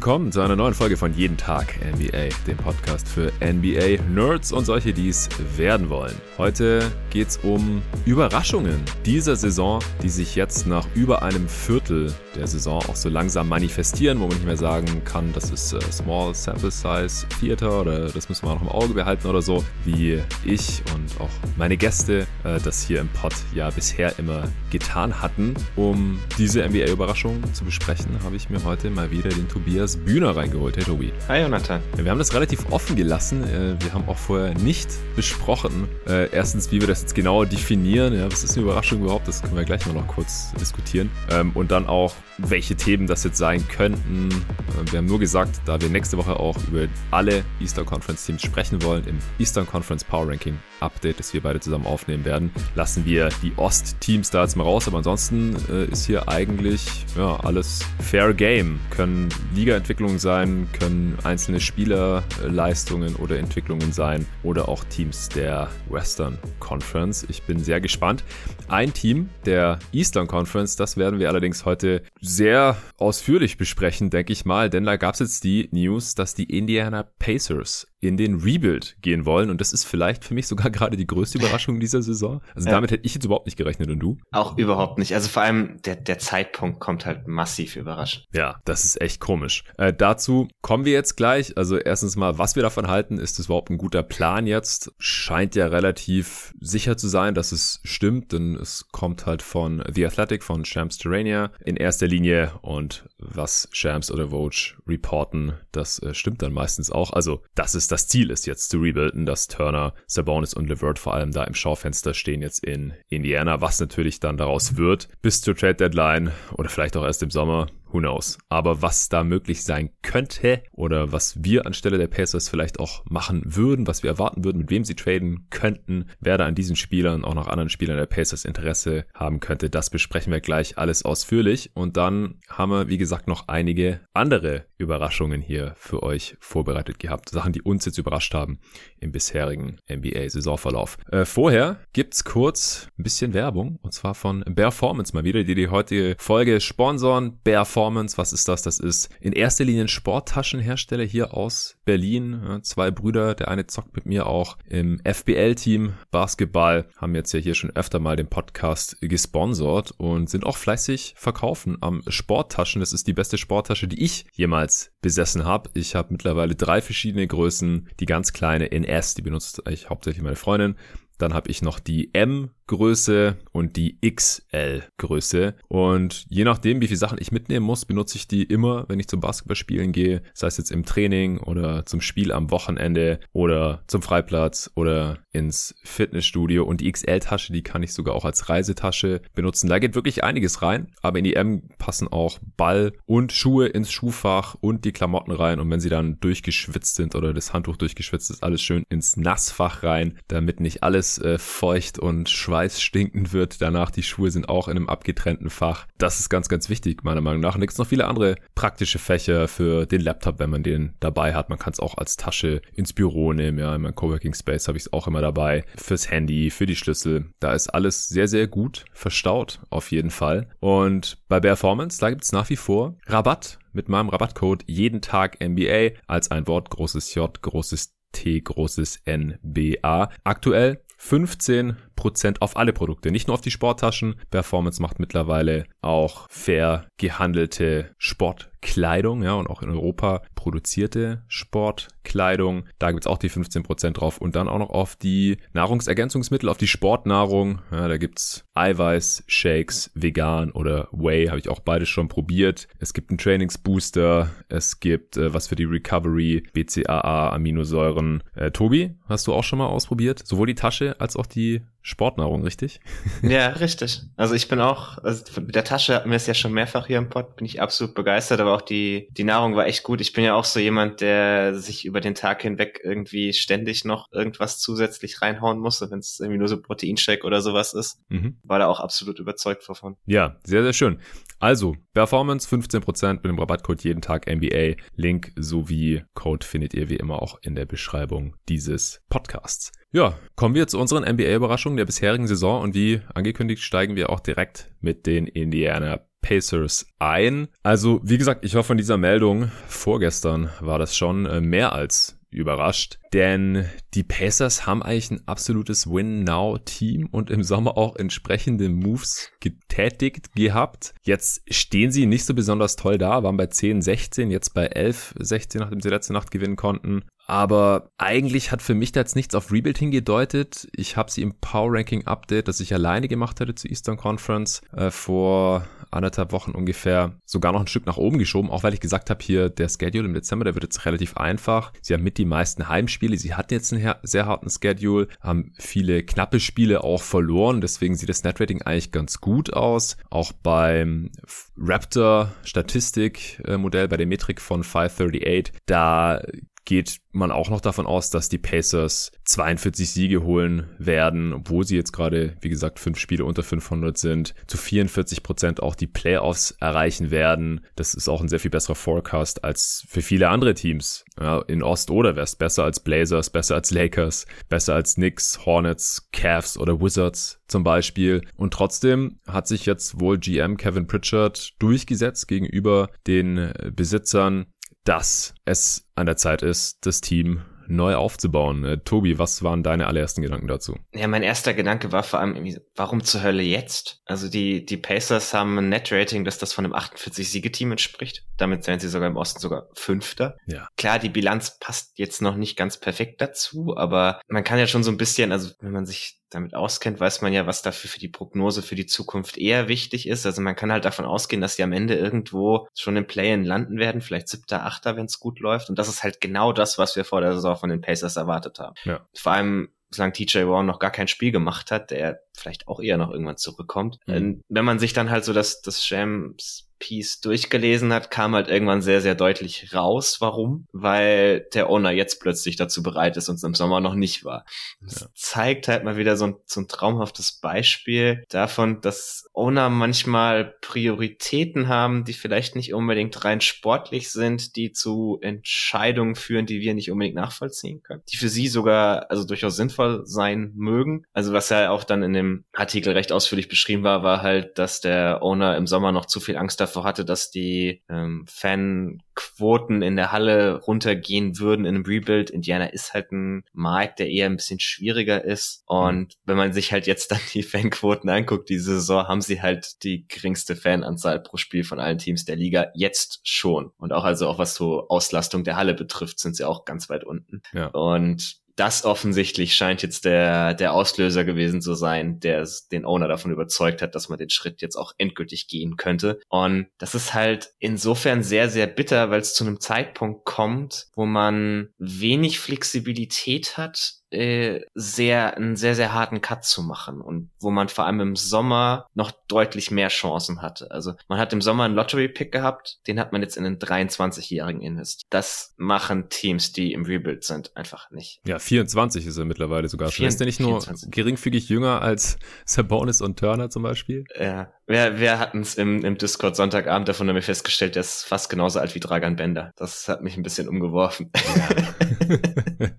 willkommen zu einer neuen Folge von Jeden Tag NBA, dem Podcast für NBA-Nerds und solche, die es werden wollen. Heute geht es um Überraschungen dieser Saison, die sich jetzt nach über einem Viertel der Saison auch so langsam manifestieren, wo man nicht mehr sagen kann, das ist äh, Small Sample Size Theater oder das müssen wir noch im Auge behalten oder so, wie ich und auch meine Gäste äh, das hier im Pod ja bisher immer getan hatten. Um diese NBA-Überraschungen zu besprechen, habe ich mir heute mal wieder den Tobias Tobias Bühner reingeholt. Hey Tobi. Hi Jonathan. Wir haben das relativ offen gelassen. Äh, wir haben auch vorher nicht besprochen, äh, erstens, wie wir das jetzt genau definieren. Ja, was ist eine Überraschung überhaupt? Das können wir gleich mal noch kurz diskutieren. Ähm, und dann auch, welche Themen das jetzt sein könnten. Äh, wir haben nur gesagt, da wir nächste Woche auch über alle Eastern Conference Teams sprechen wollen, im Eastern Conference Power Ranking Update, das wir beide zusammen aufnehmen werden, lassen wir die Ost-Teams da jetzt mal raus. Aber ansonsten ist hier eigentlich ja, alles Fair Game. Können Liga Ligaentwicklungen sein, können einzelne Spielerleistungen oder Entwicklungen sein oder auch Teams der Western Conference. Ich bin sehr gespannt. Ein Team der Eastern Conference, das werden wir allerdings heute sehr ausführlich besprechen, denke ich mal, denn da gab es jetzt die News, dass die Indiana Pacers in den Rebuild gehen wollen. Und das ist vielleicht für mich sogar gerade die größte Überraschung dieser Saison. Also ja. damit hätte ich jetzt überhaupt nicht gerechnet und du? Auch überhaupt nicht. Also vor allem der, der Zeitpunkt kommt halt massiv überraschend. Ja, das ist echt komisch. Äh, dazu kommen wir jetzt gleich. Also erstens mal, was wir davon halten, ist das überhaupt ein guter Plan jetzt? Scheint ja relativ sicher zu sein, dass es stimmt, denn es kommt halt von The Athletic, von Shams Terrania in erster Linie und was Shams oder Vogue reporten, das äh, stimmt dann meistens auch. Also das ist das Ziel ist jetzt zu rebuilden, dass Turner, Sabonis und LeVert vor allem da im Schaufenster stehen jetzt in Indiana, was natürlich dann daraus wird bis zur Trade Deadline oder vielleicht auch erst im Sommer who knows. Aber was da möglich sein könnte oder was wir anstelle der Pacers vielleicht auch machen würden, was wir erwarten würden, mit wem sie traden könnten, wer da an diesen Spielern, auch noch anderen Spielern der Pacers Interesse haben könnte, das besprechen wir gleich alles ausführlich. Und dann haben wir, wie gesagt, noch einige andere Überraschungen hier für euch vorbereitet gehabt. Sachen, die uns jetzt überrascht haben im bisherigen NBA-Saisonverlauf. Äh, vorher gibt's kurz ein bisschen Werbung und zwar von Performance mal wieder, die die heutige Folge sponsoren. Performance was ist das? Das ist in erster Linie ein Sporttaschenhersteller hier aus Berlin. Zwei Brüder, der eine zockt mit mir auch im FBL-Team Basketball, haben jetzt ja hier schon öfter mal den Podcast gesponsert und sind auch fleißig verkaufen am Sporttaschen. Das ist die beste Sporttasche, die ich jemals besessen habe. Ich habe mittlerweile drei verschiedene Größen. Die ganz kleine in S, die benutzt eigentlich hauptsächlich meine Freundin. Dann habe ich noch die M Größe und die XL Größe. Und je nachdem, wie viele Sachen ich mitnehmen muss, benutze ich die immer, wenn ich zum Basketballspielen gehe, sei es jetzt im Training oder zum Spiel am Wochenende oder zum Freiplatz oder ins Fitnessstudio. Und die XL-Tasche, die kann ich sogar auch als Reisetasche benutzen. Da geht wirklich einiges rein, aber in die M passen auch Ball und Schuhe ins Schuhfach und die Klamotten rein. Und wenn sie dann durchgeschwitzt sind oder das Handtuch durchgeschwitzt ist, alles schön ins Nassfach rein, damit nicht alles äh, feucht und schweißt Schweiß stinkend wird danach. Die Schuhe sind auch in einem abgetrennten Fach. Das ist ganz, ganz wichtig, meiner Meinung nach. Und es noch viele andere praktische Fächer für den Laptop, wenn man den dabei hat. Man kann es auch als Tasche ins Büro nehmen. Ja, in meinem Coworking Space habe ich es auch immer dabei. Fürs Handy, für die Schlüssel. Da ist alles sehr, sehr gut verstaut, auf jeden Fall. Und bei Performance, da gibt es nach wie vor Rabatt mit meinem Rabattcode jeden Tag MBA als ein Wort großes J, großes T, großes N, B, A. Aktuell 15 Prozent auf alle Produkte, nicht nur auf die Sporttaschen. Performance macht mittlerweile auch fair gehandelte Sportkleidung, ja, und auch in Europa produzierte Sportkleidung. Da gibt's auch die 15% drauf und dann auch noch auf die Nahrungsergänzungsmittel, auf die Sportnahrung. Ja, da gibt's Eiweiß, Shakes, vegan oder Whey, habe ich auch beides schon probiert. Es gibt einen Trainingsbooster, es gibt äh, was für die Recovery, BCAA, Aminosäuren. Äh, Tobi, hast du auch schon mal ausprobiert? Sowohl die Tasche als auch die Sportnahrung, richtig? Ja, richtig. Also ich bin auch, also mit der Tasche hatten wir es ja schon mehrfach hier im Pod, bin ich absolut begeistert, aber auch die, die Nahrung war echt gut. Ich bin ja auch so jemand, der sich über den Tag hinweg irgendwie ständig noch irgendwas zusätzlich reinhauen muss, wenn es irgendwie nur so Proteinshake oder sowas ist. Mhm. War da auch absolut überzeugt davon. Ja, sehr, sehr schön. Also, Performance 15% mit dem Rabattcode jeden Tag NBA. Link sowie Code findet ihr wie immer auch in der Beschreibung dieses Podcasts. Ja, kommen wir zu unseren NBA-Überraschungen der bisherigen Saison und wie angekündigt steigen wir auch direkt mit den Indiana Pacers ein. Also, wie gesagt, ich war von dieser Meldung vorgestern war das schon äh, mehr als überrascht, denn die Pacers haben eigentlich ein absolutes Win-Now-Team und im Sommer auch entsprechende Moves getätigt gehabt. Jetzt stehen sie nicht so besonders toll da, waren bei 10, 16, jetzt bei 11, 16, nachdem sie letzte Nacht gewinnen konnten. Aber eigentlich hat für mich da jetzt nichts auf Rebuild hingedeutet. Ich habe sie im Power Ranking Update, das ich alleine gemacht hatte zur Eastern Conference, äh, vor anderthalb Wochen ungefähr sogar noch ein Stück nach oben geschoben, auch weil ich gesagt habe, hier der Schedule im Dezember, der wird jetzt relativ einfach. Sie haben mit die meisten Heimspiele, sie hatten jetzt einen sehr harten Schedule, haben viele knappe Spiele auch verloren, deswegen sieht das Netrating eigentlich ganz gut aus. Auch beim Raptor Statistik Modell bei der Metrik von 538, da geht man auch noch davon aus, dass die Pacers 42 Siege holen werden, obwohl sie jetzt gerade, wie gesagt, fünf Spiele unter 500 sind, zu 44 Prozent auch die Playoffs erreichen werden. Das ist auch ein sehr viel besserer Forecast als für viele andere Teams ja, in Ost oder West. Besser als Blazers, besser als Lakers, besser als Knicks, Hornets, Cavs oder Wizards zum Beispiel. Und trotzdem hat sich jetzt wohl GM Kevin Pritchard durchgesetzt gegenüber den Besitzern dass es an der Zeit ist, das Team neu aufzubauen. Äh, Tobi, was waren deine allerersten Gedanken dazu? Ja, mein erster Gedanke war vor allem, warum zur Hölle jetzt? Also die, die Pacers haben ein Net-Rating, dass das von einem 48-Siege-Team entspricht. Damit wären sie sogar im Osten sogar Fünfter. Ja. Klar, die Bilanz passt jetzt noch nicht ganz perfekt dazu, aber man kann ja schon so ein bisschen, also wenn man sich damit auskennt, weiß man ja, was dafür für die Prognose für die Zukunft eher wichtig ist. Also man kann halt davon ausgehen, dass die am Ende irgendwo schon im Play-in landen werden, vielleicht siebter, achter, wenn es gut läuft. Und das ist halt genau das, was wir vor der Saison von den Pacers erwartet haben. Ja. Vor allem solange TJ Warren noch gar kein Spiel gemacht hat, der vielleicht auch eher noch irgendwann zurückkommt. Mhm. Wenn man sich dann halt so das, das Shams Piece durchgelesen hat, kam halt irgendwann sehr, sehr deutlich raus, warum. Weil der Owner jetzt plötzlich dazu bereit ist und es im Sommer noch nicht war. Das ja. zeigt halt mal wieder so ein, so ein traumhaftes Beispiel davon, dass Owner manchmal Prioritäten haben, die vielleicht nicht unbedingt rein sportlich sind, die zu Entscheidungen führen, die wir nicht unbedingt nachvollziehen können. Die für sie sogar, also durchaus sinnvoll sein mögen. Also was ja auch dann in dem Artikel recht ausführlich beschrieben war, war halt, dass der Owner im Sommer noch zu viel Angst davor hatte, dass die ähm, Fanquoten in der Halle runtergehen würden in einem Rebuild. Indiana ist halt ein Markt, der eher ein bisschen schwieriger ist. Und wenn man sich halt jetzt dann die Fanquoten anguckt, diese Saison haben sie halt die geringste Fananzahl pro Spiel von allen Teams der Liga jetzt schon. Und auch also auch was so Auslastung der Halle betrifft, sind sie auch ganz weit unten. Ja. Und das offensichtlich scheint jetzt der, der Auslöser gewesen zu sein, der den Owner davon überzeugt hat, dass man den Schritt jetzt auch endgültig gehen könnte. Und das ist halt insofern sehr, sehr bitter, weil es zu einem Zeitpunkt kommt, wo man wenig Flexibilität hat, äh, sehr, einen sehr, sehr harten Cut zu machen und wo man vor allem im Sommer noch deutlich mehr Chancen hatte. Also man hat im Sommer einen Lottery-Pick gehabt, den hat man jetzt in einen 23-Jährigen investiert. Das machen Teams, die im Rebuild sind, einfach nicht. Ja, 24 ist er mittlerweile sogar. 4, ist er nicht nur 24. geringfügig jünger als Sabonis und Turner zum Beispiel? Ja, wer, wer hat uns im, im Discord Sonntagabend davon haben wir festgestellt, der ist fast genauso alt wie Dragan Bender. Das hat mich ein bisschen umgeworfen. Ja.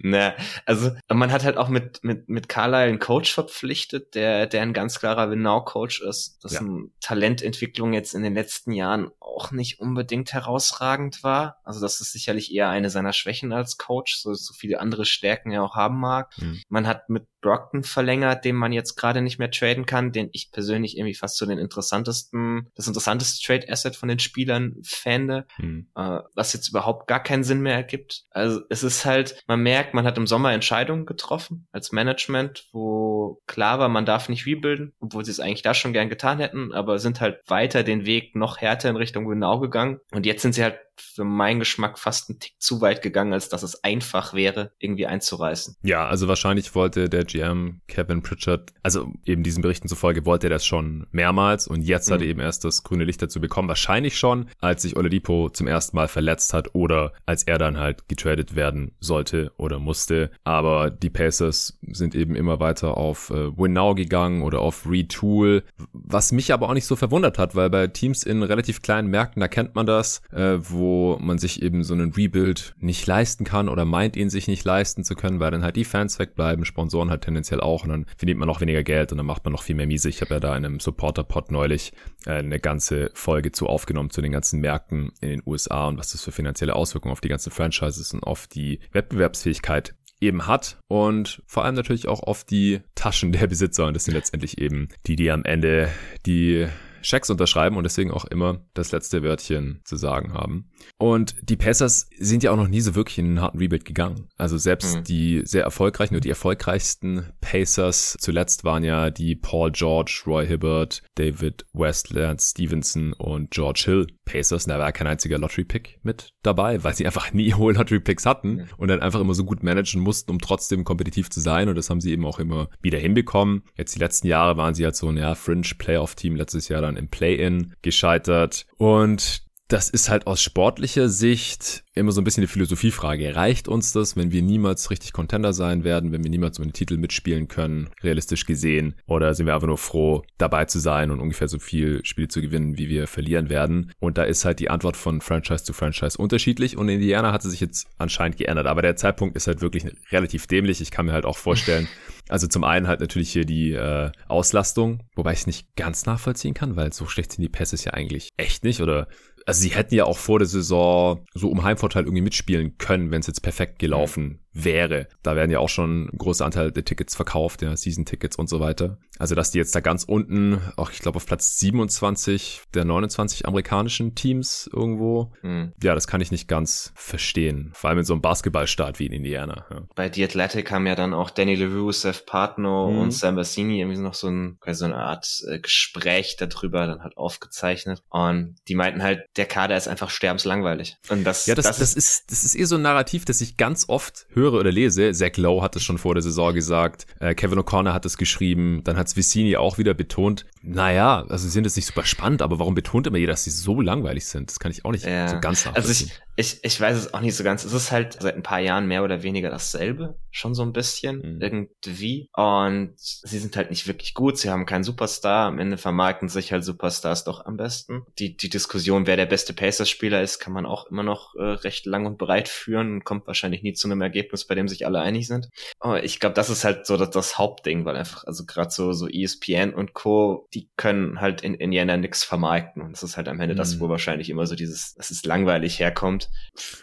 naja, also man hat halt auch mit, mit, mit Carlyle einen Coach verpflichtet, der, der ein ganz klarer Win-Now-Coach ist. Das ja. Talententwicklung jetzt in den letzten Jahren auch nicht unbedingt herausragend war. Also das ist sicherlich eher eine seiner Schwächen als Coach, so, so viele andere Stärken er auch haben mag. Mhm. Man hat mit Brockton verlängert, den man jetzt gerade nicht mehr traden kann, den ich persönlich irgendwie fast zu den interessantesten, das interessanteste Trade-Asset von den Spielern fände, mhm. äh, was jetzt überhaupt gar keinen Sinn mehr ergibt. Also es ist halt, man merkt, man hat im Sommer Entscheidungen getroffen als Management, wo klar war, man darf nicht rebuilden, obwohl sie es eigentlich da schon gern getan hätten, aber sind halt weiter den Weg noch härter in Richtung Winnow gegangen. Und jetzt sind sie halt für meinen Geschmack fast einen Tick zu weit gegangen, als dass es einfach wäre, irgendwie einzureißen. Ja, also wahrscheinlich wollte der GM Kevin Pritchard, also eben diesen Berichten zufolge wollte er das schon mehrmals und jetzt mhm. hat er eben erst das grüne Licht dazu bekommen. Wahrscheinlich schon, als sich Oladipo zum ersten Mal verletzt hat oder als er dann halt getradet werden sollte oder musste. Aber die Pacers sind eben immer weiter auf äh, Win Now gegangen oder auf Retool, was mich aber auch nicht so verwundert hat, weil bei Teams in relativ kleinen Märkten, da kennt man das, äh, wo man sich eben so einen Rebuild nicht leisten kann oder meint ihn sich nicht leisten zu können, weil dann halt die Fans wegbleiben, Sponsoren halt tendenziell auch. Und dann verdient man noch weniger Geld und dann macht man noch viel mehr miese. Ich habe ja da in einem Supporter-Pod neulich äh, eine ganze Folge zu aufgenommen zu den ganzen Märkten in den USA und was das für finanzielle Auswirkungen auf die ganzen Franchises und auf die Wettbewerbsfähigkeit eben hat. Und vor allem natürlich auch auf die Taschen der Besitzer. Und das sind letztendlich eben die, die am Ende die Schecks unterschreiben und deswegen auch immer das letzte Wörtchen zu sagen haben. Und die Pacers sind ja auch noch nie so wirklich in einen harten Rebuild gegangen. Also selbst mhm. die sehr erfolgreichen oder die erfolgreichsten Pacers zuletzt waren ja die Paul George, Roy Hibbert, David Westland, Stevenson und George Hill Pacers. Da war kein einziger Lottery-Pick mit dabei, weil sie einfach nie hohe Lottery-Picks hatten und dann einfach immer so gut managen mussten, um trotzdem kompetitiv zu sein. Und das haben sie eben auch immer wieder hinbekommen. Jetzt die letzten Jahre waren sie halt so ein ja, Fringe-Playoff-Team. Letztes Jahr dann im Play-In gescheitert. Und das ist halt aus sportlicher Sicht immer so ein bisschen eine Philosophiefrage. Reicht uns das, wenn wir niemals richtig Contender sein werden, wenn wir niemals um den Titel mitspielen können, realistisch gesehen? Oder sind wir einfach nur froh, dabei zu sein und ungefähr so viel Spiele zu gewinnen, wie wir verlieren werden? Und da ist halt die Antwort von Franchise zu Franchise unterschiedlich und Indiana hat sich jetzt anscheinend geändert. Aber der Zeitpunkt ist halt wirklich relativ dämlich. Ich kann mir halt auch vorstellen, also zum einen halt natürlich hier die äh, Auslastung, wobei ich es nicht ganz nachvollziehen kann, weil so schlecht sind die Passes ja eigentlich echt nicht. Oder also sie hätten ja auch vor der Saison so um Heimvorteil irgendwie mitspielen können, wenn es jetzt perfekt gelaufen wäre. Da werden ja auch schon ein großer Anteil der Tickets verkauft, ja, Season-Tickets und so weiter. Also, dass die jetzt da ganz unten, auch ich glaube auf Platz 27 der 29 amerikanischen Teams irgendwo, mhm. ja, das kann ich nicht ganz verstehen. Vor allem in so einem Basketballstaat wie in Indiana. Ja. Bei The Athletic haben ja dann auch Danny LeRoux, Seth Partno mhm. und Sam Bassini irgendwie noch so, ein, so eine Art äh, Gespräch darüber dann halt aufgezeichnet. Und die meinten halt, der Kader ist einfach sterbenslangweilig. Und das, ja, das, das, das ist, das ist eh so ein Narrativ, das ich ganz oft höre oder lese. Zach Lowe hat es schon vor der Saison gesagt. Äh, Kevin O'Connor hat es geschrieben. Dann hat es Vicini auch wieder betont. Naja, also sie sind jetzt nicht super spannend, aber warum betont immer jeder, dass sie so langweilig sind? Das kann ich auch nicht ja. so ganz nachvollziehen. Also ich, ich, ich weiß es auch nicht so ganz. Es ist halt seit ein paar Jahren mehr oder weniger dasselbe. Schon so ein bisschen. Mhm. Irgendwie. Und sie sind halt nicht wirklich gut. Sie haben keinen Superstar. Am Ende vermarkten sich halt Superstars doch am besten. Die, die Diskussion, wer der beste Pacers-Spieler ist, kann man auch immer noch äh, recht lang und breit führen und kommt wahrscheinlich nie zu einem Ergebnis, bei dem sich alle einig sind. Aber ich glaube, das ist halt so das, das Hauptding, weil einfach, also gerade so, so ESPN und Co., die können halt in Indiana nix vermarkten. Und das ist halt am Ende mhm. das, wo wahrscheinlich immer so dieses, dass es langweilig herkommt.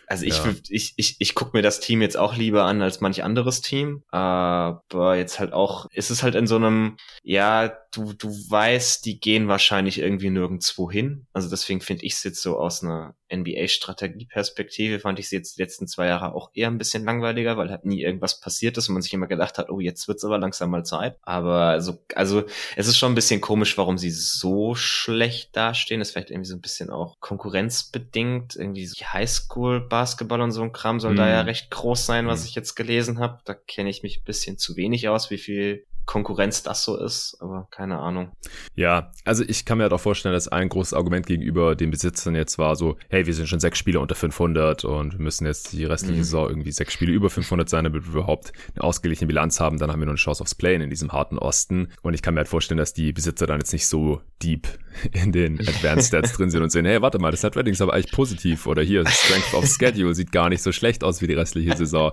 Also ich, ja. ich, ich, ich gucke mir das Team jetzt auch lieber an als manch anderes Team. Aber jetzt halt auch, ist es halt in so einem, ja, du, du weißt, die gehen wahrscheinlich irgendwie nirgendwo hin. Also deswegen finde ich es jetzt so aus einer NBA-Strategieperspektive fand ich sie jetzt die letzten zwei Jahre auch eher ein bisschen langweiliger, weil halt nie irgendwas passiert ist und man sich immer gedacht hat, oh, jetzt wird's aber langsam mal Zeit. Aber also, also es ist schon ein bisschen komisch, warum sie so schlecht dastehen. Das ist vielleicht irgendwie so ein bisschen auch konkurrenzbedingt. Irgendwie so Highschool-Basketball und so ein Kram soll mm. da ja mhm. recht groß sein, was mm. ich jetzt gelesen habe. Da kenne ich mich ein bisschen zu wenig aus, wie viel Konkurrenz das so ist, aber keine Ahnung. Ja, also ich kann mir halt auch vorstellen, dass ein großes Argument gegenüber den Besitzern jetzt war so, hey, wir sind schon sechs Spiele unter 500 und müssen jetzt die restliche mhm. Saison irgendwie sechs Spiele über 500 sein, damit wir überhaupt eine ausgeglichene Bilanz haben, dann haben wir nur eine Chance aufs Play in diesem harten Osten und ich kann mir halt vorstellen, dass die Besitzer dann jetzt nicht so deep in den Advanced Stats drin sind und sehen, hey, warte mal, das Net Rating ist aber eigentlich positiv oder hier, Strength of Schedule sieht gar nicht so schlecht aus wie die restliche Saison.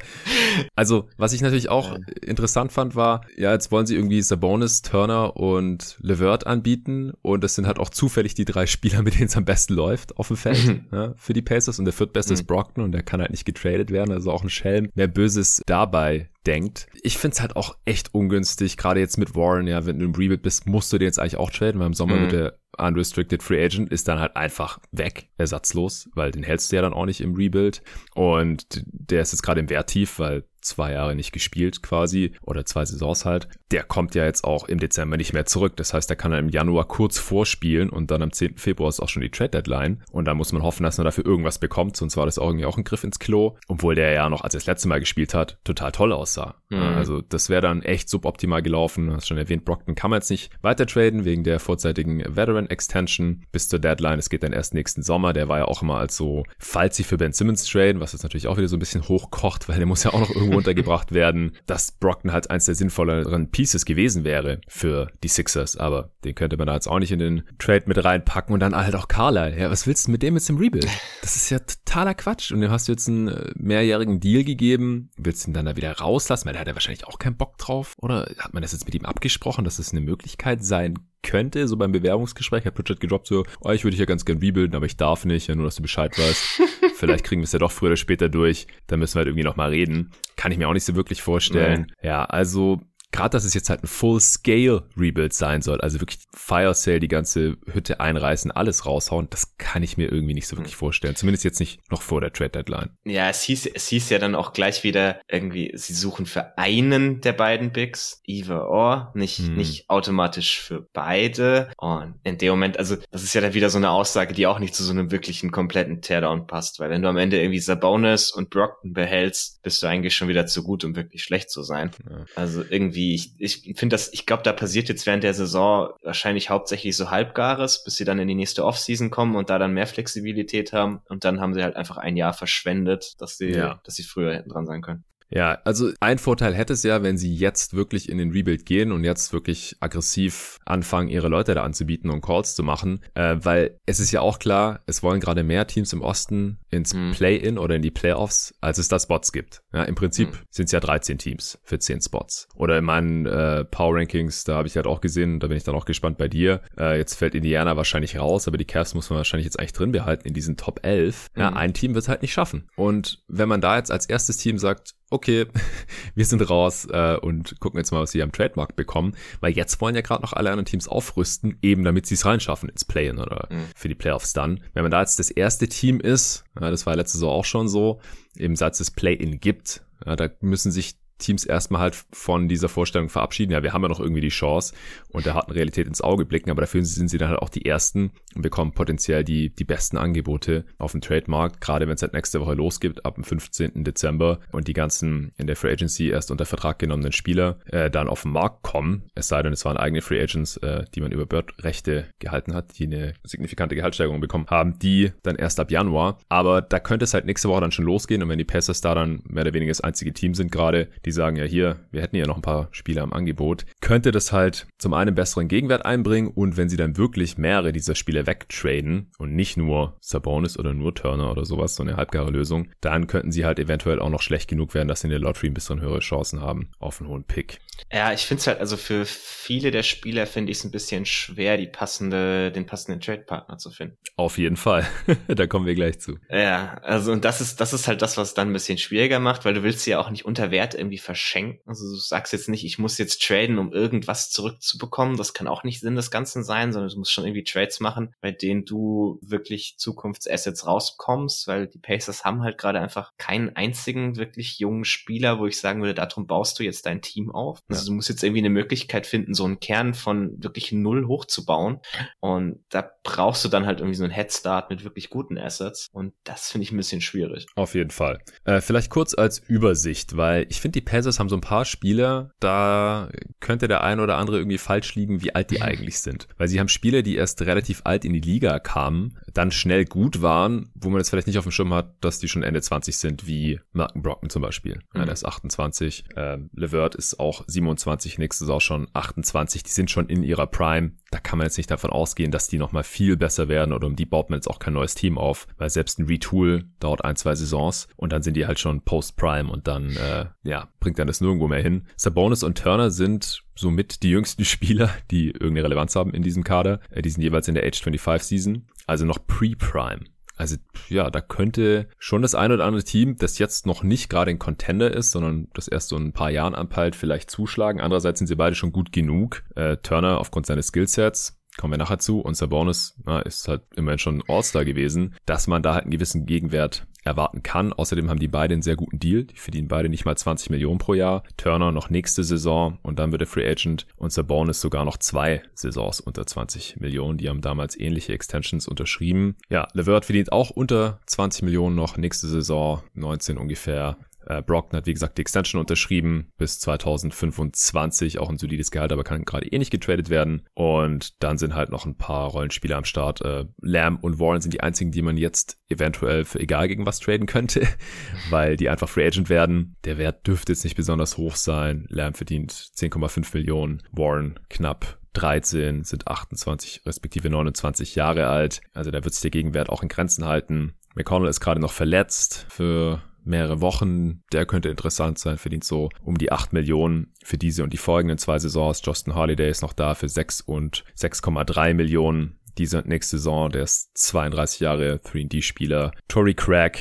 Also, was ich natürlich auch interessant fand, war, ja, jetzt wollen wollen sie irgendwie Sabonis, Turner und Levert anbieten und das sind halt auch zufällig die drei Spieler, mit denen es am besten läuft auf dem Feld mhm. ja, für die Pacers und der viertbeste mhm. ist Brockton und der kann halt nicht getradet werden, also auch ein Schelm. Mehr Böses dabei denkt. Ich find's halt auch echt ungünstig, gerade jetzt mit Warren, ja, wenn du im Rebuild bist, musst du den jetzt eigentlich auch traden, weil im Sommer mhm. wird der Unrestricted Free Agent ist dann halt einfach weg, ersatzlos, weil den hältst du ja dann auch nicht im Rebuild und der ist jetzt gerade im Werttief, weil zwei Jahre nicht gespielt quasi oder zwei Saisons halt. Der kommt ja jetzt auch im Dezember nicht mehr zurück. Das heißt, der kann dann im Januar kurz vorspielen und dann am 10. Februar ist auch schon die Trade Deadline und da muss man hoffen, dass man dafür irgendwas bekommt, sonst war das auch irgendwie auch ein Griff ins Klo, obwohl der ja noch, als er das letzte Mal gespielt hat, total toll aussah. Mhm. Also das wäre dann echt suboptimal gelaufen. Du hast schon erwähnt, Brockton kann man jetzt nicht weiter traden wegen der vorzeitigen Veteran Extension bis zur Deadline. Es geht dann erst nächsten Sommer. Der war ja auch immer als so, falls sie für Ben Simmons traden, was jetzt natürlich auch wieder so ein bisschen hochkocht, weil der muss ja auch noch irgendwo Leistung runtergebracht werden, dass Brockton halt eins der sinnvolleren Pieces gewesen wäre für die Sixers. Aber den könnte man da jetzt auch nicht in den Trade mit reinpacken und dann halt auch Carlyle. Ja, was willst du mit dem jetzt im Rebuild? Das ist ja totaler Quatsch. Und dem hast du jetzt einen äh, mehrjährigen Deal gegeben. Willst du ihn dann da wieder rauslassen? Weil da hat er wahrscheinlich auch keinen Bock drauf. Oder hat man das jetzt mit ihm abgesprochen, dass es das eine Möglichkeit sein könnte, so beim Bewerbungsgespräch, hat Pritchard gedroppt so, oh, ich würde dich ja ganz gern rebuilden, aber ich darf nicht, ja, nur dass du Bescheid weißt. Vielleicht kriegen wir es ja doch früher oder später durch, dann müssen wir halt irgendwie nochmal reden. Kann ich mir auch nicht so wirklich vorstellen. Nee. Ja, also gerade, dass es jetzt halt ein Full-Scale-Rebuild sein soll, also wirklich Fire Sale, die ganze Hütte einreißen, alles raushauen, das kann ich mir irgendwie nicht so wirklich hm. vorstellen. Zumindest jetzt nicht noch vor der Trade-Deadline. Ja, es hieß, es hieß ja dann auch gleich wieder irgendwie, sie suchen für einen der beiden Bigs, either or, nicht, hm. nicht automatisch für beide. Und in dem Moment, also das ist ja dann wieder so eine Aussage, die auch nicht zu so einem wirklichen kompletten Teardown passt, weil wenn du am Ende irgendwie Sabonis und Brockton behältst, bist du eigentlich schon wieder zu gut, um wirklich schlecht zu sein. Ja. Also irgendwie irgendwie, ich, ich finde das, ich glaube, da passiert jetzt während der Saison wahrscheinlich hauptsächlich so Halbgares, bis sie dann in die nächste Offseason kommen und da dann mehr Flexibilität haben und dann haben sie halt einfach ein Jahr verschwendet, dass sie, ja. dass sie früher hätten dran sein können. Ja, also ein Vorteil hätte es ja, wenn sie jetzt wirklich in den Rebuild gehen und jetzt wirklich aggressiv anfangen, ihre Leute da anzubieten und Calls zu machen, äh, weil es ist ja auch klar, es wollen gerade mehr Teams im Osten ins mhm. Play-In oder in die Playoffs, als es da Spots gibt. Ja, im Prinzip mhm. sind es ja 13 Teams für 10 Spots. Oder in meinen äh, Power Rankings, da habe ich halt auch gesehen, da bin ich dann auch gespannt bei dir. Äh, jetzt fällt Indiana wahrscheinlich raus, aber die Cavs muss man wahrscheinlich jetzt eigentlich drin behalten in diesen Top 11. Mhm. Ja, ein Team wird es halt nicht schaffen. Und wenn man da jetzt als erstes Team sagt, okay, wir sind raus äh, und gucken jetzt mal, was sie am Trademark bekommen, weil jetzt wollen ja gerade noch alle anderen Teams aufrüsten, eben damit sie es reinschaffen ins Play-In oder mhm. für die Playoffs dann. Wenn man da jetzt das erste Team ist, ja, das war letzte Saison auch schon so, eben seit es Play-In gibt, ja, da müssen sich Teams erstmal halt von dieser Vorstellung verabschieden. Ja, wir haben ja noch irgendwie die Chance und der harten Realität ins Auge blicken, aber dafür sind sie dann halt auch die Ersten und bekommen potenziell die, die besten Angebote auf dem Trademark, gerade wenn es halt nächste Woche losgeht, ab dem 15. Dezember und die ganzen in der Free Agency erst unter Vertrag genommenen Spieler äh, dann auf den Markt kommen. Es sei denn, es waren eigene Free Agents, äh, die man über Bird-Rechte gehalten hat, die eine signifikante Gehaltssteigerung bekommen haben, die dann erst ab Januar. Aber da könnte es halt nächste Woche dann schon losgehen und wenn die Pacers da dann mehr oder weniger das einzige Team sind gerade, die die sagen ja hier, wir hätten ja noch ein paar Spieler im Angebot, könnte das halt zum einen besseren Gegenwert einbringen und wenn sie dann wirklich mehrere dieser Spieler wegtraden und nicht nur Sabonis oder nur Turner oder sowas, so eine halbgare Lösung, dann könnten sie halt eventuell auch noch schlecht genug werden, dass sie in der Lottery ein bisschen höhere Chancen haben auf einen hohen Pick. Ja, ich finde es halt, also für viele der Spieler finde ich es ein bisschen schwer, die passende, den passenden Trade-Partner zu finden. Auf jeden Fall. da kommen wir gleich zu. Ja, also und das ist, das ist halt das, was dann ein bisschen schwieriger macht, weil du willst sie ja auch nicht unter Wert irgendwie verschenken. Also du sagst jetzt nicht, ich muss jetzt traden, um irgendwas zurückzubekommen. Das kann auch nicht Sinn des Ganzen sein, sondern du musst schon irgendwie Trades machen, bei denen du wirklich Zukunftsassets rauskommst, weil die Pacers haben halt gerade einfach keinen einzigen wirklich jungen Spieler, wo ich sagen würde, darum baust du jetzt dein Team auf. Also du musst jetzt irgendwie eine Möglichkeit finden, so einen Kern von wirklich null hochzubauen. Und da brauchst du dann halt irgendwie so einen Headstart mit wirklich guten Assets. Und das finde ich ein bisschen schwierig. Auf jeden Fall. Äh, vielleicht kurz als Übersicht, weil ich finde, die Pacers haben so ein paar Spieler, da könnte der eine oder andere irgendwie falsch liegen, wie alt die eigentlich sind. Weil sie haben Spieler, die erst relativ alt in die Liga kamen, dann schnell gut waren, wo man jetzt vielleicht nicht auf dem Schirm hat, dass die schon Ende 20 sind, wie Malcolm Brocken zum Beispiel. Mhm. Ja, der ist 28. Ähm, Levert ist auch 27, nächstes auch schon 28. Die sind schon in ihrer Prime. Da kann man jetzt nicht davon ausgehen, dass die nochmal viel besser werden oder um die baut man jetzt auch kein neues Team auf, weil selbst ein Retool dauert ein, zwei Saisons und dann sind die halt schon Post-Prime und dann, äh, ja, bringt dann das nirgendwo mehr hin. Sabonis und Turner sind somit die jüngsten Spieler, die irgendeine Relevanz haben in diesem Kader. Äh, die sind jeweils in der Age 25 Season, also noch Pre-Prime. Also ja, da könnte schon das eine oder andere Team, das jetzt noch nicht gerade ein Contender ist, sondern das erst so ein paar Jahren anpeilt, vielleicht zuschlagen. Andererseits sind sie beide schon gut genug. Äh, Turner aufgrund seines Skillsets, kommen wir nachher zu, und Sabonis na, ist halt immerhin schon All-Star gewesen, dass man da halt einen gewissen Gegenwert erwarten kann. Außerdem haben die beide einen sehr guten Deal. Die verdienen beide nicht mal 20 Millionen pro Jahr. Turner noch nächste Saison und dann wird er Free Agent und Sabonis sogar noch zwei Saisons unter 20 Millionen. Die haben damals ähnliche Extensions unterschrieben. Ja, Levert verdient auch unter 20 Millionen noch nächste Saison, 19 ungefähr Äh, Brockton hat, wie gesagt, die Extension unterschrieben bis 2025, auch ein solides Gehalt, aber kann gerade eh nicht getradet werden. Und dann sind halt noch ein paar Rollenspieler am Start. Äh, Lamb und Warren sind die einzigen, die man jetzt eventuell für egal gegen was traden könnte, weil die einfach Free Agent werden. Der Wert dürfte jetzt nicht besonders hoch sein. Lamb verdient 10,5 Millionen, Warren knapp 13, sind 28 respektive 29 Jahre alt. Also da wird sich der Gegenwert auch in Grenzen halten. McConnell ist gerade noch verletzt für mehrere Wochen. Der könnte interessant sein, verdient so um die 8 Millionen für diese und die folgenden zwei Saisons. Justin Holiday ist noch da für 6 und 6,3 Millionen diese und nächste Saison. Der ist 32 Jahre 3D-Spieler. Tory Craig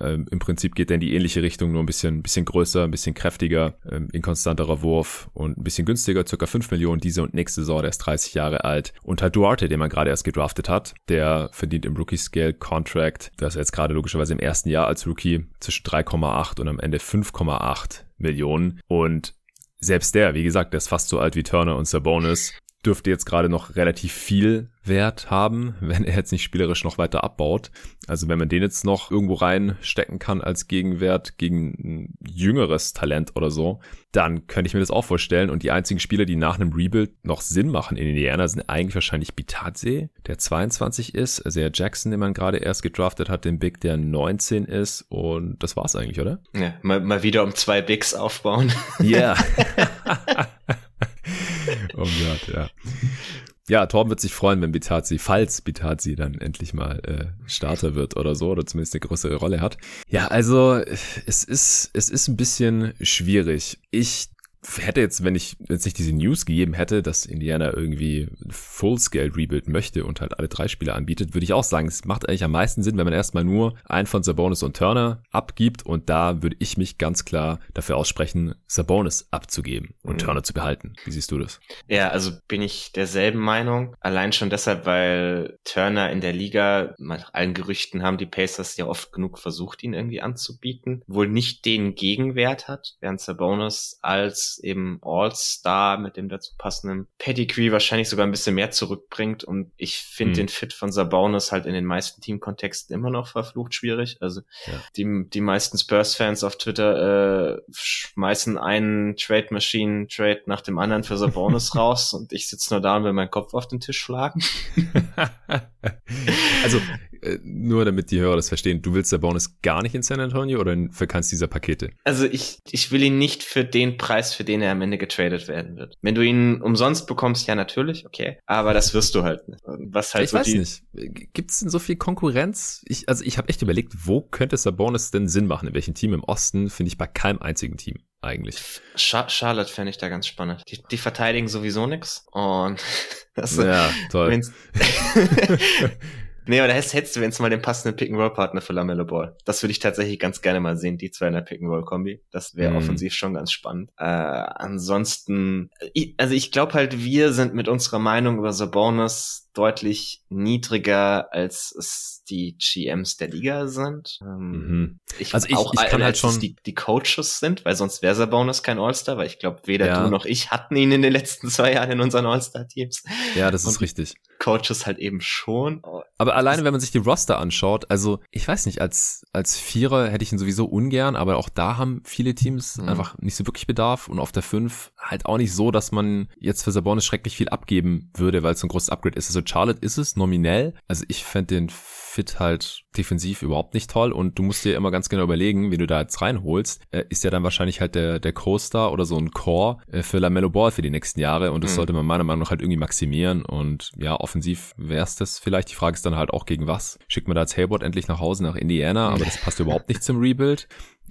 ähm, Im Prinzip geht er in die ähnliche Richtung, nur ein bisschen, bisschen größer, ein bisschen kräftiger, ähm, inkonstanterer Wurf und ein bisschen günstiger, circa 5 Millionen diese und nächste Saison, der ist 30 Jahre alt. Und halt Duarte, den man gerade erst gedraftet hat, der verdient im Rookie-Scale-Contract, das ist jetzt gerade logischerweise im ersten Jahr als Rookie, zwischen 3,8 und am Ende 5,8 Millionen. Und selbst der, wie gesagt, der ist fast so alt wie Turner und Sabonis dürfte jetzt gerade noch relativ viel Wert haben, wenn er jetzt nicht spielerisch noch weiter abbaut. Also wenn man den jetzt noch irgendwo reinstecken kann als Gegenwert gegen ein jüngeres Talent oder so, dann könnte ich mir das auch vorstellen. Und die einzigen Spieler, die nach einem Rebuild noch Sinn machen in Indiana, sind eigentlich wahrscheinlich Bitadze, der 22 ist, also der Jackson, den man gerade erst gedraftet hat, den Big, der 19 ist. Und das war's eigentlich, oder? Ja, mal, mal wieder um zwei Bigs aufbauen. Ja. Yeah. oh Gott, ja. Ja, Torben wird sich freuen, wenn Bitazi, falls Bitazi dann endlich mal äh, Starter wird oder so, oder zumindest eine größere Rolle hat. Ja, also es ist, es ist ein bisschen schwierig. Ich hätte jetzt, wenn ich jetzt nicht diese News gegeben hätte, dass Indiana irgendwie Full-Scale Rebuild möchte und halt alle drei Spieler anbietet, würde ich auch sagen, es macht eigentlich am meisten Sinn, wenn man erstmal nur einen von Sabonis und Turner abgibt und da würde ich mich ganz klar dafür aussprechen, Sabonis abzugeben und mhm. Turner zu behalten. Wie siehst du das? Ja, also bin ich derselben Meinung. Allein schon deshalb, weil Turner in der Liga, nach allen Gerüchten haben die Pacers ja oft genug versucht, ihn irgendwie anzubieten, wohl nicht den Gegenwert hat, während Sabonis als eben All-Star mit dem dazu passenden Pedigree wahrscheinlich sogar ein bisschen mehr zurückbringt. Und ich finde hm. den Fit von Sabonis halt in den meisten Teamkontexten immer noch verflucht schwierig. Also ja. die, die meisten Spurs-Fans auf Twitter äh, schmeißen einen Trade Machine Trade nach dem anderen für Sabonis raus und ich sitze nur da und will meinen Kopf auf den Tisch schlagen. also nur damit die Hörer das verstehen, du willst der Bonus gar nicht in San Antonio oder für keins dieser Pakete? Also ich, ich will ihn nicht für den Preis, für den er am Ende getradet werden wird. Wenn du ihn umsonst bekommst, ja natürlich, okay, aber das wirst du halt nicht. Was halt ich so weiß nicht. Gibt es denn so viel Konkurrenz? Ich, also ich habe echt überlegt, wo könnte Sabonis denn Sinn machen? In welchem Team im Osten finde ich bei keinem einzigen Team eigentlich. Charlotte fände ich da ganz spannend. Die, die verteidigen sowieso nix und das, ja, toll. Nee, aber da hättest du jetzt mal den passenden Pick-and-Roll-Partner für Lamello Ball. Das würde ich tatsächlich ganz gerne mal sehen, die zwei in der Pick-and-Roll-Kombi. Das wäre mm. offensiv schon ganz spannend. Äh, ansonsten, ich, also ich glaube halt, wir sind mit unserer Meinung über Sabonis deutlich niedriger, als es die GMs der Liga sind. Ähm, mhm. Ich, also ich, auch, ich kann halt schon die, die Coaches sind, weil sonst wäre Sabonis kein All-Star, weil ich glaube, weder ja. du noch ich hatten ihn in den letzten zwei Jahren in unseren All-Star-Teams. Ja, das ist Und richtig. Coaches halt eben schon. Aber alleine, wenn man sich die Roster anschaut, also ich weiß nicht, als, als Vierer hätte ich ihn sowieso ungern, aber auch da haben viele Teams mhm. einfach nicht so wirklich Bedarf und auf der Fünf halt auch nicht so, dass man jetzt für Sabonis schrecklich viel abgeben würde, weil es so ein großes Upgrade ist. Also Charlotte ist es nominell. Also ich fände den Fit halt defensiv überhaupt nicht toll und du musst dir immer ganz genau überlegen, wie du da jetzt reinholst, äh, ist ja dann wahrscheinlich halt der, der Co-Star oder so ein Core äh, für LaMelo Ball für die nächsten Jahre und das mhm. sollte man meiner Meinung nach halt irgendwie maximieren und ja, offensiv wäre es das vielleicht. Die Frage ist dann halt auch gegen was. Schickt man da jetzt Hayward endlich nach Hause nach Indiana, aber das passt überhaupt nicht zum Rebuild.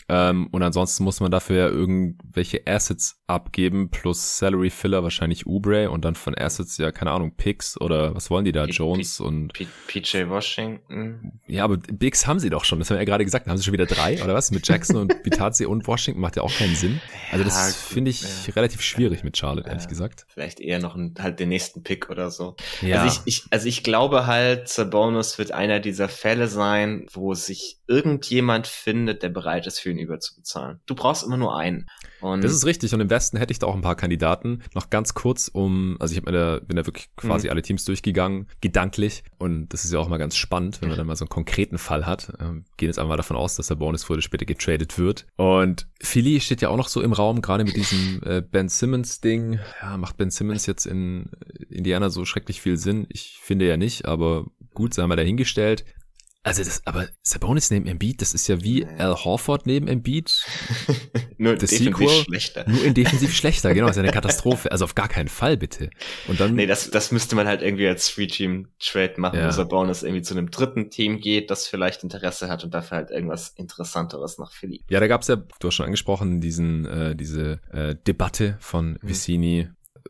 Ähm, und ansonsten muss man dafür ja irgendwelche Assets abgeben, plus Salary Filler, wahrscheinlich Ubre und dann von Assets, ja, keine Ahnung, Picks oder was wollen die da, P Jones P und P PJ Washington. Ja, aber Bigs haben sie doch schon, das haben wir ja gerade gesagt, haben sie schon wieder drei, oder was? Mit Jackson und Bitazzi und Washington macht ja auch keinen Sinn. Also das ja, finde ich ja. relativ schwierig mit Charlotte, ja, ehrlich gesagt. Vielleicht eher noch ein, halt den nächsten Pick oder so. Ja. Also ich, ich, also ich glaube halt, Bonus wird einer dieser Fälle sein, wo sich irgendjemand findet, der bereit ist, für ihn überzubezahlen. Du brauchst immer nur einen. Und das ist richtig. Und im Westen hätte ich da auch ein paar Kandidaten. Noch ganz kurz um, also ich hab mir da, bin da wirklich quasi mhm. alle Teams durchgegangen, gedanklich. Und das ist ja auch mal ganz spannend, wenn man dann mal so einen konkreten Fall hat. Ähm, gehen jetzt einmal davon aus, dass der Bonus früher oder später getradet wird. Und Philly steht ja auch noch so im Raum, gerade mit diesem äh, Ben Simmons-Ding. Ja, macht Ben Simmons jetzt in Indiana so schrecklich viel Sinn? Ich finde ja nicht, aber gut, sei mal dahingestellt. Also das, aber Sabonis neben Embiid, das ist ja wie Al Horford neben Embiid. nur das defensiv Sequel, schlechter. Nur in defensiv schlechter, genau, das ist eine Katastrophe. Also auf gar keinen Fall, bitte. Und dann. Nee, das, das müsste man halt irgendwie als Three-Team-Trade machen, ja. wo Sabonis irgendwie zu einem dritten Team geht, das vielleicht Interesse hat und dafür halt irgendwas Interessanteres nach Philly. Ja, da gab's ja, du hast schon angesprochen, diesen, äh, diese äh, Debatte von mhm.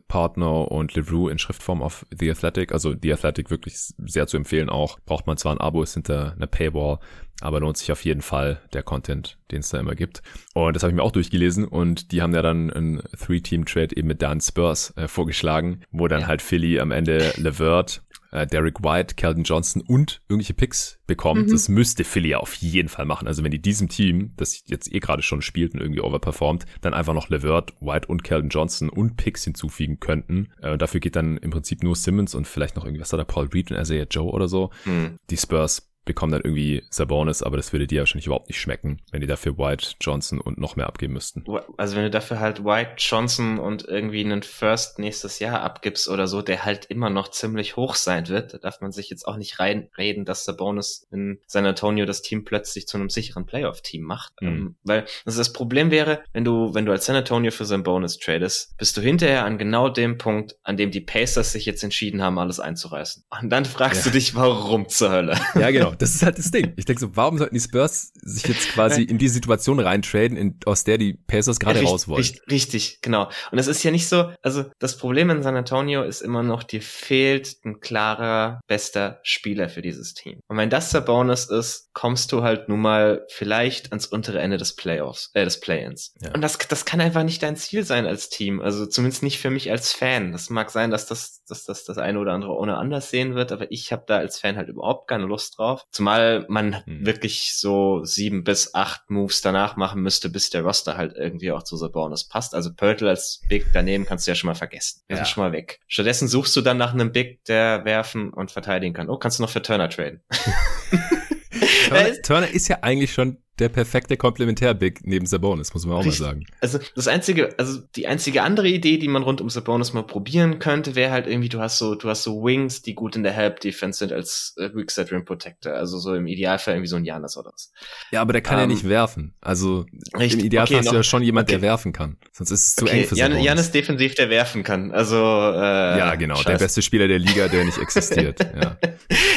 Partner und LeRoux in Schriftform auf The Athletic. Also The Athletic wirklich sehr zu empfehlen auch. Braucht man zwar ein Abo, ist hinter einer Paywall, aber lohnt sich auf jeden Fall der Content, den es da immer gibt. Und das habe ich mir auch durchgelesen und die haben ja dann ein Three-Team-Trade eben mit Dan Spurs äh, vorgeschlagen, wo dann ja. halt Philly am Ende Levert äh, Derek White, Calvin Johnson und irgendwelche Picks bekommt. Mhm. Das müsste Philly ja auf jeden Fall machen. Also wenn die diesem Team, das jetzt eh gerade schon spielt und irgendwie overperformt, dann einfach noch Levert, White und Calvin Johnson und Picks hinzufügen könnten. Äh, dafür geht dann im Prinzip nur Simmons und vielleicht noch irgendwas da Paul Reed und Isaiah Joe oder so. Mhm. Die Spurs bekommen dann irgendwie Sabonis, aber das würde dir wahrscheinlich überhaupt nicht schmecken, wenn die dafür White, Johnson und noch mehr abgeben müssten. Also wenn du dafür halt White, Johnson und irgendwie einen First nächstes Jahr abgibst oder so, der halt immer noch ziemlich hoch sein wird, da darf man sich jetzt auch nicht reinreden, dass Sabonis in San Antonio das Team plötzlich zu einem sicheren Playoff-Team macht. Mhm. Ähm, weil also das Problem wäre, wenn du, wenn du als San Antonio für Sabonis tradest, bist du hinterher an genau dem Punkt, an dem die Pacers sich jetzt entschieden haben, alles einzureißen. Und dann fragst ja. du dich, warum zur Hölle? Ja, genau. Das ist halt das Ding. Ich denke so, warum sollten die Spurs sich jetzt quasi in die Situation reintraden, in, aus der die Pacers gerade raus wollen? Richtig, richtig, genau. Und es ist ja nicht so, also das Problem in San Antonio ist immer noch, dir fehlt ein klarer, bester Spieler für dieses Team. Und wenn das der Bonus ist, kommst du halt nun mal vielleicht ans untere Ende des Playoffs, äh, des Play-ins. Ja. Und das, das kann einfach nicht dein Ziel sein als Team. Also zumindest nicht für mich als Fan. Das mag sein, dass das, dass das das eine oder andere ohne anders sehen wird, aber ich habe da als Fan halt überhaupt keine Lust drauf. Zumal Mal man hm. wirklich so sieben bis acht Moves danach machen müsste, bis der Roster halt irgendwie auch zu Sabonis passt. Also Pörtl als Big daneben kannst du ja schon mal vergessen. Der ja. ist schon mal weg. Stattdessen suchst du dann nach einem Big, der werfen und verteidigen kann. Oh, kannst du noch für Turner traden. Turner, Turner ist ja eigentlich schon der perfekte Komplementär-Big neben Sabonis, muss man auch Richtig. mal sagen. Also das einzige, also die einzige andere Idee, die man rund um Sabonis mal probieren könnte, wäre halt irgendwie, du hast so, du hast so Wings, die gut in der Help-Defense sind als äh, Weak Set Rim Protector. Also so im Idealfall irgendwie so ein Janis oder was. Ja, aber der kann um, ja ähm, nicht werfen. Also richtig, im Idealfall okay, hast noch, du ja schon jemand, okay. der werfen kann. Sonst ist es zu okay, eng für Jan, Sabonis. Janis defensiv, der werfen kann. Also äh, Ja, genau. Scheiße. Der beste Spieler der Liga, der nicht existiert. ja.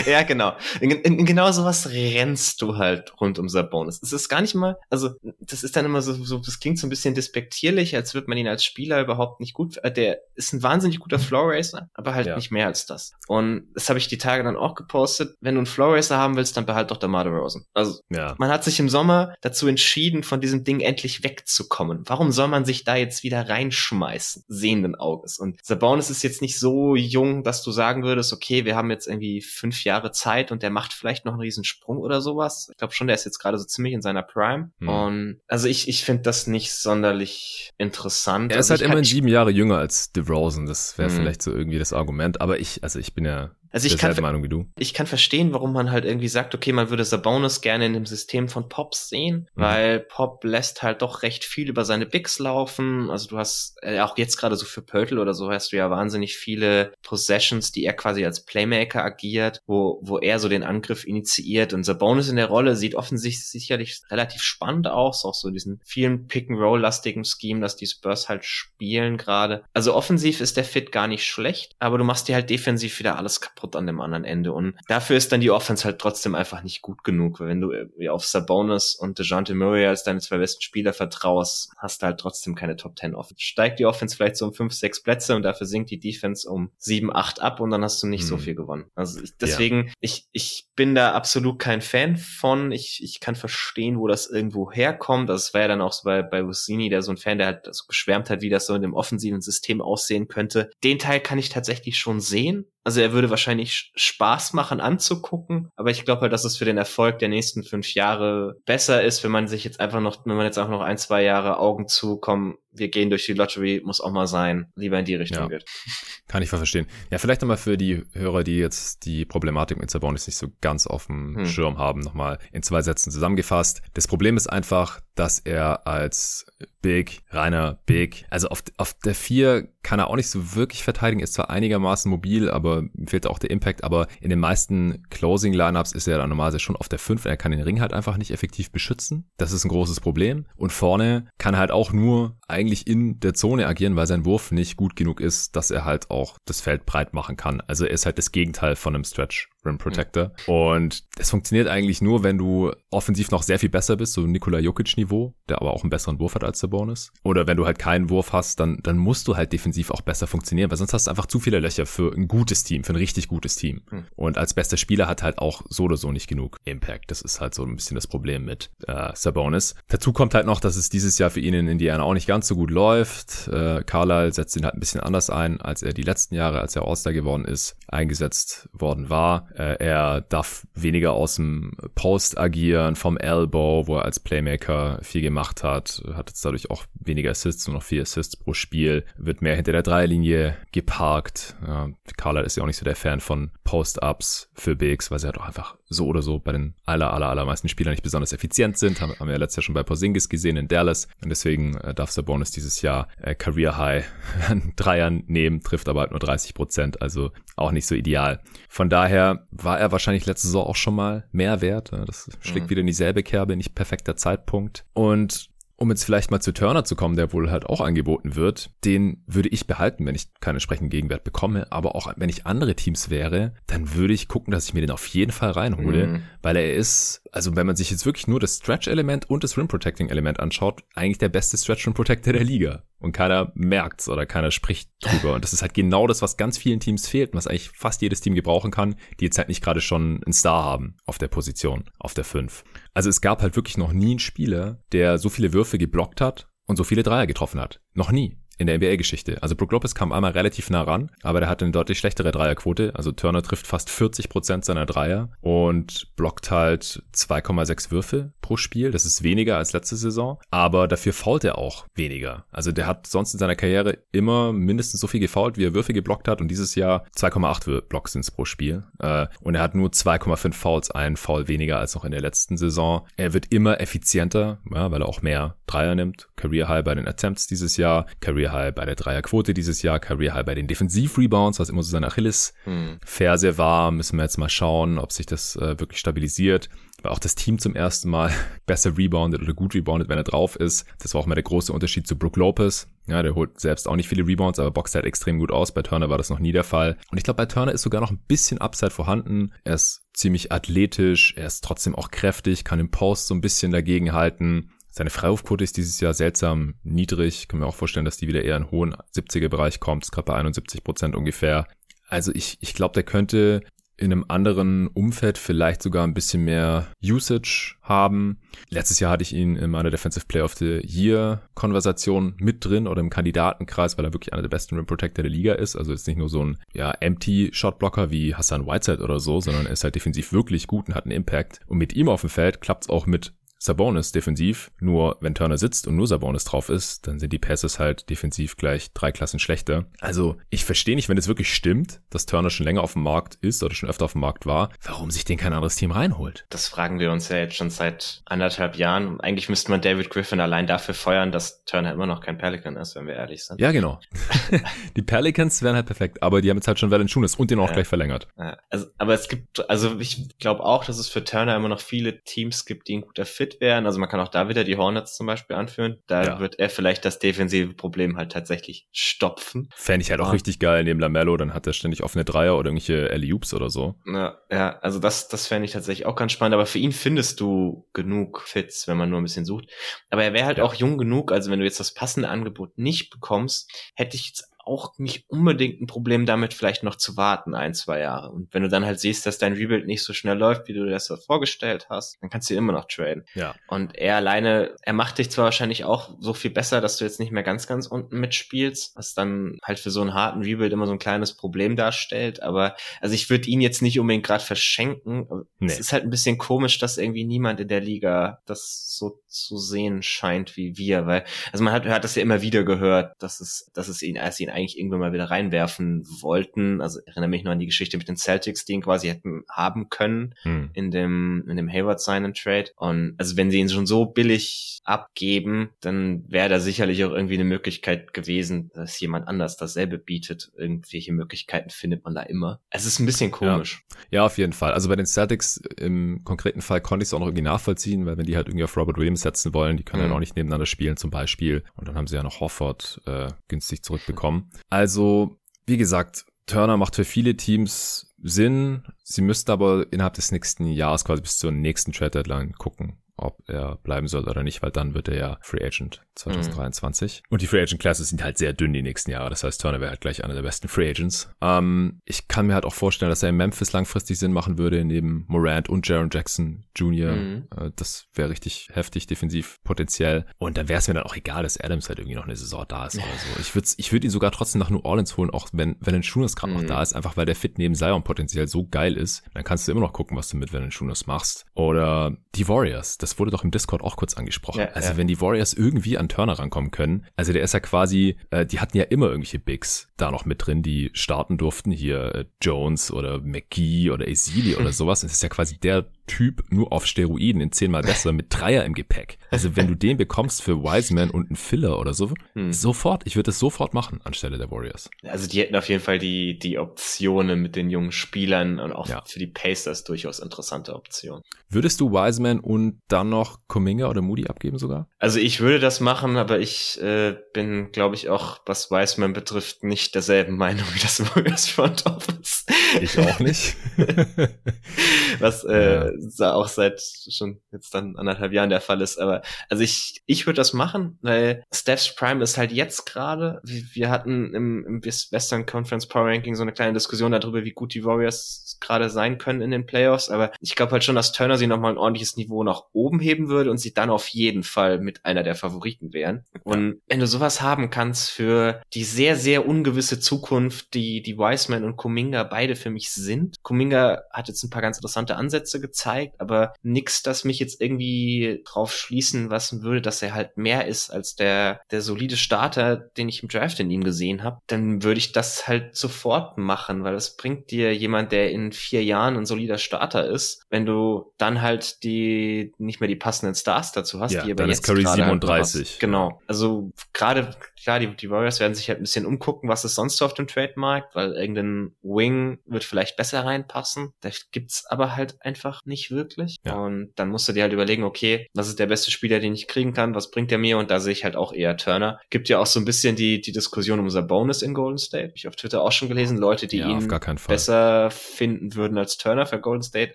ja, genau. In, in, in genau sowas rennst du halt rund um Sabonis. Es ist gar nicht mal, also das ist dann immer so, so das klingt so ein bisschen despektierlich, als würde man ihn als Spieler überhaupt nicht gut, äh, der ist ein wahnsinnig guter Floor Racer, aber halt ja. nicht mehr als das. Und das habe ich die Tage dann auch gepostet. Wenn du einen Floor Racer haben willst, dann behalt doch der Marder Rosen. Also ja. man hat sich im Sommer dazu entschieden, von diesem Ding endlich wegzukommen. Warum soll man sich da jetzt wieder reinschmeißen, sehenden Auges? Und Sabonis ist jetzt nicht so jung, dass du sagen würdest, okay, wir haben jetzt irgendwie fünf Jahre Zeit und der macht vielleicht noch einen riesen Sprung oder sowas. Ich glaube schon, der ist jetzt gerade so ziemlich in seiner Prime. Hm. Und also ich, ich finde das nicht sonderlich interessant. Er ist also halt immerhin sieben Jahre jünger als DeRozan. Das wäre hm. vielleicht so irgendwie das Argument. Aber ich, also ich bin ja also ich kann, Meinung wie du. ich kann verstehen, warum man halt irgendwie sagt, okay, man würde Sabonis gerne in dem System von Pops sehen, mhm. weil Pop lässt halt doch recht viel über seine Bigs laufen. Also du hast äh, auch jetzt gerade so für Pörtl oder so hast du ja wahnsinnig viele Possessions, die er quasi als Playmaker agiert, wo, wo er so den Angriff initiiert. Und Sabonis in der Rolle sieht offensichtlich sicherlich relativ spannend aus, auch so diesen vielen Pick-and-Roll-lastigen Scheme, dass die Spurs halt spielen gerade. Also offensiv ist der Fit gar nicht schlecht, aber du machst dir halt defensiv wieder alles kaputt kaputt an dem anderen Ende. Und dafür ist dann die Offense halt trotzdem einfach nicht gut genug. Weil wenn du auf Sabonis und DeJounte Murray als deine zwei besten Spieler vertraust, hast du halt trotzdem keine Top 10 Offense. Steigt die Offense vielleicht so um fünf, sechs Plätze und dafür sinkt die Defense um sieben, acht ab und dann hast du nicht hm. so viel gewonnen. Also ich, deswegen, ja. ich, ich bin da absolut kein Fan von. Ich, ich kann verstehen, wo das irgendwo herkommt. Das war ja dann auch so bei, bei Rossini, der so ein Fan, der halt so geschwärmt hat, wie das so in dem offensiven System aussehen könnte. Den Teil kann ich tatsächlich schon sehen. Also er würde wahrscheinlich Spaß machen anzugucken, aber ich glaube halt, dass es für den Erfolg der nächsten fünf Jahre besser ist, wenn man sich jetzt einfach noch, wenn man jetzt auch noch ein, zwei Jahre Augen zukommen, wir gehen durch die Lottery, muss auch mal sein, lieber in die Richtung ja. geht. Kann ich verstehen. Ja, vielleicht nochmal für die Hörer, die jetzt die Problematik mit Sabonis nicht so ganz auf dem hm. Schirm haben, nochmal in zwei Sätzen zusammengefasst. Das Problem ist einfach, dass er als Big, reiner Big, also auf, auf der 4 kann er auch nicht so wirklich verteidigen, ist zwar einigermaßen mobil, aber fehlt auch der Impact, aber in den meisten Closing-Lineups ist er dann normalerweise schon auf der 5, er kann den Ring halt einfach nicht effektiv beschützen. Das ist ein großes Problem. Und vorne kann er halt auch nur eigentlich in der Zone agieren, weil sein Wurf nicht gut genug ist, dass er halt auch das Feld breit machen kann. Also er ist halt das Gegenteil von einem Stretch Rim Protector. Mhm. Und es funktioniert eigentlich nur, wenn du offensiv noch sehr viel besser bist, so Nikola Jokic Niveau, der aber auch einen besseren Wurf hat als der Bonus. Oder wenn du halt keinen Wurf hast, dann, dann musst du halt defensiv auch besser funktionieren, weil sonst hast du einfach zu viele Löcher für ein gutes Team, für ein richtig gutes Team. Mhm. Und als bester Spieler hat halt auch so oder so nicht genug Impact. Das ist halt so ein bisschen das Problem mit äh, Sabonis. Dazu kommt halt noch, dass es dieses Jahr für ihn in Indiana auch nicht ganz so gut läuft. Äh, Carlisle setzt ihn halt ein bisschen anders ein, als er die letzten Jahre, als er All-Star geworden ist, eingesetzt worden war. Äh, er darf weniger aus dem Post agieren, vom Elbow, wo er als Playmaker viel gemacht hat, hat jetzt dadurch auch weniger Assists, nur noch vier Assists pro Spiel, wird mehr hinter der Dreierlinie geparkt. Ja, Carla ist ja auch nicht so der Fan von Post-Ups für Bigs, weil sie halt auch einfach so oder so bei den aller, aller, allermeisten Spielern nicht besonders effizient sind. Haben, haben wir ja letztes Jahr schon bei Porzingis gesehen in Dallas. Und deswegen äh, darf Sabonis dieses Jahr äh, Career High an Dreiern nehmen, trifft aber halt nur 30 Prozent, also auch nicht so ideal. Von daher war er wahrscheinlich letzte Saison auch schon mal mehr wert. Das schlägt mhm. wieder in dieselbe Kerbe, nicht perfekter Zeitpunkt. Und um jetzt vielleicht mal zu Turner zu kommen, der wohl halt auch angeboten wird, den würde ich behalten, wenn ich keinen entsprechenden Gegenwert bekomme. Aber auch wenn ich andere Teams wäre, dann würde ich gucken, dass ich mir den auf jeden Fall reinhole, mhm. weil er ist, also wenn man sich jetzt wirklich nur das Stretch-Element und das Rim-Protecting-Element anschaut, eigentlich der beste Stretch-Rim-Protector der Liga. Und keiner merkt's oder keiner spricht drüber. Und das ist halt genau das, was ganz vielen Teams fehlt und was eigentlich fast jedes Team gebrauchen kann, die jetzt halt nicht gerade schon einen Star haben auf der Position, auf der 5. Also es gab halt wirklich noch nie einen Spieler, der so viele Würfe geblockt hat und so viele Dreier getroffen hat. Noch nie in der NBA-Geschichte. Also Brook Lopez kam einmal relativ nah ran, aber der hatte eine deutlich schlechtere Dreierquote. Also Turner trifft fast 40 Prozent seiner Dreier und blockt halt 2,6 Würfe pro Spiel. Das ist weniger als letzte Saison, aber dafür fault er auch weniger. Also der hat sonst in seiner Karriere immer mindestens so viel gefault, wie er Würfe geblockt hat und dieses Jahr 2,8 Blocks sind pro Spiel. Äh, und er hat nur 2,5 Fouls, ein Foul weniger als noch in der letzten Saison. Er wird immer effizienter, weil er auch mehr Dreier nimmt. Career High bei den Attempts dieses Jahr, Career High bei der Dreierquote dieses Jahr, Career High bei den Defensiv-Rebounds, was immer so seine Achilles-Ferse hm. war. Müssen wir jetzt mal schauen, ob sich das äh, wirklich stabilisiert weil auch das Team zum ersten Mal besser reboundet oder gut reboundet, wenn er drauf ist. Das war auch mal der große Unterschied zu Brook Lopez. Ja, der holt selbst auch nicht viele Rebounds, aber boxt halt extrem gut aus. Bei Turner war das noch nie der Fall. Und ich glaube, bei Turner ist sogar noch ein bisschen Upside vorhanden. Er ist ziemlich athletisch, er ist trotzdem auch kräftig, kann im Post so ein bisschen dagegen halten. Seine Freiwurfquote ist dieses Jahr seltsam niedrig. Kann mir auch vorstellen, dass die wieder eher in hohen 70er Bereich kommt. Ist gerade bei 71 Prozent ungefähr. Also ich, ich glaube, der könnte in einem anderen Umfeld vielleicht sogar ein bisschen mehr Usage haben. Letztes Jahr hatte ich ihn in meiner Defensive Player of the Year Konversation mit drin oder im Kandidatenkreis, weil er wirklich einer der besten Rim Protector der Liga ist. Also ist nicht nur so ein ja, empty Shotblocker wie Hassan Whiteside oder so, sondern er ist halt defensiv wirklich gut und hat einen Impact. Und mit ihm auf dem Feld klappt es auch mit Sabonis defensiv. Nur wenn Turner sitzt und nur Sabonis drauf ist, dann sind die Passes halt defensiv gleich drei Klassen schlechter. Also ich verstehe nicht, wenn es wirklich stimmt, dass Turner schon länger auf dem Markt ist oder schon öfter auf dem Markt war, warum sich den kein anderes Team reinholt. Das fragen wir uns ja jetzt schon seit anderthalb Jahren. Eigentlich müsste man David Griffin allein dafür feuern, dass Turner immer noch kein Pelican ist, wenn wir ehrlich sind. Ja, genau. die Pelicans wären halt perfekt, aber die haben jetzt halt schon Valanciunas und den auch ja. gleich verlängert. Ja. Also, aber es gibt, also ich glaube auch, dass es für Turner immer noch viele Teams gibt, die ein guter Fit fit werden. Also man kann auch da wieder die Hornets zum Beispiel anführen. Da ja. wird er vielleicht das defensive Problem halt tatsächlich stopfen. Fände ich halt auch ja. richtig geil neben Lamello, dann hat er ständig offene Dreier oder irgendwelche alley oder so. Ja, ja also das, das fände ich tatsächlich auch ganz spannend. Aber für ihn findest du genug Fits, wenn man nur ein bisschen sucht. Aber er wäre halt ja. auch jung genug, also wenn du jetzt das passende Angebot nicht bekommst, hätte ich jetzt auch nicht unbedingt ein Problem damit, vielleicht noch zu warten, ein, zwei Jahre. Und wenn du dann halt siehst, dass dein Rebuild nicht so schnell läuft, wie du dir das vorgestellt hast, dann kannst du immer noch traden. Ja. Und er alleine, er macht dich zwar wahrscheinlich auch so viel besser, dass du jetzt nicht mehr ganz, ganz unten mitspielst, was dann halt für so einen harten Rebuild immer so ein kleines Problem darstellt. Aber also ich würde ihn jetzt nicht unbedingt gerade verschenken. Nee. Es ist halt ein bisschen komisch, dass irgendwie niemand in der Liga das so zu sehen scheint wie wir, weil also man hat, hat das ja immer wieder gehört, dass es, dass es ihn, als ihn eigentlich irgendwann mal wieder reinwerfen wollten. Also erinnere mich nur an die Geschichte mit den Celtics, die ihn quasi hätten haben können hm. in dem in dem Hayward Sign and Trade. Und also wenn sie ihn schon so billig abgeben, dann wäre da sicherlich auch irgendwie eine Möglichkeit gewesen, dass jemand anders dasselbe bietet. Irgendwelche Möglichkeiten findet man da immer. Es ist ein bisschen komisch. Ja. ja, auf jeden Fall. Also bei den Celtics im konkreten Fall konnte ich es auch noch irgendwie nachvollziehen, weil wenn die halt irgendwie auf Robert Williams setzen wollen, die können mhm. ja auch nicht nebeneinander spielen zum Beispiel. Und dann haben sie ja noch Hofford äh, günstig zurückbekommen. Also, wie gesagt, Turner macht für viele Teams Sinn. Sie müssten aber innerhalb des nächsten Jahres quasi bis zur nächsten Trade Deadline gucken, ob er bleiben soll oder nicht, weil dann wird er ja Free Agent 2023. Mhm. Und die Free Agent Classes sind halt sehr dünn die nächsten Jahre. Das heißt, Turner wäre halt gleich einer der besten Free Agents. Ähm, ich kann mir halt auch vorstellen, dass er in Memphis langfristig Sinn machen würde, neben Morant und Jaron Jackson Jr. Mhm. Äh, das wäre richtig heftig defensiv potenziell. Und dann wäre es mir dann auch egal, dass Adams halt irgendwie noch eine Saison da ist oder so. Ich würde ich würd ihn sogar trotzdem nach New Orleans holen, auch wenn, wenn ein Schunas gerade mhm. noch da ist, einfach weil der Fit neben Zion potenziell so geil ist. Dann kannst du immer noch gucken, was du mit Van Schunas machst. Oder die Warriors. Das wurde doch im Discord auch kurz angesprochen. Ja, also ja. wenn die Warriors irgendwie an Turner rankommen können, also der ist ja quasi, äh, die hatten ja immer irgendwelche Bigs da noch mit drin, die starten durften. Hier äh, Jones oder McGee oder Ezili oder sowas. Das ist ja quasi der Typ nur auf Steroiden in zehnmal besser mit Dreier im Gepäck. Also wenn du den bekommst für Wiseman und einen Filler oder so, hm. sofort, ich würde es sofort machen anstelle der Warriors. Also die hätten auf jeden Fall die, die Optionen mit den jungen Spielern und auch ja. für die Pacers durchaus interessante Optionen. Würdest du Wiseman und dann noch Kuminga oder Moody abgeben sogar? Also ich würde das machen, aber ich äh, bin, glaube ich, auch, was Wiseman betrifft, nicht derselben Meinung wie das Warriors Front Office. Ich auch nicht. was äh, ja. auch seit schon jetzt dann anderthalb Jahren der Fall ist. Aber also ich, ich würde das machen, weil Steph's Prime ist halt jetzt gerade. Wir hatten im, im Western Conference Power Ranking so eine kleine Diskussion darüber, wie gut die Warriors gerade sein können in den Playoffs. Aber ich glaube halt schon, dass Turner sie nochmal ein ordentliches Niveau nach oben heben würde und sie dann auf jeden Fall mit einer der Favoriten wären. Und wenn du sowas haben kannst für die sehr, sehr ungewisse Zukunft, die die Wiseman und Kuminga beide für mich sind. Kuminga hat jetzt ein paar ganz interessante Ansätze gezeigt, aber nix, das mich jetzt irgendwie drauf schließen lassen würde, dass er halt mehr ist als der, der solide Starter, den ich im Draft in ihm gesehen habe, dann würde ich das halt sofort machen, weil das bringt dir jemand, der in vier Jahren ein solider Starter ist, wenn du dann halt die nicht mehr die passenden Stars dazu hast, ja, die aber jetzt Curry 37. Halt genau. Also gerade klar, die, die Warriors werden sich halt ein bisschen umgucken, was es sonst so auf dem Trademarkt, weil irgendein Wing wird vielleicht besser reinpassen. Da gibt's aber halt einfach nicht wirklich. Ja. Und dann musst du dir halt überlegen, okay, was ist der beste Spieler, den ich kriegen kann? Was bringt der mir? Und da sehe ich halt auch eher Turner. Gibt ja auch so ein bisschen die, die Diskussion um unser Bonus in Golden State. Hab ich auf Twitter auch schon gelesen. Leute, die ja, ihn besser finden würden als Turner für Golden State,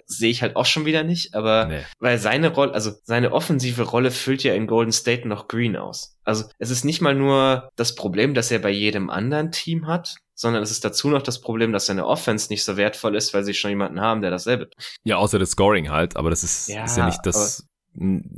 sehe ich halt auch schon wieder nicht. Aber nee. weil seine Rolle, also seine offensive Rolle füllt ja in Golden State noch Green aus. Also es ist nicht mal nur das Problem, dass er bei jedem anderen Team hat, sondern es ist dazu noch das Problem, dass seine Offense nicht so wertvoll ist, weil sie schon jemanden haben, der dasselbe. Ja, außer das Scoring halt, aber das ist ja, ist ja nicht das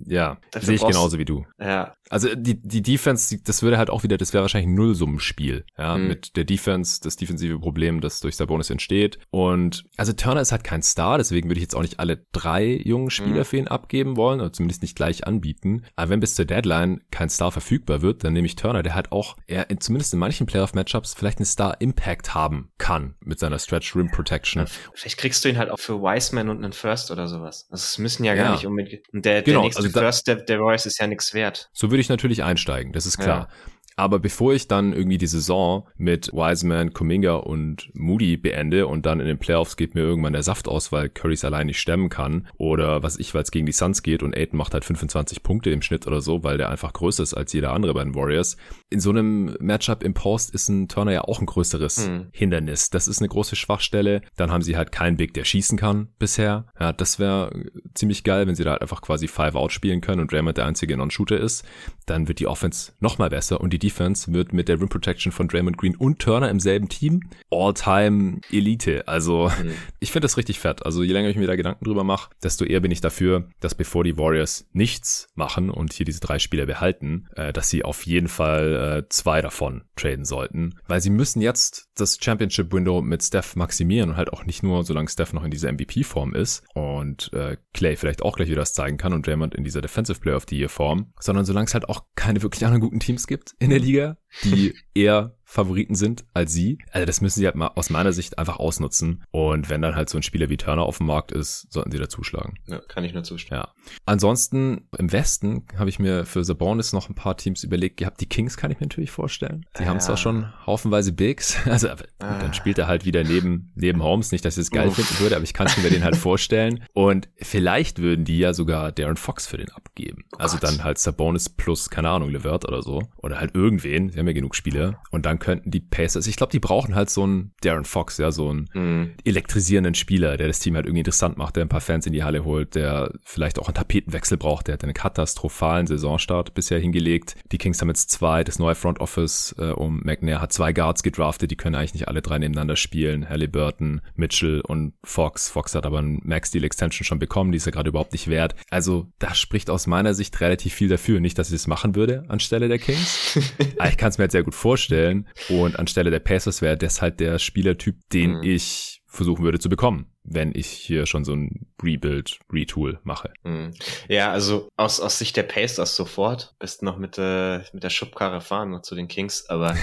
ja, sehe ich genauso wie du. Ja. Also die, die Defense, das würde halt auch wieder, das wäre wahrscheinlich ein Nullsummenspiel, ja, mhm. mit der Defense, das defensive Problem, das durch Sabonis entsteht. Und also Turner ist halt kein Star, deswegen würde ich jetzt auch nicht alle drei jungen Spieler mhm. für ihn abgeben wollen, oder zumindest nicht gleich anbieten. Aber wenn bis zur Deadline kein Star verfügbar wird, dann nehme ich Turner, der halt auch, er in, zumindest in manchen Playoff-Matchups vielleicht einen Star-Impact haben kann mit seiner Stretch Rim Protection. Vielleicht kriegst du ihn halt auch für Wiseman und einen First oder sowas. Also es müssen ja gar ja. nicht unbedingt. Der, genau, der nächste also da, First der, der Royce ist ja nichts wert. So würde ich natürlich einsteigen, das ist klar. Ja. Aber bevor ich dann irgendwie die Saison mit Wiseman, Kuminga und Moody beende und dann in den Playoffs geht mir irgendwann der Saft aus, weil Currys allein nicht stemmen kann oder was ich, weil es gegen die Suns geht und Aiden macht halt 25 Punkte im Schnitt oder so, weil der einfach größer ist als jeder andere bei den Warriors. In so einem Matchup im Post ist ein Turner ja auch ein größeres hm. Hindernis. Das ist eine große Schwachstelle. Dann haben sie halt keinen Big, der schießen kann bisher. Ja, das wäre ziemlich geil, wenn sie da halt einfach quasi Five Out spielen können und Raymond der einzige Non-Shooter ist. Dann wird die Offense noch mal besser und die Defense wird mit der Rim Protection von Draymond Green und Turner im selben Team All-Time Elite. Also mhm. ich finde das richtig fett. Also je länger ich mir da Gedanken drüber mache, desto eher bin ich dafür, dass bevor die Warriors nichts machen und hier diese drei Spieler behalten, äh, dass sie auf jeden Fall äh, zwei davon traden sollten, weil sie müssen jetzt das Championship Window mit Steph maximieren und halt auch nicht nur, solange Steph noch in dieser MVP-Form ist und äh, Clay vielleicht auch gleich wieder das zeigen kann und Draymond in dieser Defensive Player of the Year Form, sondern solange es halt auch keine wirklich anderen guten Teams gibt in der Liga, die eher Favoriten sind als sie. Also das müssen sie halt mal aus meiner Sicht einfach ausnutzen. Und wenn dann halt so ein Spieler wie Turner auf dem Markt ist, sollten sie da zuschlagen. Ja, kann ich nur zustimmen. Ja. Ansonsten im Westen habe ich mir für Sabonis noch ein paar Teams überlegt gehabt. Die Kings kann ich mir natürlich vorstellen. Die ja. haben zwar schon haufenweise Bigs, also ah. dann spielt er halt wieder neben, neben Holmes. Nicht, dass ich es geil Uff. finden würde, aber ich kann es mir den halt vorstellen. Und vielleicht würden die ja sogar Darren Fox für den abgeben. Oh also dann halt Sabonis plus, keine Ahnung, Levert oder so. Oder halt irgendwen. Sie haben ja genug Spieler. Und dann könnten die Pacers, ich glaube, die brauchen halt so einen Darren Fox, ja, so einen mhm. elektrisierenden Spieler, der das Team halt irgendwie interessant macht, der ein paar Fans in die Halle holt, der vielleicht auch einen Tapetenwechsel braucht, der hat einen katastrophalen Saisonstart bisher hingelegt. Die Kings haben jetzt zwei, das neue Front Office äh, um McNair hat zwei Guards gedraftet, die können eigentlich nicht alle drei nebeneinander spielen, Halliburton, Mitchell und Fox. Fox hat aber einen Max Deal Extension schon bekommen, die ist ja gerade überhaupt nicht wert. Also das spricht aus meiner Sicht relativ viel dafür. Nicht, dass ich das machen würde anstelle der Kings, aber ich kann es mir halt sehr gut vorstellen und anstelle der Pacers wäre das halt der Spielertyp, den mhm. ich versuchen würde zu bekommen wenn ich hier schon so ein Rebuild, Retool mache. Mhm. Ja, also aus, aus Sicht der Pacers sofort. Besten noch mit, äh, mit der Schubkarre fahren zu den Kings, aber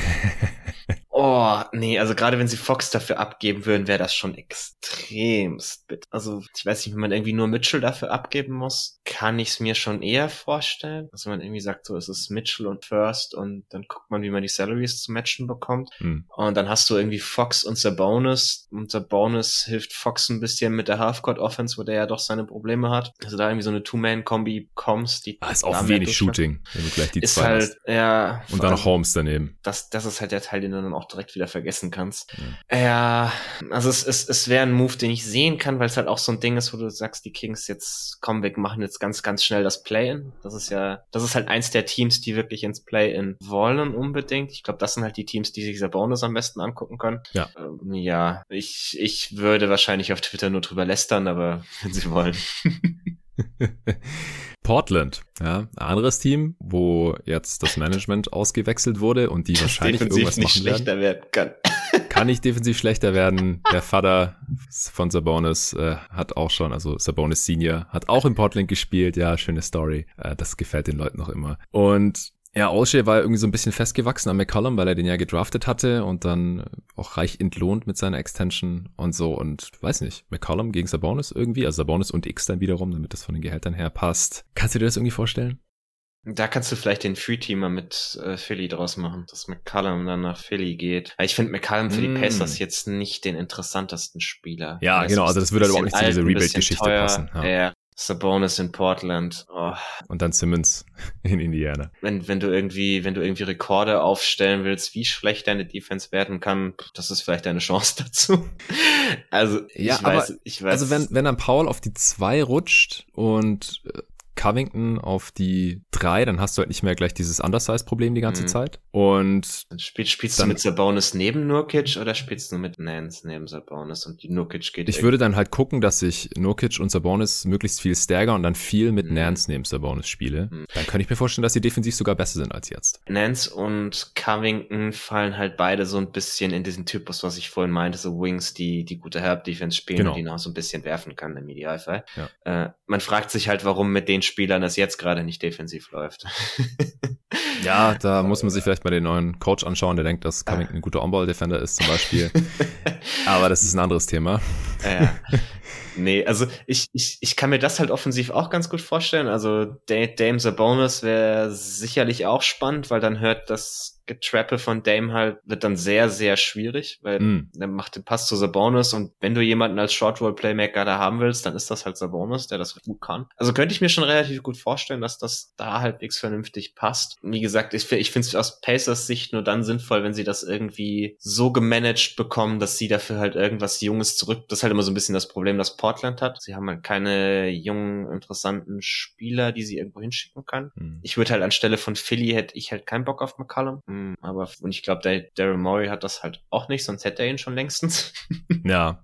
Oh, nee, also gerade wenn sie Fox dafür abgeben würden, wäre das schon extremst bitter. Also ich weiß nicht, wenn man irgendwie nur Mitchell dafür abgeben muss, kann ich es mir schon eher vorstellen. Also man irgendwie sagt, so es ist Mitchell und First und dann guckt man, wie man die Salaries zu matchen bekommt. Hm. Und dann hast du irgendwie Fox und Sabonis und Sabonis hilft Fox ein bisschen mit der Halfcourt Offense, wo der ja doch seine Probleme hat. Also da irgendwie so eine Two-Man-Kombi kommst, die ah, ist auch wenig Shooting, wenn du gleich die ist zwei halt, hast. ja. Und dann noch Holmes daneben. Das, das ist halt der Teil, den du dann auch direkt wieder vergessen kannst. Ja, ja also es, es, es wäre ein Move, den ich sehen kann, weil es halt auch so ein Ding ist, wo du sagst, die Kings jetzt kommen weg, machen jetzt ganz, ganz schnell das Play-In. Das ist ja, das ist halt eins der Teams, die wirklich ins Play-In wollen unbedingt. Ich glaube, das sind halt die Teams, die sich dieser Bonus am besten angucken können. Ja. Ähm, ja, ich, ich würde wahrscheinlich auf Twitter nur drüber lästern, aber wenn sie wollen. Portland, ja, ein anderes Team, wo jetzt das Management ausgewechselt wurde und die wahrscheinlich irgendwas machen werden. werden kann. kann nicht defensiv schlechter werden. Der Vater von Sabonis äh, hat auch schon, also Sabonis Senior, hat auch in Portland gespielt. Ja, schöne Story. Äh, das gefällt den Leuten noch immer. Und ja, Olsche war irgendwie so ein bisschen festgewachsen an McCollum, weil er den ja gedraftet hatte und dann auch reich entlohnt mit seiner Extension und so und weiß nicht, McCollum gegen Sabonis irgendwie, also Sabonis und X dann wiederum, damit das von den Gehältern her passt. Kannst du dir das irgendwie vorstellen? Da kannst du vielleicht den Free-Teamer mit äh, Philly draus machen, dass McCallum dann nach Philly geht. Ich finde McCallum für mm. die Pacers jetzt nicht den interessantesten Spieler. Ja, genau, also das würde halt überhaupt nicht zu dieser Rebuild-Geschichte passen. Ja. ja. Sabonis in Portland. Oh. Und dann Simmons in Indiana. Wenn, wenn du irgendwie, wenn du irgendwie Rekorde aufstellen willst, wie schlecht deine Defense werden kann, das ist vielleicht deine Chance dazu. Also, ja, ich weiß, ich weiß. Also wenn, wenn dann Paul auf die zwei rutscht und äh, Covington auf die drei, dann hast du halt nicht mehr gleich dieses Undersize-Problem die ganze mhm. Zeit. Und Spiel, spielst dann, du mit Sabonis neben Nurkic oder spielst du mit Nance neben Sabonis und die Nurkic geht? Ich würde dann halt gucken, dass ich Nurkic und Sabonis möglichst viel stagger und dann viel mit mhm. Nance neben Sabonis spiele. Mhm. Dann könnte ich mir vorstellen, dass sie defensiv sogar besser sind als jetzt. Nance und Covington fallen halt beide so ein bisschen in diesen Typus, was ich vorhin meinte, so Wings, die die gute Herb-Defense spielen genau. und die noch so ein bisschen werfen kann im Idealfall. Ja. Äh, man fragt sich halt, warum mit den Spielern das jetzt gerade nicht defensiv läuft. ja, da muss man sich vielleicht mal den neuen Coach anschauen, der denkt, dass Covington ein guter On-Ball-Defender ist zum Beispiel. Aber das ist ein anderes Thema. Ja. Nee, also ich, ich, ich kann mir das halt offensiv auch ganz gut vorstellen. Also Dame Bonus wäre sicherlich auch spannend, weil dann hört das Getrappe von Dame halt wird dann sehr, sehr schwierig, weil mm. er macht den Pass zu Sabonis und wenn du jemanden als Short Roll Playmaker da haben willst, dann ist das halt Sabonis, der das gut kann. Also könnte ich mir schon relativ gut vorstellen, dass das da halbwegs vernünftig passt. Wie gesagt, ich, ich finde es aus Pacers Sicht nur dann sinnvoll, wenn sie das irgendwie so gemanagt bekommen, dass sie dafür halt irgendwas Junges zurück, das ist halt immer so ein bisschen das Problem Problem, das Portland hat. Sie haben halt keine jungen, interessanten Spieler, die sie irgendwo hinschicken kann. Mhm. Ich würde halt anstelle von Philly hätte ich halt keinen Bock auf McCollum. Mhm, aber und ich glaube, der Daryl Morey hat das halt auch nicht, sonst hätte er ihn schon längstens. ja.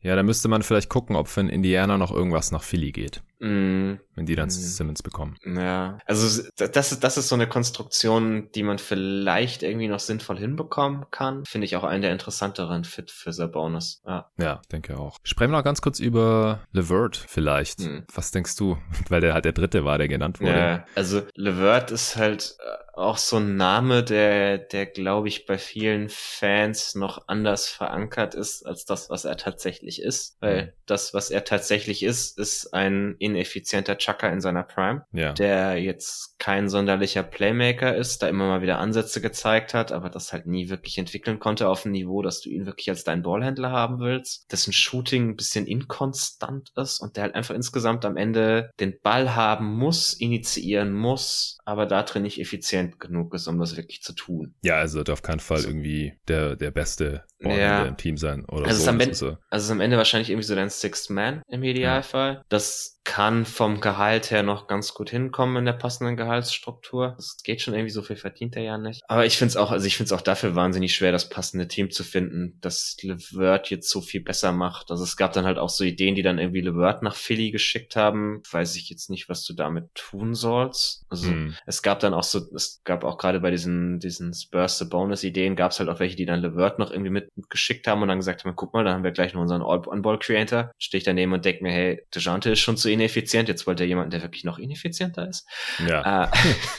Ja, da müsste man vielleicht gucken, ob von Indiana noch irgendwas nach Philly geht. Mm. Wenn die dann mm. Simmons bekommen. Ja, also das ist, das ist so eine Konstruktion, die man vielleicht irgendwie noch sinnvoll hinbekommen kann. Finde ich auch einen der interessanteren Fit für Sabonis. Ja, ja denke auch. Sprechen wir noch ganz kurz über Levert vielleicht. Mm. Was denkst du? Weil der halt der dritte war, der genannt wurde. Ja, also Levert ist halt äh, auch so ein Name, der, der glaube ich bei vielen Fans noch anders verankert ist als das, was er tatsächlich ist. Weil mhm. das, was er tatsächlich ist, ist ein ineffizienter Chucker in seiner Prime, ja. der jetzt kein sonderlicher Playmaker ist, da immer mal wieder Ansätze gezeigt hat, aber das halt nie wirklich entwickeln konnte auf ein Niveau, dass du ihn wirklich als deinen Ballhändler haben willst, dessen Shooting ein bisschen inkonstant ist und der halt einfach insgesamt am Ende den Ball haben muss, initiieren muss, aber da drin nicht effizient genug ist, um das wirklich zu tun. Ja, also darf keinen Fall also, irgendwie der, der beste ja. im Team sein oder also so. Ist am Ende, so. Also ist am Ende wahrscheinlich irgendwie so dein Sixth Man im Idealfall. Ja. Das kann vom Gehalt her noch ganz gut hinkommen in der passenden Gehaltsstruktur. Das geht schon irgendwie, so viel verdient er ja nicht. Aber ich finde es auch, also ich finde es auch dafür wahnsinnig schwer, das passende Team zu finden, dass LeVert jetzt so viel besser macht. Also es gab dann halt auch so Ideen, die dann irgendwie LeVert nach Philly geschickt haben. Weiß ich jetzt nicht, was du damit tun sollst. Also hm. es gab dann auch so, es gab auch gerade bei diesen, diesen Spurs the Bonus Ideen, gab es halt auch welche, die dann LeVert noch irgendwie mitgeschickt haben und dann gesagt haben, guck mal, da haben wir gleich noch unseren On-Ball Creator. Stehe ich daneben und denke mir, hey, DeJounte ist schon zu ineffizient, jetzt wollte er jemanden, der wirklich noch ineffizienter ist. Ja. Äh,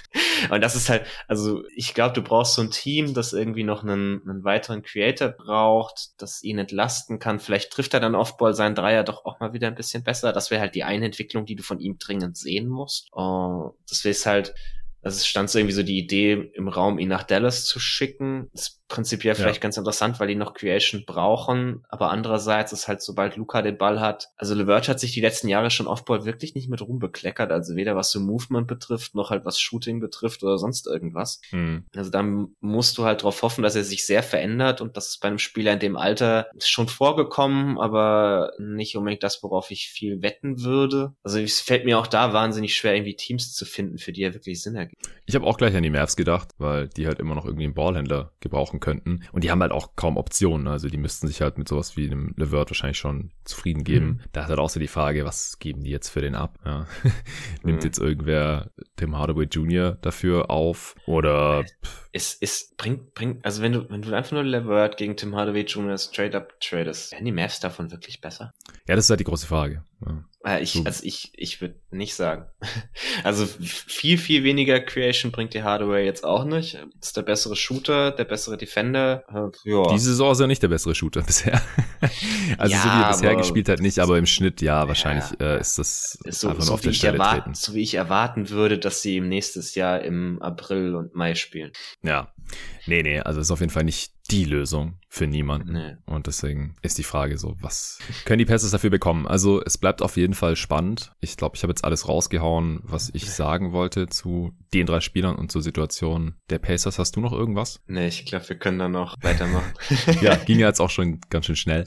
und das ist halt, also ich glaube, du brauchst so ein Team, das irgendwie noch einen, einen weiteren Creator braucht, das ihn entlasten kann. Vielleicht trifft er dann Offball seinen Dreier doch auch mal wieder ein bisschen besser. Das wäre halt die eine Entwicklung, die du von ihm dringend sehen musst. Uh, das wäre halt, also es stand so irgendwie so die Idee im Raum, ihn nach Dallas zu schicken. Das prinzipiell vielleicht ja. ganz interessant, weil die noch Creation brauchen. Aber andererseits ist halt, sobald Luca den Ball hat, also Levert hat sich die letzten Jahre schon Offball wirklich nicht mit rumbekleckert. Also weder was so Movement betrifft, noch halt was Shooting betrifft oder sonst irgendwas. Hm. Also dann musst du halt darauf hoffen, dass er sich sehr verändert und das ist bei einem Spieler in dem Alter schon vorgekommen, aber nicht unbedingt das, worauf ich viel wetten würde. Also es fällt mir auch da wahnsinnig schwer, irgendwie Teams zu finden, für die er wirklich Sinn ergibt. Ich habe auch gleich an die Mavs gedacht, weil die halt immer noch irgendwie einen Ballhändler gebrauchen könnten. Und die haben halt auch kaum Optionen. Also die müssten sich halt mit sowas wie einem Levert wahrscheinlich schon zufrieden geben. Mhm. Da ist halt auch so die Frage, was geben die jetzt für den ab? Ja. Nimmt mhm. jetzt irgendwer Tim Hardaway Jr. dafür auf? Oder es, es bringt, bringt, also wenn du, wenn du einfach nur Levert gegen Tim Hardaway Jr. straight up tradest, werden die Mavs davon wirklich besser? Ja, das ist halt die große Frage. Ja. Äh, ich, also ich, ich würde nicht sagen. Also viel, viel weniger Creation bringt die Hardware jetzt auch nicht. Ist der bessere Shooter, der bessere Defender. Äh, ja. Diese Saison ist ja nicht der bessere Shooter bisher. also ja, so wie er bisher gespielt hat, nicht, aber im Schnitt ja, wahrscheinlich ja. Äh, ist das so, einfach so auf der Stelle treten. So wie ich erwarten würde, dass sie im nächstes Jahr im April und Mai spielen. Ja. Nee, nee, also ist auf jeden Fall nicht die Lösung für niemanden. Nee. Und deswegen ist die Frage so, was können die Pacers dafür bekommen? Also es bleibt auf jeden Fall spannend. Ich glaube, ich habe jetzt alles rausgehauen, was ich sagen wollte zu den drei Spielern und zur Situation der Pacers. Hast du noch irgendwas? Nee, ich glaube, wir können da noch weitermachen. ja, ging ja jetzt auch schon ganz schön schnell.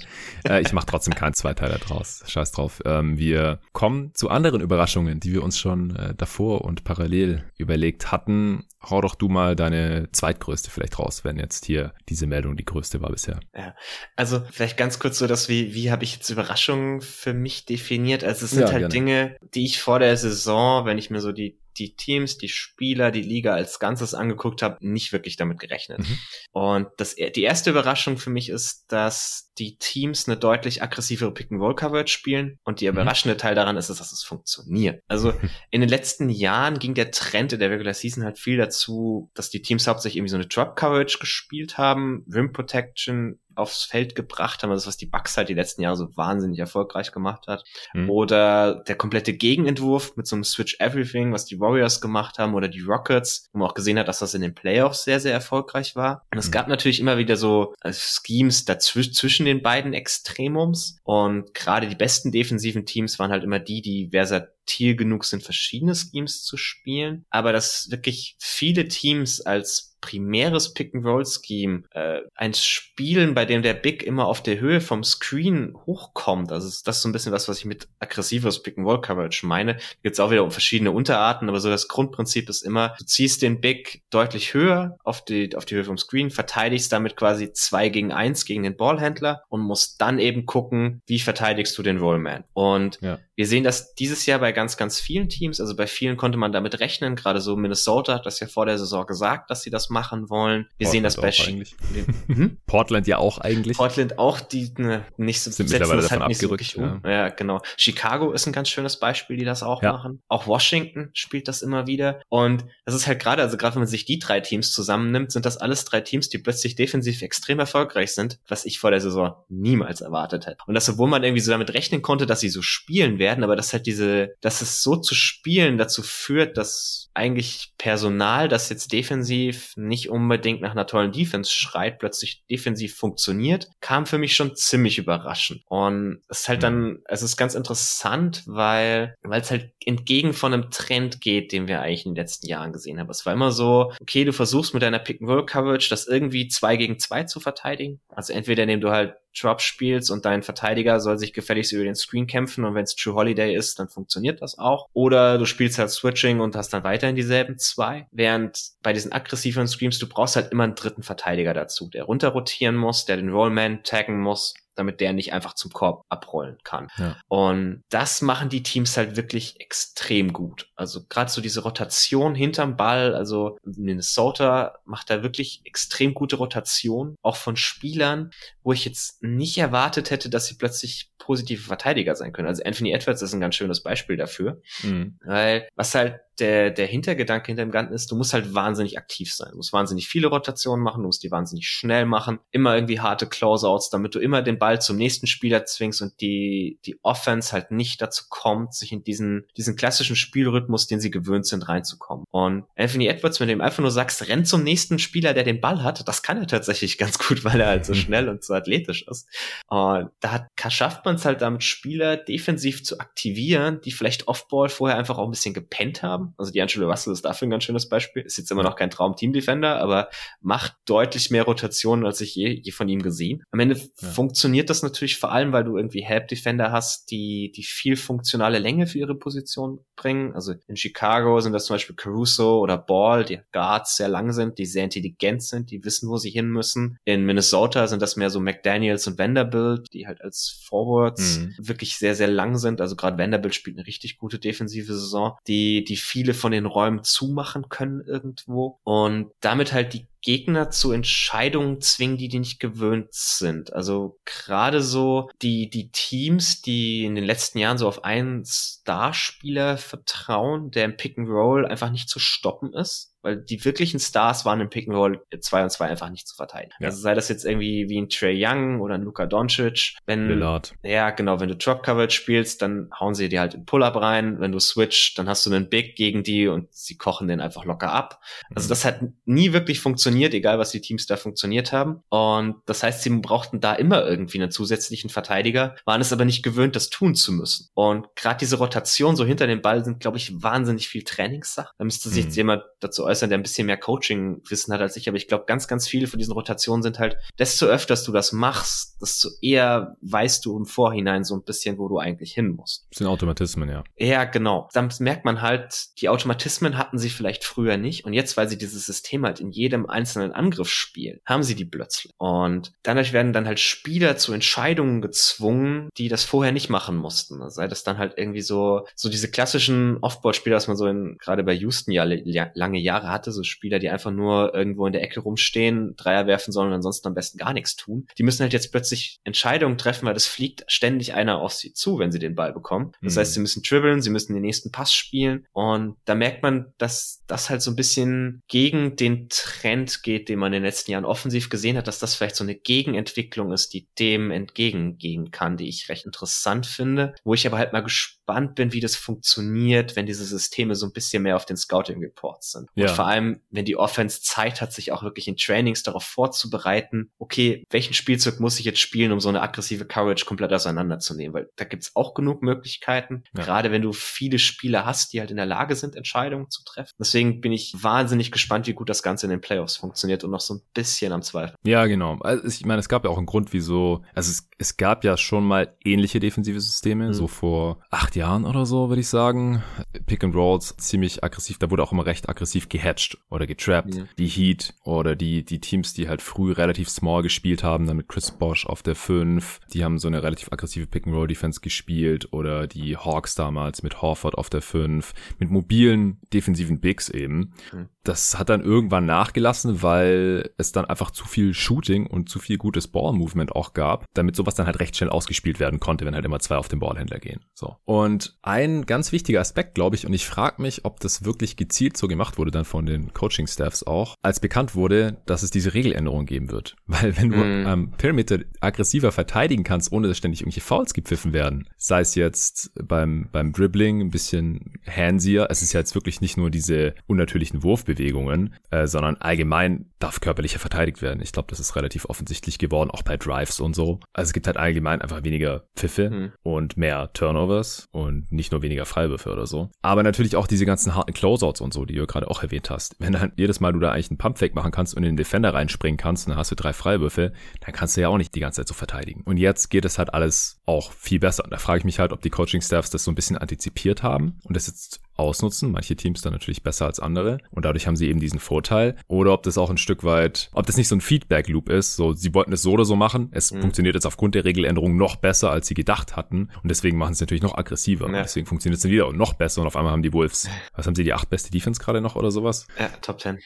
Äh, ich mache trotzdem keinen Zweiteiler draus. Scheiß drauf. Ähm, wir kommen zu anderen Überraschungen, die wir uns schon äh, davor und parallel überlegt hatten. Hau doch du mal deine zweitgrößte vielleicht raus, wenn jetzt hier diese Meldung die größte war bisher. Ja, also vielleicht ganz kurz so, dass wie, wie habe ich jetzt Überraschungen für mich definiert? Also es sind ja, halt gerne. Dinge, die ich vor der Saison, wenn ich mir so die die Teams, die Spieler, die Liga als Ganzes angeguckt habe, nicht wirklich damit gerechnet. Mhm. Und das, die erste Überraschung für mich ist, dass die Teams eine deutlich aggressivere Pick-and-Roll-Coverage spielen. Und der mhm. überraschende Teil daran ist, dass es funktioniert. Also in den letzten Jahren ging der Trend in der Regular Season halt viel dazu, dass die Teams hauptsächlich irgendwie so eine Drop-Coverage gespielt haben, Rim Protection, aufs Feld gebracht haben, also was die Bucks halt die letzten Jahre so wahnsinnig erfolgreich gemacht hat. Mhm. Oder der komplette Gegenentwurf mit so einem Switch Everything, was die Warriors gemacht haben, oder die Rockets, wo man auch gesehen hat, dass das in den Playoffs sehr, sehr erfolgreich war. Und es mhm. gab natürlich immer wieder so also Schemes dazwischen zwischen den beiden Extremums. Und gerade die besten defensiven Teams waren halt immer die, die versa subtil genug sind, verschiedene Schemes zu spielen, aber dass wirklich viele Teams als primäres Pick-and-Roll-Scheme, äh, ein Spielen, bei dem der Big immer auf der Höhe vom Screen hochkommt. Also das ist so ein bisschen was, was ich mit aggressives Pick-and-Roll-Coverage meine. Geht es auch wieder um verschiedene Unterarten, aber so das Grundprinzip ist immer, du ziehst den Big deutlich höher auf die, auf die Höhe vom Screen, verteidigst damit quasi zwei gegen eins gegen den Ballhändler und musst dann eben gucken, wie verteidigst du den Rollman. Und ja. Wir sehen das dieses Jahr bei ganz, ganz vielen Teams. Also bei vielen konnte man damit rechnen. Gerade so Minnesota hat das ja vor der Saison gesagt, dass sie das machen wollen. Wir Portland sehen das bei eigentlich. Hm? Portland ja auch eigentlich. Portland auch, die ne, nicht so sind mittlerweile davon halt abgerückt. So um. ja. ja, genau. Chicago ist ein ganz schönes Beispiel, die das auch ja. machen. Auch Washington spielt das immer wieder. Und das ist halt gerade, also gerade wenn man sich die drei Teams zusammennimmt, sind das alles drei Teams, die plötzlich defensiv extrem erfolgreich sind, was ich vor der Saison niemals erwartet hätte. Und das, obwohl man irgendwie so damit rechnen konnte, dass sie so spielen werden, aber dass halt diese, dass es so zu spielen dazu führt, dass eigentlich Personal, das jetzt defensiv nicht unbedingt nach einer tollen Defense schreit, plötzlich defensiv funktioniert, kam für mich schon ziemlich überraschend. Und es ist halt dann, mhm. es ist ganz interessant, weil, weil es halt entgegen von einem Trend geht, den wir eigentlich in den letzten Jahren gesehen haben. Es war immer so, okay, du versuchst mit deiner Pick-and-Roll-Coverage das irgendwie zwei gegen zwei zu verteidigen. Also entweder indem du halt Drop spielst und dein Verteidiger soll sich gefälligst über den Screen kämpfen und wenn es True Holiday ist, dann funktioniert das auch. Oder du spielst halt Switching und hast dann weiterhin dieselben zwei. Während bei diesen aggressiven Screams, du brauchst halt immer einen dritten Verteidiger dazu, der runter rotieren muss, der den Rollman taggen muss damit der nicht einfach zum Korb abrollen kann. Ja. Und das machen die Teams halt wirklich extrem gut. Also gerade so diese Rotation hinterm Ball, also Minnesota macht da wirklich extrem gute Rotation, auch von Spielern, wo ich jetzt nicht erwartet hätte, dass sie plötzlich positive Verteidiger sein können. Also Anthony Edwards ist ein ganz schönes Beispiel dafür, mhm. weil was halt der, der Hintergedanke hinter dem Ganzen ist, du musst halt wahnsinnig aktiv sein. Du musst wahnsinnig viele Rotationen machen, du musst die wahnsinnig schnell machen, immer irgendwie harte Closeouts, damit du immer den Ball zum nächsten Spieler zwingst und die, die Offense halt nicht dazu kommt, sich in diesen, diesen klassischen Spielrhythmus, den sie gewöhnt sind, reinzukommen. Und Anthony Edwards, wenn du ihm einfach nur sagst, renn zum nächsten Spieler, der den Ball hat, das kann er tatsächlich ganz gut, weil er halt so schnell und so athletisch ist. Und da schafft man es halt damit, Spieler defensiv zu aktivieren, die vielleicht Offball vorher einfach auch ein bisschen gepennt haben also die Angelo Russell ist dafür ein ganz schönes Beispiel. Ist jetzt immer noch kein Traum-Team-Defender, aber macht deutlich mehr Rotationen, als ich je, je von ihm gesehen. Am Ende ja. funktioniert das natürlich vor allem, weil du irgendwie Help-Defender hast, die, die viel funktionale Länge für ihre Position bringen. Also in Chicago sind das zum Beispiel Caruso oder Ball, die Guards sehr lang sind, die sehr intelligent sind, die wissen, wo sie hin müssen. In Minnesota sind das mehr so McDaniels und Vanderbilt, die halt als Forwards mhm. wirklich sehr, sehr lang sind. Also gerade Vanderbilt spielt eine richtig gute defensive Saison, die, die viel viele von den Räumen zumachen können irgendwo. Und damit halt die Gegner zu Entscheidungen zwingen, die die nicht gewöhnt sind. Also gerade so die, die Teams, die in den letzten Jahren so auf einen Starspieler vertrauen, der im Pick and Roll einfach nicht zu stoppen ist weil die wirklichen Stars waren im Pick and Roll 2 und 2 einfach nicht zu verteidigen. Ja. Also sei das jetzt irgendwie wie ein Trey Young oder ein Luka Doncic, wenn Lillard. ja genau, wenn du Drop Coverage spielst, dann hauen sie dir halt in Pull-up rein, wenn du switch, dann hast du einen Big gegen die und sie kochen den einfach locker ab. Also mhm. das hat nie wirklich funktioniert, egal was die Teams da funktioniert haben und das heißt, sie brauchten da immer irgendwie einen zusätzlichen Verteidiger, waren es aber nicht gewöhnt, das tun zu müssen. Und gerade diese Rotation so hinter dem Ball sind, glaube ich, wahnsinnig viel Trainingssache. Da müsste sich mhm. jetzt jemand dazu äußern, äußern, der ein bisschen mehr Coaching-Wissen hat als ich, aber ich glaube, ganz, ganz viele von diesen Rotationen sind halt, desto öfters du das machst, desto eher weißt du im Vorhinein so ein bisschen, wo du eigentlich hin musst. Das sind Automatismen, ja. Ja, genau. Dann merkt man halt, die Automatismen hatten sie vielleicht früher nicht und jetzt, weil sie dieses System halt in jedem einzelnen Angriff spielen, haben sie die plötzlich. Und dadurch werden dann halt Spieler zu Entscheidungen gezwungen, die das vorher nicht machen mussten. Sei das dann halt irgendwie so, so diese klassischen Offboard-Spieler, was man so in, gerade bei Houston ja lange Jahre hatte, so Spieler, die einfach nur irgendwo in der Ecke rumstehen, Dreier werfen sollen und ansonsten am besten gar nichts tun. Die müssen halt jetzt plötzlich Entscheidungen treffen, weil es fliegt ständig einer auf sie zu, wenn sie den Ball bekommen. Das mhm. heißt, sie müssen dribbeln, sie müssen den nächsten Pass spielen und da merkt man, dass das halt so ein bisschen gegen den Trend geht, den man in den letzten Jahren offensiv gesehen hat, dass das vielleicht so eine Gegenentwicklung ist, die dem entgegengehen kann, die ich recht interessant finde, wo ich aber halt mal gespannt bin, wie das funktioniert, wenn diese Systeme so ein bisschen mehr auf den Scouting Reports sind. Ja. Und vor allem, wenn die Offense Zeit hat, sich auch wirklich in Trainings darauf vorzubereiten, okay, welchen Spielzug muss ich jetzt spielen, um so eine aggressive Coverage komplett auseinanderzunehmen? Weil da gibt's auch genug Möglichkeiten, Ja. gerade wenn du viele Spieler hast, die halt in der Lage sind, Entscheidungen zu treffen. Deswegen bin ich wahnsinnig gespannt, wie gut das Ganze in den Playoffs funktioniert und noch so ein bisschen am Zweifel. Ja, genau. Also ich meine, es gab ja auch einen Grund, wieso, also es, es gab ja schon mal ähnliche defensive Systeme, Mhm. so vor acht Jahren oder so, würde ich sagen. Pick and Rolls ziemlich aggressiv, da wurde auch immer recht aggressiv gehatcht oder getrappt. Mhm. Die Heat oder die, die Teams, die halt früh relativ small gespielt haben, dann mit Chris Bosch auf der 5, die haben so eine relativ aggressive Pick and Roll Defense gespielt oder die Hawks damals mit Horford auf der 5, mit mobilen defensiven Bigs eben. Mhm. Das hat dann irgendwann nachgelassen, weil es dann einfach zu viel Shooting und zu viel gutes Ball-Movement auch gab, damit sowas dann halt recht schnell ausgespielt werden konnte, wenn halt immer zwei auf den Ballhändler gehen. So. Und ein ganz wichtiger Aspekt, glaube ich, und ich frage mich, ob das wirklich gezielt so gemacht wurde dann von den Coaching-Staffs auch, als bekannt wurde, dass es diese Regeländerung geben wird. Weil wenn du Mhm. am Perimeter aggressiver verteidigen kannst, ohne dass ständig irgendwelche Fouls gepfiffen werden, sei es jetzt beim, beim Dribbling ein bisschen handsier, es ist ja jetzt wirklich nicht nur diese unnatürlichen Wurfbewegungen, äh, sondern allgemein allgemein darf körperlicher verteidigt werden. Ich glaube, das ist relativ offensichtlich geworden, auch bei Drives und so. Also es gibt halt allgemein einfach weniger Pfiffe Mhm. und mehr Turnovers und nicht nur weniger Freiwürfe oder so. Aber natürlich auch diese ganzen harten Closeouts und so, die du gerade auch erwähnt hast. Wenn dann jedes Mal du da eigentlich einen Pumpfake machen kannst und in den Defender reinspringen kannst und dann hast du drei Freiwürfe, dann kannst du ja auch nicht die ganze Zeit so verteidigen. Und jetzt geht es halt alles auch viel besser. Und da frage ich mich halt, ob die Coaching-Staffs das so ein bisschen antizipiert haben und das jetzt ausnutzen. Manche Teams dann natürlich besser als andere. Und dadurch haben sie eben diesen Vorteil. Oder ob das auch ein Stück weit, ob das nicht so ein Feedback-Loop ist. So, sie wollten es so oder so machen. Es Mhm. funktioniert jetzt aufgrund der Regeländerung noch besser, als sie gedacht hatten. Und deswegen machen sie es natürlich noch aggressiver. Ja. deswegen funktioniert es dann wieder und noch besser. Und auf einmal haben die Wolves, was haben sie, die acht beste Defense gerade noch oder sowas? Ja, Top 10.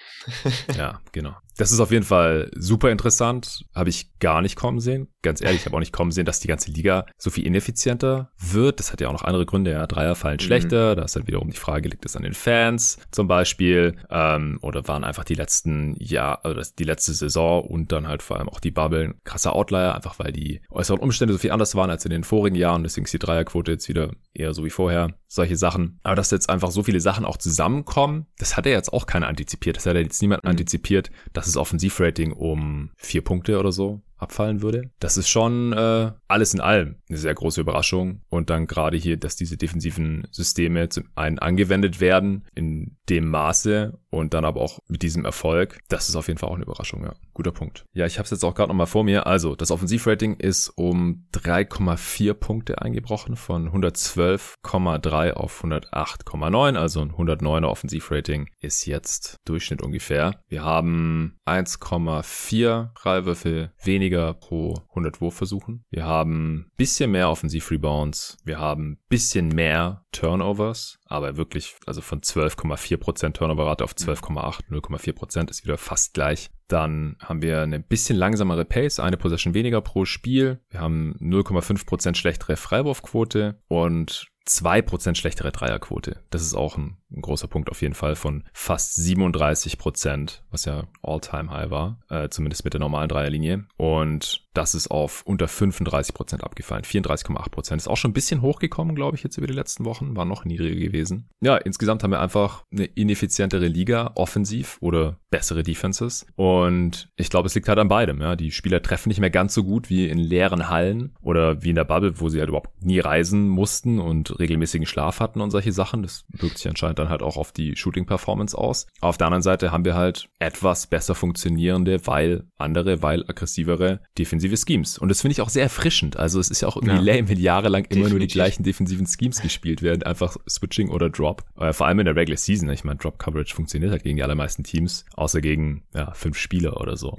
Ja, genau. Das ist auf jeden Fall super interessant. Habe ich gar nicht kommen sehen. Ganz ehrlich, ich habe auch nicht kommen sehen, dass die ganze Liga so viel ineffizienter wird. Das hat ja auch noch andere Gründe. Ja, Dreier fallen Mhm. schlechter. Da ist dann wiederum die Frage, liegt es an den Fans zum Beispiel? Ähm, oder waren einfach die letzten Jahr, also die letzte Saison und dann halt vor allem auch die Bubble ein krasser Outlier, einfach weil die äußeren Umstände so viel anders waren als in den vorigen Jahren. Deswegen ist die Dreierquote jetzt wieder eher so wie vorher. Solche Sachen. Aber dass jetzt einfach so viele Sachen auch zusammenkommen, das hat ja jetzt auch keiner antizipiert. Das hat ja jetzt niemand Mhm. antizipiert, dass das Offensivrating um vier Punkte oder so abfallen würde. Das ist schon äh, alles in allem eine sehr große Überraschung. Und dann gerade hier, dass diese defensiven Systeme zum einen angewendet werden in dem Maße und dann aber auch mit diesem Erfolg. Das ist auf jeden Fall auch eine Überraschung, ja. Guter Punkt. Ja, ich habe es jetzt auch gerade nochmal vor mir. Also, das Offensivrating ist um 3,4 Punkte eingebrochen von 112,3 auf 108,9. Also ein 109er Offensivrating ist jetzt Durchschnitt ungefähr. Wir haben 1,4 Freiwürfe weniger pro 100 Wurfversuchen. Wir haben bisschen mehr Offensivrebounds. Wir haben bisschen mehr Turnovers, aber wirklich, also von 12,4% Turnoverrate auf 12,8, 0,4% ist wieder fast gleich. Dann haben wir eine bisschen langsamere Pace, eine Possession weniger pro Spiel. Wir haben 0,5% schlechtere Freiwurfquote und 2% schlechtere Dreierquote. Das ist auch ein, ein, großer Punkt auf jeden Fall von fast 37%, was ja All-Time-High war, äh, zumindest mit der normalen Dreierlinie. Und das ist auf unter 35% abgefallen. 34,8% ist auch schon ein bisschen hochgekommen, glaube ich, jetzt über die letzten Wochen. War noch niedriger gewesen. Ja, insgesamt haben wir einfach eine ineffizientere Liga, offensiv oder bessere Defenses. Und ich glaube, es liegt halt an beidem. Ja, die Spieler treffen nicht mehr ganz so gut wie in leeren Hallen oder wie in der Bubble, wo sie halt überhaupt nie reisen mussten und regelmäßigen Schlaf hatten und solche Sachen. Das wirkt sich anscheinend dann halt auch auf die Shooting-Performance aus. Auf der anderen Seite haben wir halt etwas besser funktionierende, weil andere, weil aggressivere defensive Schemes. Und das finde ich auch sehr erfrischend. Also es ist ja auch irgendwie ja. lame, wenn jahrelang immer Definitiv. nur die gleichen defensiven Schemes gespielt werden. Einfach Switching oder Drop. Äh, vor allem in der Regular Season. Ich meine, Drop Coverage funktioniert halt gegen die allermeisten Teams, außer gegen ja, fünf Spieler oder so.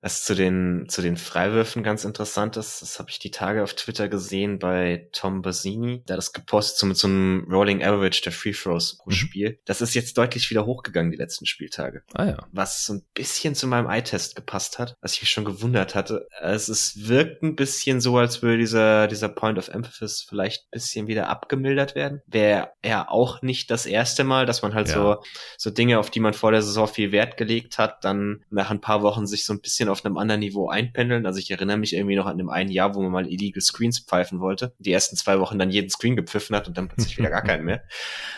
Was zu den, zu den Freiwürfen ganz interessant ist, das habe ich die Tage auf Twitter gesehen bei Tom Basini, der das gepostet so mit so einem Rolling Average der Free Throws pro Mhm. Spiel. Das ist jetzt deutlich wieder hochgegangen die letzten Spieltage. Ah ja. Was so ein bisschen zu meinem Eye-Test gepasst hat, was ich mich schon gewundert hatte. Es ist, wirkt ein bisschen so, als würde dieser, dieser Point of Emphasis vielleicht ein bisschen wieder abgemildert werden. Wäre ja auch nicht das erste Mal, dass man halt ja. so, so Dinge, auf die man vor der Saison viel Wert gelegt hat, dann nach ein paar Wochen sich so ein bisschen auf einem anderen Niveau einpendeln. Also ich erinnere mich irgendwie noch an dem einen Jahr, wo man mal Illegal Screens pfeifen wollte. Die ersten zwei Wochen dann jeden Screen gepfiffen hat und dann plötzlich wieder gar keinen mehr.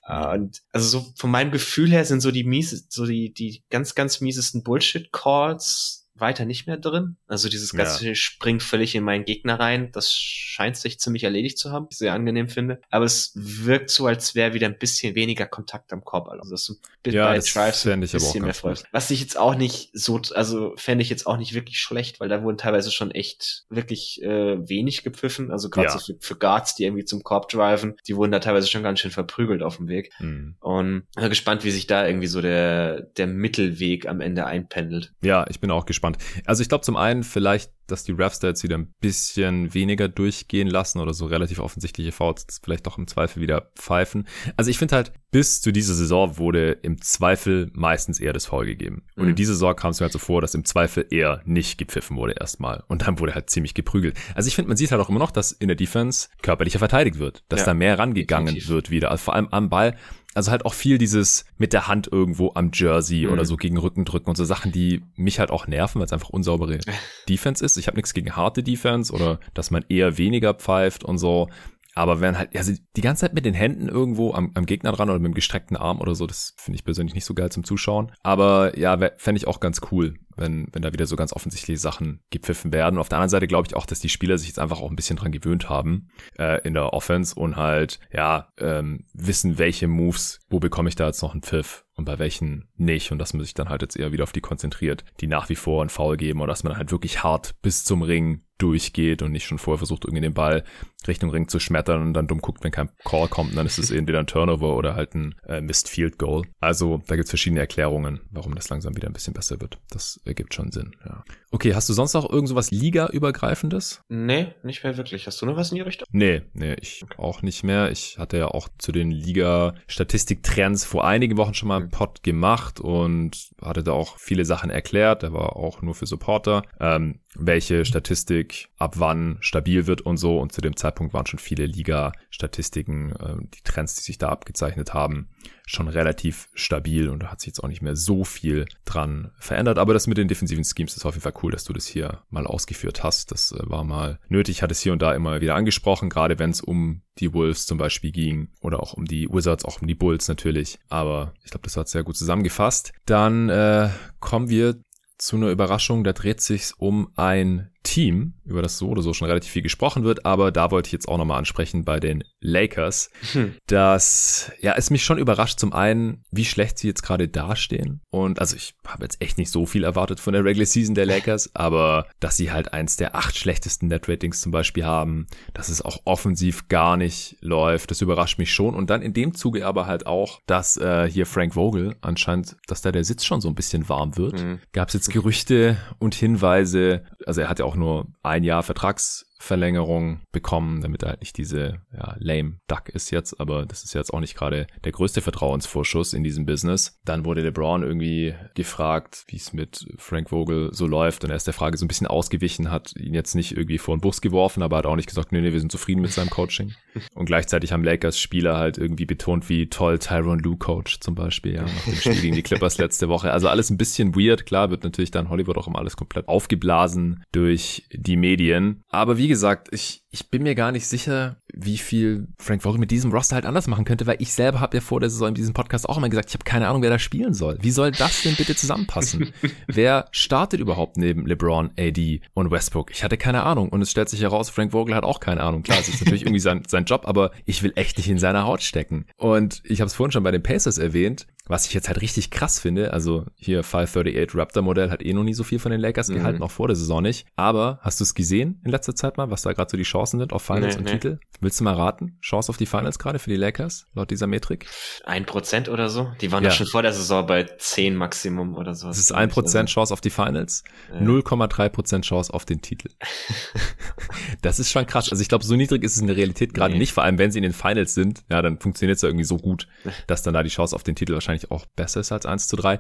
Und also so von meinem Gefühl her sind so die miese, so die, die ganz, ganz miesesten Bullshit-Calls weiter nicht mehr drin. Also dieses ganze ja. springt völlig in meinen Gegner rein. Das scheint sich ziemlich erledigt zu haben, ich sehr angenehm finde. Aber es wirkt so, als wäre wieder ein bisschen weniger Kontakt am Korb. Also das ist ein ja, bei Drives ein bisschen mehr freut. Was ich jetzt auch nicht so, also fände ich jetzt auch nicht wirklich schlecht, weil da wurden teilweise schon echt wirklich äh, wenig gepfiffen. Also gerade ja. so für, für, Guards, die irgendwie zum Korb driven, die wurden da teilweise schon ganz schön verprügelt auf dem Weg. Mhm. Und bin gespannt, wie sich da irgendwie so der, der Mittelweg am Ende einpendelt. Ja, ich bin auch gespannt gespannt. Also ich glaube zum einen vielleicht, dass die Refs da jetzt wieder ein bisschen weniger durchgehen lassen oder so relativ offensichtliche Fouls vielleicht doch im Zweifel wieder pfeifen. Also ich finde halt, bis zu dieser Saison wurde im Zweifel meistens eher das Foul gegeben. Und mhm. in dieser Saison kam es mir halt so vor, dass im Zweifel eher nicht gepfiffen wurde erstmal. Und dann wurde halt ziemlich geprügelt. Also ich finde, man sieht halt auch immer noch, dass in der Defense körperlicher verteidigt wird. Dass ja, da mehr rangegangen definitiv. wird wieder. Also vor allem am Ball also halt auch viel dieses mit der Hand irgendwo am Jersey mhm. oder so gegen Rücken drücken und so Sachen, die mich halt auch nerven, weil es einfach unsaubere Defense ist. Ich habe nichts gegen harte Defense oder dass man eher weniger pfeift und so. Aber wenn halt, also die ganze Zeit mit den Händen irgendwo am, am Gegner dran oder mit dem gestreckten Arm oder so, das finde ich persönlich nicht so geil zum Zuschauen. Aber ja, fände ich auch ganz cool, wenn, wenn da wieder so ganz offensichtliche Sachen gepfiffen werden. Und auf der anderen Seite glaube ich auch, dass die Spieler sich jetzt einfach auch ein bisschen dran gewöhnt haben äh, in der Offense und halt, ja, ähm, wissen, welche Moves, wo bekomme ich da jetzt noch einen Pfiff und bei welchen nicht und dass man sich dann halt jetzt eher wieder auf die konzentriert, die nach wie vor einen Foul geben oder dass man halt wirklich hart bis zum Ring durchgeht und nicht schon vorher versucht, irgendwie den Ball Richtung Ring zu schmettern und dann dumm guckt, wenn kein Call kommt, dann ist es entweder ein Turnover oder halt ein äh, Missed Field Goal. Also da gibt's verschiedene Erklärungen, warum das langsam wieder ein bisschen besser wird. Das ergibt schon Sinn, ja. Okay, hast du sonst noch irgend sowas Liga-übergreifendes? Nee, nicht mehr wirklich. Hast du noch was in die Richtung? Nee, nee, ich okay. auch nicht mehr. Ich hatte ja auch zu den Liga-Statistik-Trends vor einigen Wochen schon mal einen Pod gemacht und hatte da auch viele Sachen erklärt. Der war auch nur für Supporter. Ähm, welche Statistik ab wann stabil wird und so. Und zu dem Zeitpunkt waren schon viele Liga-Statistiken, äh, die Trends, die sich da abgezeichnet haben, schon relativ stabil und da hat sich jetzt auch nicht mehr so viel dran verändert. Aber das mit den defensiven Schemes ist auf jeden Fall cool, dass du das hier mal ausgeführt hast. Das äh, war mal nötig, hat es hier und da immer wieder angesprochen, gerade wenn es um die Wolves zum Beispiel ging oder auch um die Wizards, auch um die Bulls natürlich. Aber ich glaube, das hat sehr gut zusammengefasst. Dann äh, kommen wir zu einer Überraschung. Da dreht sich um ein Team, über das so oder so schon relativ viel gesprochen wird, aber da wollte ich jetzt auch nochmal ansprechen bei den Lakers, hm. dass, ja, es mich schon überrascht, zum einen, wie schlecht sie jetzt gerade dastehen. Und also ich habe jetzt echt nicht so viel erwartet von der Regular Season der Lakers, aber dass sie halt eins der acht schlechtesten Net Ratings zum Beispiel haben, dass es auch offensiv gar nicht läuft, das überrascht mich schon. Und dann in dem Zuge aber halt auch, dass äh, hier Frank Vogel anscheinend, dass da der Sitz schon so ein bisschen warm wird. Mhm. Gab es jetzt Gerüchte und Hinweise, also er hat ja auch nur ein Jahr Vertrags Verlängerung bekommen, damit er halt nicht diese ja, lame Duck ist jetzt, aber das ist jetzt auch nicht gerade der größte Vertrauensvorschuss in diesem Business. Dann wurde LeBron irgendwie gefragt, wie es mit Frank Vogel so läuft und er ist der Frage so ein bisschen ausgewichen, hat ihn jetzt nicht irgendwie vor den Bus geworfen, aber hat auch nicht gesagt, nee, nee, wir sind zufrieden mit seinem Coaching. Und gleichzeitig haben Lakers Spieler halt irgendwie betont, wie toll Tyron Lue Coach zum Beispiel, ja, nach dem Spiel gegen die Clippers letzte Woche. Also alles ein bisschen weird, klar, wird natürlich dann Hollywood auch immer alles komplett aufgeblasen durch die Medien. Aber wie gesagt, ich, ich bin mir gar nicht sicher, wie viel Frank Vogel mit diesem Roster halt anders machen könnte, weil ich selber habe ja vor der Saison in diesem Podcast auch immer gesagt, ich habe keine Ahnung, wer da spielen soll. Wie soll das denn bitte zusammenpassen? wer startet überhaupt neben LeBron, AD und Westbrook? Ich hatte keine Ahnung und es stellt sich heraus, Frank Vogel hat auch keine Ahnung. Klar, es ist natürlich irgendwie sein, sein Job, aber ich will echt nicht in seiner Haut stecken. Und ich habe es vorhin schon bei den Pacers erwähnt, was ich jetzt halt richtig krass finde, also hier 538 Raptor Modell hat eh noch nie so viel von den Lakers mhm. gehalten, auch vor der Saison nicht. Aber hast du es gesehen in letzter Zeit mal, was da gerade so die Chance Chancen sind auf Finals nee, und nee. Titel? Willst du mal raten? Chance auf die Finals gerade für die Lakers, laut dieser Metrik? Ein Prozent oder so? Die waren ja. doch schon vor der Saison bei zehn Maximum oder so. Das ist ein Prozent Chance auf die Finals, ja. 0,3 Prozent Chance auf den Titel. das ist schon krass. Also ich glaube, so niedrig ist es in der Realität gerade nee. nicht, vor allem wenn sie in den Finals sind. Ja, dann funktioniert es ja irgendwie so gut, dass dann da die Chance auf den Titel wahrscheinlich auch besser ist als 1 zu 3.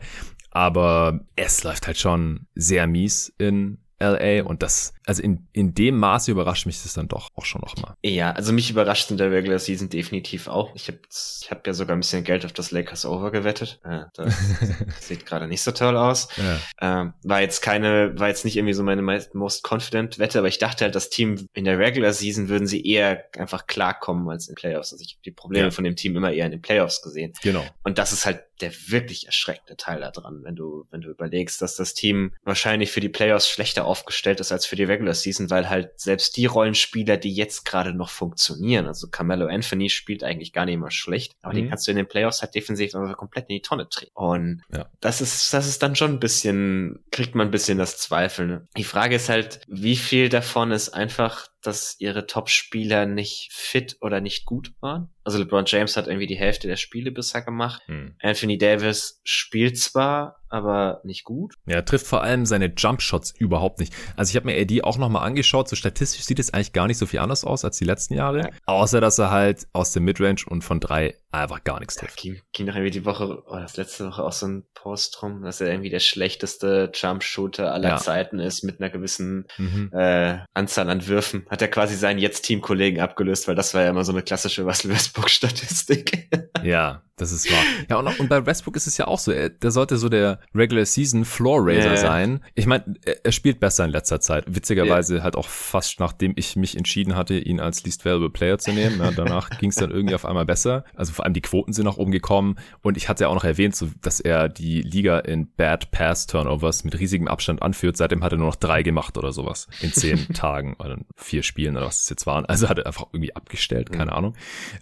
Aber es läuft halt schon sehr mies in LA und das, also in, in dem Maße überrascht mich das dann doch auch schon nochmal. Ja, also mich überrascht in der Regular Season definitiv auch. Ich habe ich hab ja sogar ein bisschen Geld auf das Lakers Over gewettet. Äh, das sieht gerade nicht so toll aus. Ja. Ähm, war jetzt keine, war jetzt nicht irgendwie so meine most confident Wette, aber ich dachte halt, das Team in der Regular Season würden sie eher einfach klarkommen als in Playoffs. Also ich habe die Probleme ja. von dem Team immer eher in den Playoffs gesehen. Genau. Und das ist halt der wirklich erschreckende Teil daran, wenn du, wenn du überlegst, dass das Team wahrscheinlich für die Playoffs schlechter aufgestellt ist als für die Regular Season, weil halt selbst die Rollenspieler, die jetzt gerade noch funktionieren, also Carmelo Anthony spielt eigentlich gar nicht mal schlecht, aber mhm. den kannst du in den Playoffs halt defensiv komplett in die Tonne treten. Und ja. das ist, das ist dann schon ein bisschen, kriegt man ein bisschen das Zweifeln. Die Frage ist halt, wie viel davon ist einfach dass ihre Top-Spieler nicht fit oder nicht gut waren. Also LeBron James hat irgendwie die Hälfte der Spiele bisher gemacht. Hm. Anthony Davis spielt zwar, aber nicht gut. Ja, er trifft vor allem seine Jump-Shots überhaupt nicht. Also ich habe mir AD auch nochmal angeschaut. So statistisch sieht es eigentlich gar nicht so viel anders aus als die letzten Jahre. Ja. Außer, dass er halt aus dem Midrange und von drei einfach gar nichts trifft. Ja, ging, ging doch irgendwie die Woche, oder das letzte Woche auch so ein Post rum, dass er irgendwie der schlechteste Jump-Shooter aller ja. Zeiten ist mit einer gewissen mhm. äh, Anzahl an Würfen. Hat er quasi seinen jetzt Teamkollegen abgelöst, weil das war ja immer so eine klassische Russell Westbrook-Statistik. ja, das ist wahr. Ja, und, auch, und bei Westbrook ist es ja auch so, er, der sollte so der Regular Season Floor Raiser ja, sein. Ich meine, er, er, spielt besser in letzter Zeit. Witzigerweise ja. halt auch fast nachdem ich mich entschieden hatte, ihn als Least Valuable Player zu nehmen. Ja, danach ging es dann irgendwie auf einmal besser. Also vor allem die Quoten sind nach oben gekommen. Und ich hatte ja auch noch erwähnt, so, dass er die Liga in Bad Pass Turnovers mit riesigem Abstand anführt. Seitdem hat er nur noch drei gemacht oder sowas. In zehn Tagen oder vier Spielen oder was es jetzt waren. Also hat er einfach irgendwie abgestellt, keine mhm. Ahnung.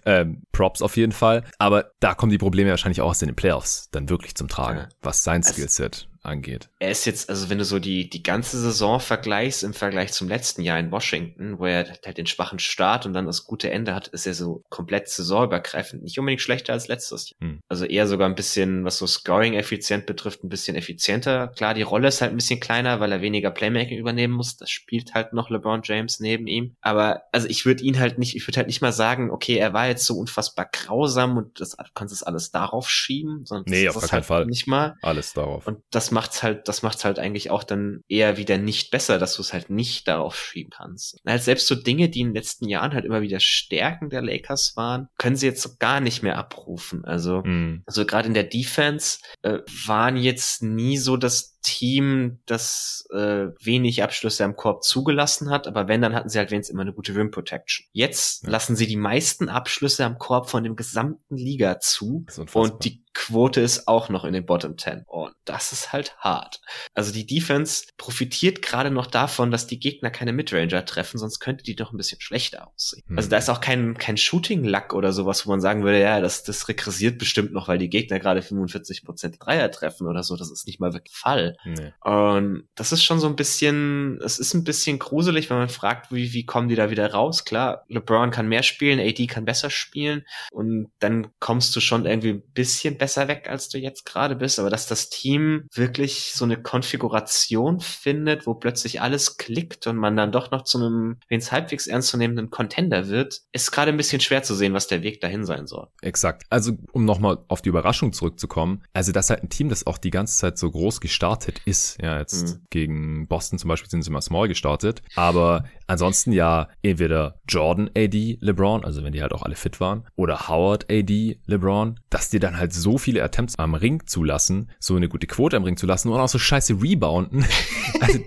Ähm, Props auf jeden Fall. Aber da kommen die Probleme wahrscheinlich auch aus den Playoffs dann wirklich zum Tragen, ja. was sein Skillset angeht. Er ist jetzt, also wenn du so die, die ganze Saison vergleichst im Vergleich zum letzten Jahr in Washington, wo er halt den schwachen Start und dann das gute Ende hat, ist er so komplett saisonübergreifend. Nicht unbedingt schlechter als letztes Jahr. Hm. Also eher sogar ein bisschen, was so Scoring-effizient betrifft, ein bisschen effizienter. Klar, die Rolle ist halt ein bisschen kleiner, weil er weniger Playmaking übernehmen muss. Das spielt halt noch LeBron James neben ihm. Aber also ich würde ihn halt nicht, ich würde halt nicht mal sagen, okay, er war jetzt so unfassbar grausam und das du kannst es alles darauf schieben, sondern nee, auf keinen halt Fall. nicht mal. Alles darauf. Und das macht's halt, das macht's halt eigentlich auch dann eher wieder nicht besser, dass du es halt nicht darauf schieben kannst. Und halt selbst so Dinge, die in den letzten Jahren halt immer wieder Stärken der Lakers waren, können sie jetzt so gar nicht mehr abrufen. Also, mm. also gerade in der Defense äh, waren jetzt nie so das Team, das äh, wenig Abschlüsse am Korb zugelassen hat, aber wenn, dann hatten sie halt wenigstens immer eine gute Rim Protection. Jetzt ja. lassen sie die meisten Abschlüsse am Korb von dem gesamten Liga zu und die Quote ist auch noch in den Bottom 10. Und das ist halt hart. Also die Defense profitiert gerade noch davon, dass die Gegner keine Midranger treffen, sonst könnte die doch ein bisschen schlechter aussehen. Hm. Also da ist auch kein, kein Shooting-Luck oder sowas, wo man sagen würde, ja, das, das regressiert bestimmt noch, weil die Gegner gerade 45% Dreier treffen oder so. Das ist nicht mal wirklich Fall. Nee. Und das ist schon so ein bisschen, es ist ein bisschen gruselig, wenn man fragt, wie, wie kommen die da wieder raus? Klar, LeBron kann mehr spielen, AD kann besser spielen und dann kommst du schon irgendwie ein bisschen besser weg, als du jetzt gerade bist. Aber dass das Team wirklich so eine Konfiguration findet, wo plötzlich alles klickt und man dann doch noch zu einem, wenn es halbwegs ernstzunehmenden Contender wird, ist gerade ein bisschen schwer zu sehen, was der Weg dahin sein soll. Exakt. Also, um nochmal auf die Überraschung zurückzukommen, also das ist halt ein Team, das auch die ganze Zeit so groß gestartet gestartet ist. Ja, jetzt mhm. gegen Boston zum Beispiel sind sie mal small gestartet. Aber ansonsten ja entweder Jordan AD LeBron, also wenn die halt auch alle fit waren, oder Howard AD LeBron, dass die dann halt so viele Attempts am Ring zulassen, so eine gute Quote am Ring zu lassen und auch so scheiße rebounden. also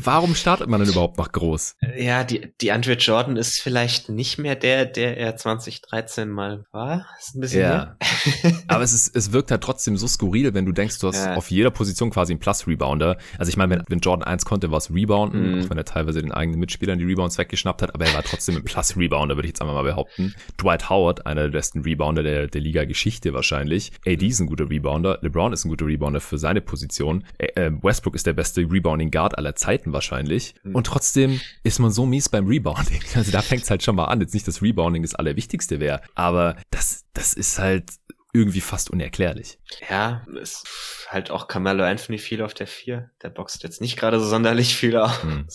Warum startet man denn überhaupt noch groß? Ja, die, die Andre Jordan ist vielleicht nicht mehr der, der er 2013 mal war. Ist ein bisschen ja. Aber es ist, es wirkt halt trotzdem so skurril, wenn du denkst, du hast ja. auf jeder Position quasi einen Plus-Rebounder. Also ich meine, wenn, wenn Jordan eins konnte, war es Rebounden, mhm. auch wenn er teilweise den eigenen Mitspielern die Rebounds weggeschnappt hat, aber er war trotzdem ein Plus-Rebounder, würde ich jetzt einmal mal behaupten. Dwight Howard, einer der besten Rebounder der, der Liga-Geschichte wahrscheinlich. AD ist ein guter Rebounder, LeBron ist ein guter Rebounder für seine Position. Äh, Westbrook ist der beste Rebounding Guard aller Zeiten wahrscheinlich. Mhm. Und trotzdem ist man so mies beim Rebounding. Also da fängt es halt schon mal an. Jetzt nicht, dass Rebounding das Allerwichtigste wäre, aber das, das ist halt irgendwie fast unerklärlich. Ja, ist halt auch Carmelo Anthony viel auf der vier. Der boxt jetzt nicht gerade so sonderlich viel aus. Hm.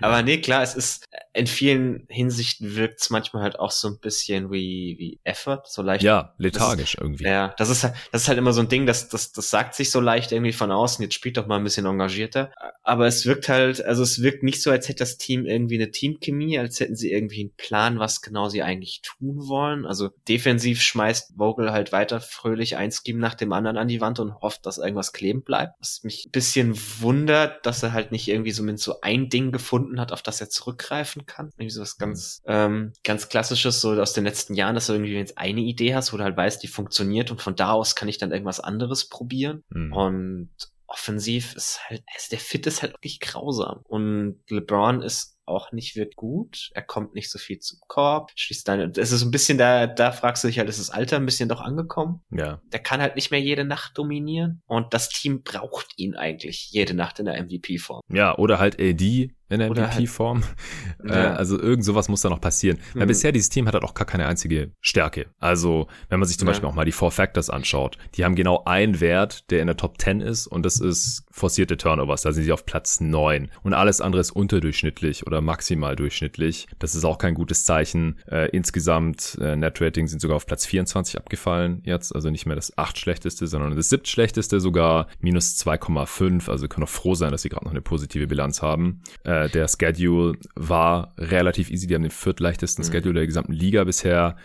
Aber nee, klar, es ist, in vielen Hinsichten wirkt es manchmal halt auch so ein bisschen wie, wie Effort, so leicht. Ja, lethargisch ist, irgendwie. Ja, das ist halt, das ist halt immer so ein Ding, das, das, das sagt sich so leicht irgendwie von außen, jetzt spielt doch mal ein bisschen engagierter. Aber es wirkt halt, also es wirkt nicht so, als hätte das Team irgendwie eine Teamchemie, als hätten sie irgendwie einen Plan, was genau sie eigentlich tun wollen. Also defensiv schmeißt Vogel halt weiter fröhlich ein Scheme nach dem anderen an die Wand und hofft, dass irgendwas kleben bleibt. Was mich ein bisschen wundert, dass er halt nicht irgendwie so mit so ein Ding gefunden hat, auf das er zurückgreifen kann. Irgendwie so was ganz, ähm, ganz klassisches, so aus den letzten Jahren, dass du irgendwie jetzt eine Idee hast, wo du halt weißt, die funktioniert und von da aus kann ich dann irgendwas anderes probieren. Mhm. Und offensiv ist halt, also der Fit ist halt wirklich grausam. Und LeBron ist auch nicht wirklich gut. Er kommt nicht so viel zum Korb, schließt dann, es ist ein bisschen da, da fragst du dich halt, ist das Alter ein bisschen doch angekommen? Ja. Der kann halt nicht mehr jede Nacht dominieren und das Team braucht ihn eigentlich jede Nacht in der MVP-Form. Ja, oder halt AD in der MVP-Form. Halt, ja. äh, also irgend sowas muss da noch passieren. Mhm. Weil bisher dieses Team hat halt auch gar keine einzige Stärke. Also wenn man sich zum ja. Beispiel auch mal die Four Factors anschaut, die haben genau einen Wert, der in der Top 10 ist und das ist forcierte Turnovers. Da sind sie auf Platz 9 und alles andere ist unterdurchschnittlich oder maximal durchschnittlich. Das ist auch kein gutes Zeichen. Äh, insgesamt äh, Net Rating sind sogar auf Platz 24 abgefallen jetzt. Also nicht mehr das acht schlechteste, sondern das siebte schlechteste sogar minus 2,5. Also können auch froh sein, dass sie gerade noch eine positive Bilanz haben. Äh, äh, der Schedule war relativ easy. Die haben den viertleichtesten mhm. Schedule der gesamten Liga bisher.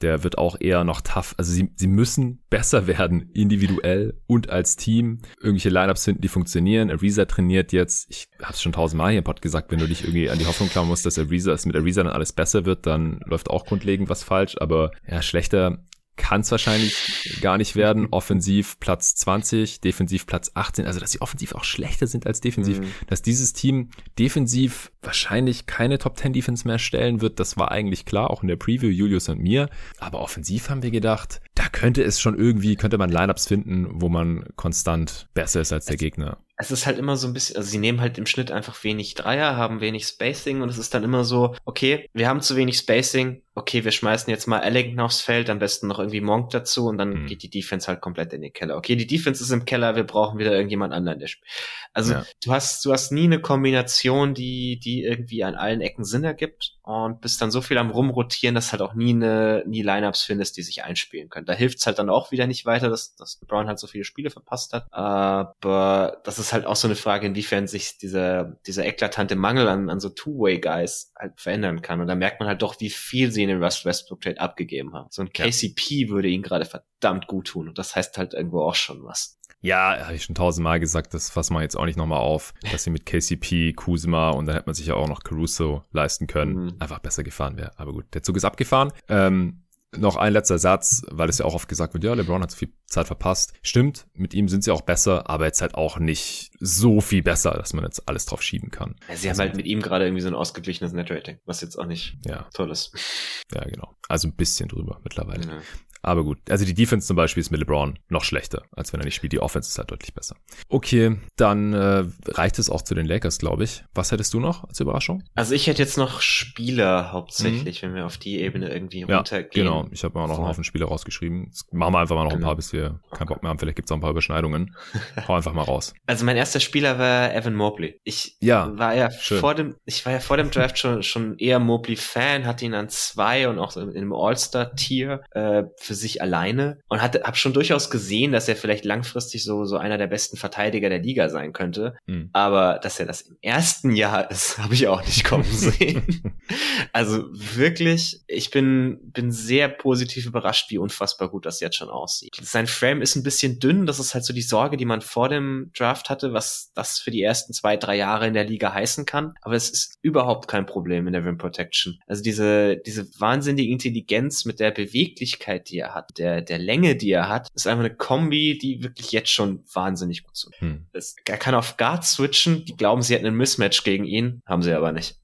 Der wird auch eher noch tough. Also sie, sie müssen besser werden, individuell und als Team. Irgendwelche Lineups finden, die funktionieren. Ariza trainiert jetzt, ich habe es schon tausendmal hier im Pod gesagt, wenn du dich irgendwie an die Hoffnung klammern musst, dass Ariza, dass mit Ariza dann alles besser wird, dann läuft auch grundlegend was falsch. Aber ja, schlechter kann es wahrscheinlich gar nicht werden. Offensiv Platz 20, defensiv Platz 18. Also, dass sie offensiv auch schlechter sind als defensiv. Mhm. Dass dieses Team defensiv wahrscheinlich keine Top 10 Defense mehr stellen wird, das war eigentlich klar, auch in der Preview, Julius und mir. Aber offensiv haben wir gedacht, da könnte es schon irgendwie, könnte man Lineups finden, wo man konstant besser ist als der Gegner es ist halt immer so ein bisschen, also sie nehmen halt im Schnitt einfach wenig Dreier, haben wenig Spacing und es ist dann immer so, okay, wir haben zu wenig Spacing, okay, wir schmeißen jetzt mal Ellington aufs Feld, am besten noch irgendwie Monk dazu und dann mhm. geht die Defense halt komplett in den Keller. Okay, die Defense ist im Keller, wir brauchen wieder irgendjemand anderen, der spielt. Also ja. du hast, du hast nie eine Kombination, die, die irgendwie an allen Ecken Sinn ergibt und bist dann so viel am rumrotieren, dass halt auch nie eine, nie Lineups findest, die sich einspielen können. Da hilft's halt dann auch wieder nicht weiter, dass, dass Brown halt so viele Spiele verpasst hat. Aber das ist halt auch so eine Frage, inwiefern sich dieser, dieser eklatante Mangel an, an so Two-Way-Guys halt verändern kann. Und da merkt man halt doch, wie viel sie in den Rust Westbrook Trade abgegeben haben. So ein KCP ja. würde ihnen gerade verdammt gut tun. Und das heißt halt irgendwo auch schon was. Ja, habe ich schon tausendmal gesagt, das fassen wir jetzt auch nicht nochmal auf, dass sie mit KCP, Kuzma und dann hätte man sich ja auch noch Caruso leisten können, mhm. einfach besser gefahren wäre. Aber gut, der Zug ist abgefahren. Ähm, noch ein letzter Satz, weil es ja auch oft gesagt wird, ja, LeBron hat so viel Zeit verpasst. Stimmt, mit ihm sind sie auch besser, aber jetzt halt auch nicht so viel besser, dass man jetzt alles drauf schieben kann. Ja, sie also, haben halt mit ihm gerade irgendwie so ein ausgeglichenes Netrating, was jetzt auch nicht ja. toll ist. Ja, genau. Also ein bisschen drüber mittlerweile. Ja. Aber gut, also die Defense zum Beispiel ist mit LeBron noch schlechter, als wenn er nicht spielt. Die Offense ist halt deutlich besser. Okay, dann äh, reicht es auch zu den Lakers, glaube ich. Was hättest du noch als Überraschung? Also ich hätte jetzt noch Spieler hauptsächlich, mhm. wenn wir auf die Ebene irgendwie ja, runtergehen. Genau, ich habe mir auch noch so. einen Haufen Spieler rausgeschrieben. Jetzt machen wir einfach mal noch genau. ein paar, bis wir keinen Bock mehr haben. Vielleicht gibt es auch ein paar Überschneidungen. Hau einfach mal raus. Also mein erster Spieler war Evan Mobley. Ich ja, war ja schön. vor dem, ich war ja vor dem Draft schon, schon eher Mobley-Fan, hatte ihn an zwei und auch in einem All-Star-Tier äh, für sich alleine und hatte, hab schon durchaus gesehen, dass er vielleicht langfristig so, so einer der besten Verteidiger der Liga sein könnte. Mhm. Aber dass er das im ersten Jahr ist, habe ich auch nicht kommen sehen. also wirklich, ich bin, bin sehr positiv überrascht, wie unfassbar gut das jetzt schon aussieht. Sein Frame ist ein bisschen dünn, das ist halt so die Sorge, die man vor dem Draft hatte, was das für die ersten zwei, drei Jahre in der Liga heißen kann. Aber es ist überhaupt kein Problem in der Rim Protection. Also diese, diese wahnsinnige Intelligenz mit der Beweglichkeit, die er hat, der, der Länge, die er hat, ist einfach eine Kombi, die wirklich jetzt schon wahnsinnig gut tut. Hm. er kann auf Guard switchen, die glauben, sie hätten ein Mismatch gegen ihn, haben sie aber nicht.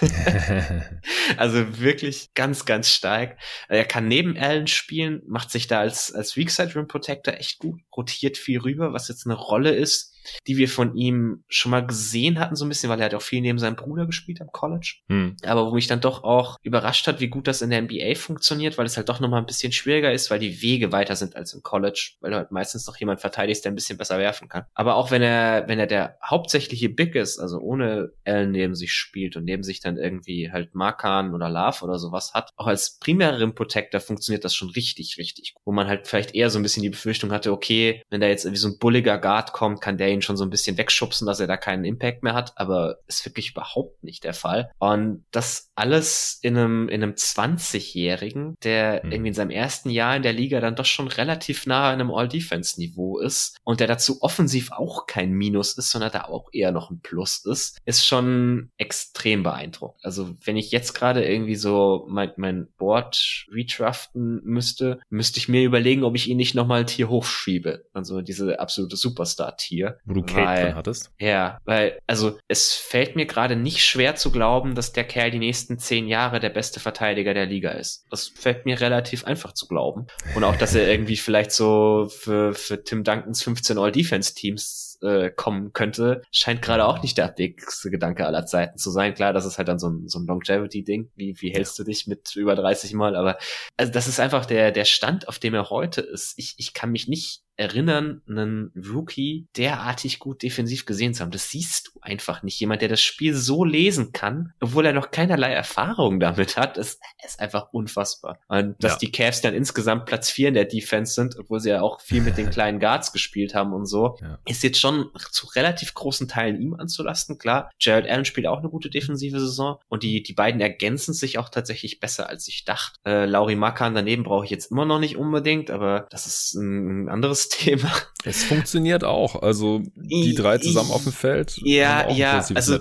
also wirklich ganz, ganz stark. Er kann neben Allen spielen, macht sich da als, als Weakside Rim Protector echt gut, rotiert viel rüber, was jetzt eine Rolle ist, die wir von ihm schon mal gesehen hatten, so ein bisschen, weil er hat auch viel neben seinem Bruder gespielt am College. Hm. Aber wo mich dann doch auch überrascht hat, wie gut das in der NBA funktioniert, weil es halt doch nochmal ein bisschen schwieriger ist, weil die Wege weiter sind als im College, weil du halt meistens noch jemand verteidigst, der ein bisschen besser werfen kann. Aber auch wenn er, wenn er der hauptsächliche Big ist, also ohne Allen neben sich spielt und neben sich dann irgendwie halt Markan oder Love oder sowas hat, auch als primären Protector funktioniert das schon richtig, richtig. Wo man halt vielleicht eher so ein bisschen die Befürchtung hatte, okay, wenn da jetzt irgendwie so ein bulliger Guard kommt, kann der ihn schon so ein bisschen wegschubsen, dass er da keinen Impact mehr hat, aber ist wirklich überhaupt nicht der Fall. Und das alles in einem, in einem 20-Jährigen, der mhm. irgendwie in seinem ersten Jahr in der Liga dann doch schon relativ nah an einem All-Defense-Niveau ist und der dazu offensiv auch kein Minus ist, sondern da auch eher noch ein Plus ist, ist schon extrem beeindruckend. Also wenn ich jetzt gerade irgendwie so mein, mein Board retraften müsste, müsste ich mir überlegen, ob ich ihn nicht nochmal ein Tier hochschiebe. Also diese absolute Superstar-Tier. Wo du Kate weil, drin hattest? Ja, weil, also es fällt mir gerade nicht schwer zu glauben, dass der Kerl die nächsten zehn Jahre der beste Verteidiger der Liga ist. Das fällt mir relativ einfach zu glauben. Und auch, dass er irgendwie vielleicht so für, für Tim Duncans 15 All-Defense-Teams äh, kommen könnte, scheint gerade auch nicht der abwegigste Gedanke aller Zeiten zu sein. Klar, das ist halt dann so ein, so ein Longevity-Ding. Wie, wie hältst du dich mit über 30 Mal? Aber also das ist einfach der, der Stand, auf dem er heute ist. Ich, ich kann mich nicht erinnern, einen Rookie derartig gut defensiv gesehen zu haben. Das siehst du einfach nicht. Jemand, der das Spiel so lesen kann, obwohl er noch keinerlei Erfahrung damit hat, ist, ist einfach unfassbar. Und dass ja. die Cavs dann insgesamt Platz vier in der Defense sind, obwohl sie ja auch viel mit den kleinen Guards gespielt haben und so, ja. ist jetzt schon zu relativ großen Teilen ihm anzulasten. Klar, Jared Allen spielt auch eine gute defensive Saison und die, die beiden ergänzen sich auch tatsächlich besser, als ich dachte. Äh, Lauri Makan daneben brauche ich jetzt immer noch nicht unbedingt, aber das ist ein, ein anderes Thema. Es funktioniert auch. Also die drei zusammen auf dem Feld. Ja, ja. Also,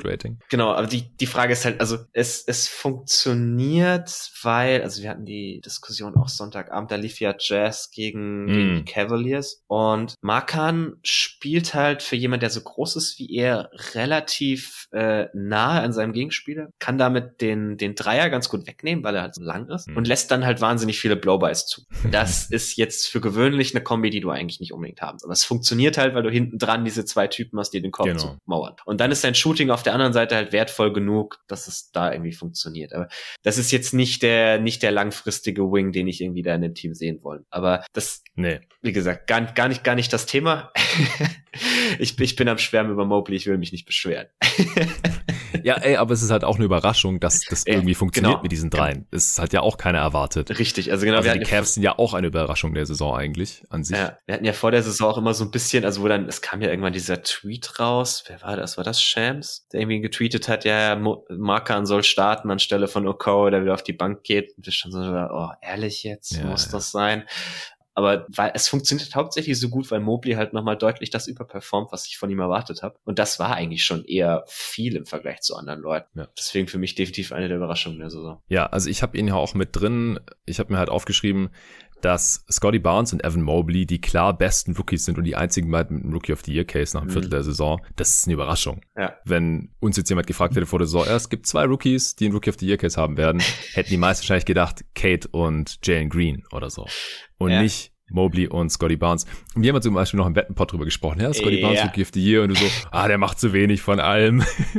genau, aber die, die Frage ist halt, also es, es funktioniert, weil, also wir hatten die Diskussion auch Sonntagabend, da lief ja Jazz gegen, mm. gegen die Cavaliers und Markan spielt halt für jemand, der so groß ist wie er, relativ äh, nahe an seinem Gegenspieler, kann damit den, den Dreier ganz gut wegnehmen, weil er halt so lang ist mm. und lässt dann halt wahnsinnig viele Blowbys zu. Das ist jetzt für gewöhnlich eine Kombi, die du eigentlich nicht unbedingt haben. Aber es funktioniert halt, weil du hinten dran diese zwei Typen hast, die den Korb genau. zu mauern. Und dann ist dein Shooting auf der anderen Seite halt wertvoll genug, dass es da irgendwie funktioniert. Aber das ist jetzt nicht der, nicht der langfristige Wing, den ich irgendwie da in dem Team sehen wollen. Aber das, nee. wie gesagt, gar, gar nicht, gar nicht das Thema. ich, ich bin am Schwärmen über Mobley, ich will mich nicht beschweren. ja, ey, aber es ist halt auch eine Überraschung, dass das ja, irgendwie funktioniert genau. mit diesen dreien. Es hat ja auch keiner erwartet. Richtig, also genau. Also die Cavs sind ja auch eine Überraschung der Saison eigentlich an sich. Ja, hatten ja vor der Saison auch immer so ein bisschen, also wo dann, es kam ja irgendwann dieser Tweet raus. Wer war das? War das Shams? Der irgendwie getweetet hat, ja, Markan soll starten anstelle von Oko, der wieder auf die Bank geht. Und wir schon so, oh, ehrlich jetzt? Ja, muss ja. das sein? Aber weil es funktioniert hauptsächlich so gut, weil Mobley halt nochmal deutlich das überperformt, was ich von ihm erwartet habe. Und das war eigentlich schon eher viel im Vergleich zu anderen Leuten. Ja. Deswegen für mich definitiv eine der Überraschungen der Saison. Ja, also ich habe ihn ja auch mit drin. Ich habe mir halt aufgeschrieben, dass Scotty Barnes und Evan Mobley die klar besten Rookies sind und die einzigen beiden mit einem Rookie of the Year Case nach einem mhm. Viertel der Saison. Das ist eine Überraschung. Ja. Wenn uns jetzt jemand gefragt hätte vor der Saison, ja, es gibt zwei Rookies, die einen Rookie of the Year Case haben werden, hätten die meisten wahrscheinlich gedacht, Kate und Jalen Green oder so und ja. nicht Mobley und Scotty Barnes. Und wir haben zum Beispiel noch im Wettenpot drüber gesprochen. Ja, Scotty ja. Barnes of the Year und du so, ah, der macht zu wenig von allem.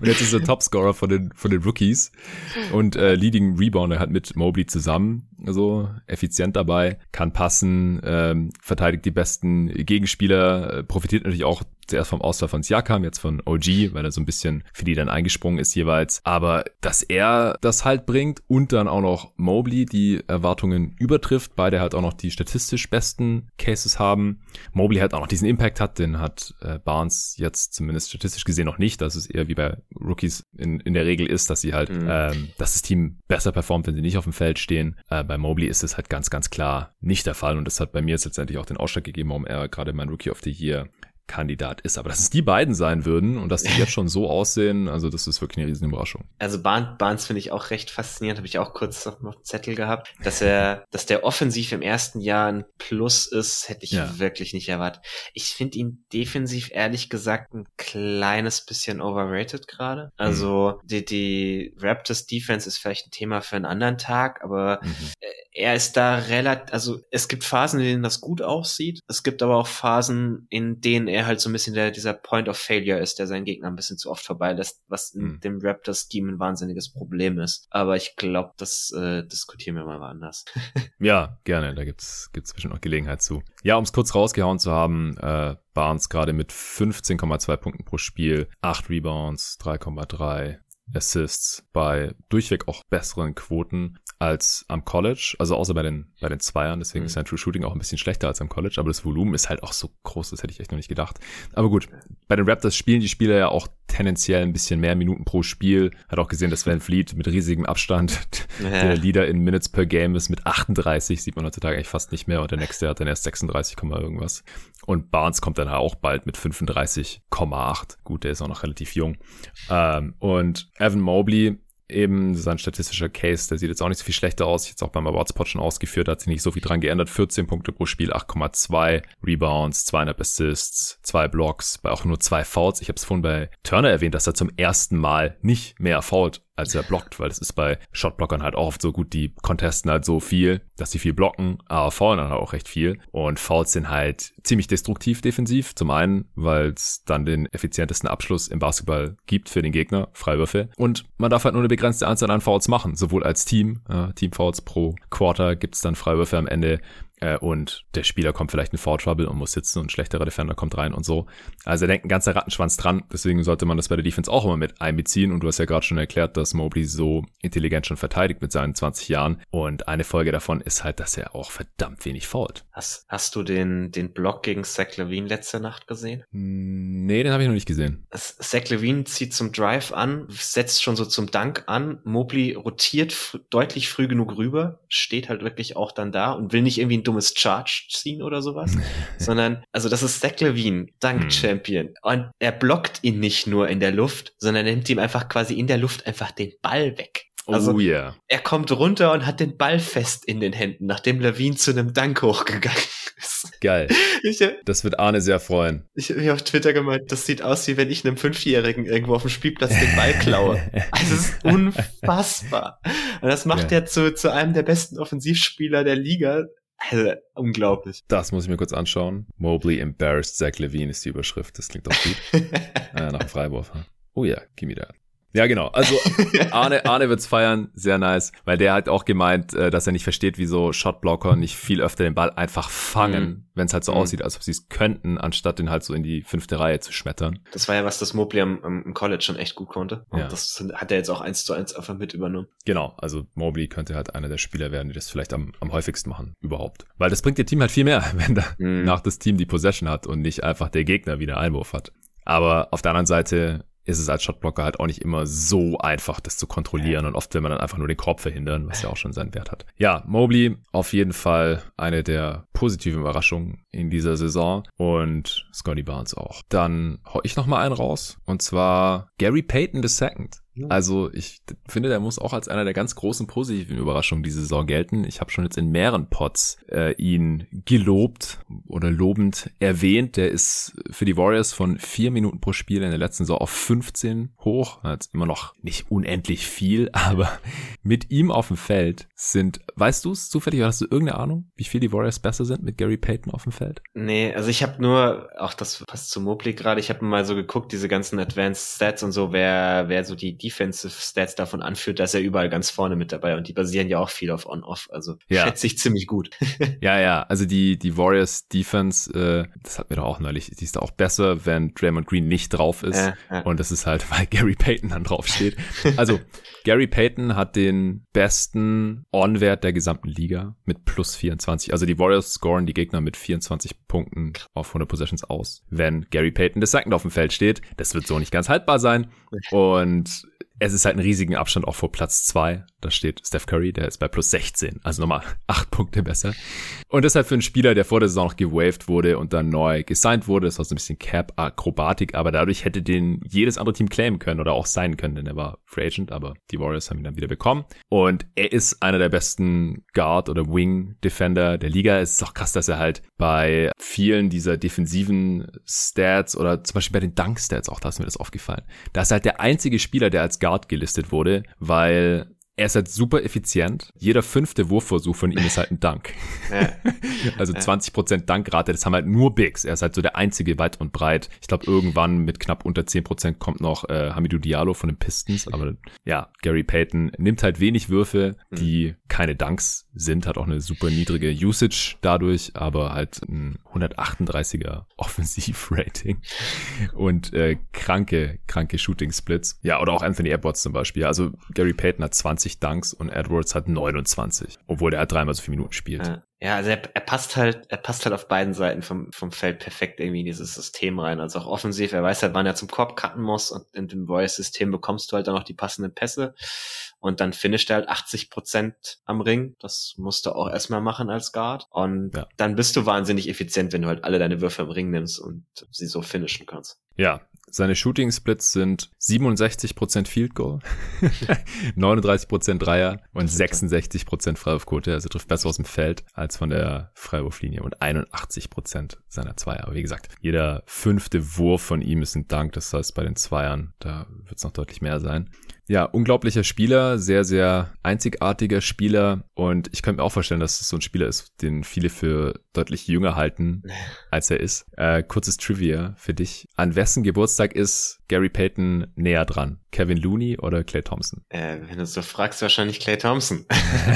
und jetzt ist er Topscorer von den, von den Rookies und äh, Leading Rebounder hat mit Mobley zusammen, also effizient dabei, kann passen, ähm, verteidigt die besten Gegenspieler, äh, profitiert natürlich auch zuerst vom Ausfall von Siakam, jetzt von OG, weil er so ein bisschen für die dann eingesprungen ist jeweils. Aber dass er das halt bringt und dann auch noch Mobley die Erwartungen übertrifft, beide halt auch noch die statistisch besten Cases haben. Mobley halt auch noch diesen Impact hat, den hat äh, Barnes jetzt zumindest statistisch gesehen noch nicht. dass es eher wie bei Rookies in, in der Regel ist, dass sie halt, mhm. ähm, dass das Team besser performt, wenn sie nicht auf dem Feld stehen. Äh, bei Mobley ist es halt ganz, ganz klar nicht der Fall und das hat bei mir jetzt letztendlich auch den Ausschlag gegeben, warum er gerade mein Rookie of the Year Kandidat ist. Aber dass es die beiden sein würden und dass die jetzt schon so aussehen, also das ist wirklich eine riesen Überraschung. Also Barnes, Barnes finde ich auch recht faszinierend, habe ich auch kurz auf dem Zettel gehabt, dass er, dass der offensiv im ersten Jahr ein Plus ist, hätte ich ja. wirklich nicht erwartet. Ich finde ihn defensiv ehrlich gesagt ein kleines bisschen overrated gerade. Also mhm. die, die Raptors Defense ist vielleicht ein Thema für einen anderen Tag, aber mhm. er ist da relativ, also es gibt Phasen, in denen das gut aussieht. Es gibt aber auch Phasen, in denen er halt so ein bisschen der, dieser Point of Failure ist, der seinen Gegner ein bisschen zu oft vorbeilässt, was in mhm. dem Raptors-Scheme ein wahnsinniges Problem ist. Aber ich glaube, das äh, diskutieren wir mal anders. ja, gerne. Da gibt's gibt's bestimmt noch Gelegenheit zu. Ja, um es kurz rausgehauen zu haben, äh, Barnes gerade mit 15,2 Punkten pro Spiel, 8 Rebounds, 3,3 Assists bei durchweg auch besseren Quoten als am College, also außer bei den, bei den Zweiern, deswegen mhm. ist sein True Shooting auch ein bisschen schlechter als am College, aber das Volumen ist halt auch so groß, das hätte ich echt noch nicht gedacht. Aber gut, bei den Raptors spielen die Spieler ja auch tendenziell ein bisschen mehr Minuten pro Spiel. Hat auch gesehen, dass Van Fleet mit riesigem Abstand ja. der Leader in Minutes per Game ist mit 38, sieht man heutzutage eigentlich fast nicht mehr und der nächste hat dann erst 36, irgendwas. Und Barnes kommt dann auch bald mit 35,8. Gut, der ist auch noch relativ jung. Ähm, und Evan Mobley eben sein statistischer Case, der sieht jetzt auch nicht so viel schlechter aus. Jetzt auch beim Awardspot schon ausgeführt, hat sich nicht so viel dran geändert. 14 Punkte pro Spiel, 8,2 Rebounds, 200 Assists, zwei Blocks, bei auch nur zwei Fouls. Ich habe es vorhin bei Turner erwähnt, dass er zum ersten Mal nicht mehr fault als er blockt, weil es ist bei Shotblockern halt auch oft so gut, die contesten halt so viel, dass sie viel blocken, aber faulen dann auch recht viel. Und Fouls sind halt ziemlich destruktiv defensiv. Zum einen, weil es dann den effizientesten Abschluss im Basketball gibt für den Gegner, Freiwürfe. Und man darf halt nur eine begrenzte Anzahl an Fouls machen, sowohl als Team, äh, Team Fouls pro Quarter gibt es dann Freiwürfe am Ende und der Spieler kommt vielleicht in Foul Trouble und muss sitzen und ein schlechterer Defender kommt rein und so. Also er denkt ein ganzer Rattenschwanz dran, deswegen sollte man das bei der Defense auch immer mit einbeziehen und du hast ja gerade schon erklärt, dass Mobley so intelligent schon verteidigt mit seinen 20 Jahren und eine Folge davon ist halt, dass er auch verdammt wenig fault. Hast, hast du den, den Block gegen Zach Levine letzte Nacht gesehen? Nee, den habe ich noch nicht gesehen. Zach Levine zieht zum Drive an, setzt schon so zum Dank an, Mobley rotiert deutlich früh genug rüber, steht halt wirklich auch dann da und will nicht irgendwie ein dummes Charge ziehen oder sowas, sondern, also das ist Zach Levine, Dank-Champion. Hm. Und er blockt ihn nicht nur in der Luft, sondern er nimmt ihm einfach quasi in der Luft einfach den Ball weg. Also oh yeah. er kommt runter und hat den Ball fest in den Händen, nachdem Levine zu einem Dank hochgegangen ist. Geil. Ich, das wird Arne sehr freuen. Ich habe auf Twitter gemeint, das sieht aus, wie wenn ich einem Fünfjährigen irgendwo auf dem Spielplatz den Ball klaue. Also es ist unfassbar. Und das macht ja. er zu, zu einem der besten Offensivspieler der Liga. Also, unglaublich. Das muss ich mir kurz anschauen. Mobley embarrassed Zach Levine ist die Überschrift. Das klingt doch gut. äh, nach dem Freiwurf. Oh ja, gimme that. Ja, genau. Also Arne, Arne wird's feiern, sehr nice, weil der hat auch gemeint, äh, dass er nicht versteht, wieso Shotblocker nicht viel öfter den Ball einfach fangen, mhm. wenn es halt so mhm. aussieht, als ob sie es könnten, anstatt den halt so in die fünfte Reihe zu schmettern. Das war ja was, das Mobley am, am College schon echt gut konnte. Und ja. das hat er jetzt auch eins zu eins einfach mit übernommen. Genau, also Mobley könnte halt einer der Spieler werden, die das vielleicht am, am häufigsten machen, überhaupt. Weil das bringt dem Team halt viel mehr, wenn da mhm. nach das Team die Possession hat und nicht einfach der Gegner wieder Einwurf hat. Aber auf der anderen Seite ist es als Shotblocker halt auch nicht immer so einfach, das zu kontrollieren. Und oft will man dann einfach nur den Korb verhindern, was ja auch schon seinen Wert hat. Ja, Mobley auf jeden Fall eine der positiven Überraschungen in dieser Saison und Scotty Barnes auch. Dann hau ich noch mal einen raus und zwar Gary Payton II. Also ich finde, der muss auch als einer der ganz großen positiven Überraschungen diese Saison gelten. Ich habe schon jetzt in mehreren Pots äh, ihn gelobt oder lobend erwähnt. Der ist für die Warriors von vier Minuten pro Spiel in der letzten Saison auf 15 hoch. Jetzt immer noch nicht unendlich viel, aber mit ihm auf dem Feld sind, weißt du es zufällig, oder hast du irgendeine Ahnung, wie viel die Warriors besser sind mit Gary Payton auf dem Feld? Nee, also ich habe nur, auch das passt zu Mobley gerade, ich habe mal so geguckt, diese ganzen Advanced Stats und so, wer, wer so die Defensive Stats davon anführt, dass er überall ganz vorne mit dabei und die basieren ja auch viel auf On-Off. Also ja. schätze ich ziemlich gut. ja, ja, also die, die Warriors Defense, äh, das hat mir doch auch neulich, die ist da auch besser, wenn Draymond Green nicht drauf ist. Ja, ja. Und das ist halt, weil Gary Payton dann drauf steht. Also Gary Payton hat den besten On-Wert der gesamten Liga mit plus 24. Also die Warriors scoren die Gegner mit 24 Punkten auf 100 Possessions aus. Wenn Gary Payton des Second auf dem Feld steht, das wird so nicht ganz haltbar sein. Und es ist halt ein riesigen Abstand auch vor Platz zwei. Da steht Steph Curry, der ist bei plus 16, also nochmal acht Punkte besser. Und deshalb für einen Spieler, der vor der Saison noch gewaved wurde und dann neu gesigned wurde, das war so ein bisschen Cap-Akrobatik, aber dadurch hätte den jedes andere Team claimen können oder auch sein können, denn er war Free Agent, aber die Warriors haben ihn dann wieder bekommen. Und er ist einer der besten Guard- oder Wing-Defender der Liga. Es ist auch krass, dass er halt bei vielen dieser defensiven Stats oder zum Beispiel bei den Dunk-Stats, auch da ist mir das aufgefallen, da ist halt der einzige Spieler, der als Guard gelistet wurde, weil er ist halt super effizient. Jeder fünfte Wurfversuch von ihm ist halt ein Dank. Ja. also 20% Dankrate, das haben halt nur Bigs. Er ist halt so der einzige weit und breit. Ich glaube, irgendwann mit knapp unter 10% kommt noch äh, Hamidou Diallo von den Pistons. Aber ja, Gary Payton nimmt halt wenig Würfe, die mhm. keine Dunks sind, hat auch eine super niedrige Usage dadurch, aber halt ein 138er Offensivrating und äh, kranke, kranke Shooting Splits. Ja, oder auch Anthony Edwards zum Beispiel. Also Gary Payton hat 20 20 Dunks und Edwards hat 29, obwohl er dreimal so viele Minuten spielt. Ja. Ja, also er, er passt halt, er passt halt auf beiden Seiten vom, vom Feld perfekt irgendwie in dieses System rein. Also auch offensiv, er weiß halt, wann er zum Korb cutten muss und in dem Voice-System bekommst du halt dann auch die passenden Pässe und dann finisht er halt 80 Prozent am Ring. Das musst du auch erstmal machen als Guard. Und ja. dann bist du wahnsinnig effizient, wenn du halt alle deine Würfe im Ring nimmst und sie so finishen kannst. Ja, seine Shooting Splits sind 67% Field Goal, 39% Dreier und 66% Freiwurfquote. Also trifft besser aus dem Feld als von der Freiwurflinie und 81% seiner Zweier. Aber wie gesagt, jeder fünfte Wurf von ihm ist ein Dank. Das heißt, bei den Zweiern, da wird es noch deutlich mehr sein. Ja, unglaublicher Spieler, sehr, sehr einzigartiger Spieler. Und ich könnte mir auch vorstellen, dass es so ein Spieler ist, den viele für deutlich jünger halten, als er ist. Äh, kurzes Trivia für dich. An wessen Geburtstag ist Gary Payton näher dran? Kevin Looney oder Clay Thompson? Äh, wenn du so fragst, wahrscheinlich Clay Thompson.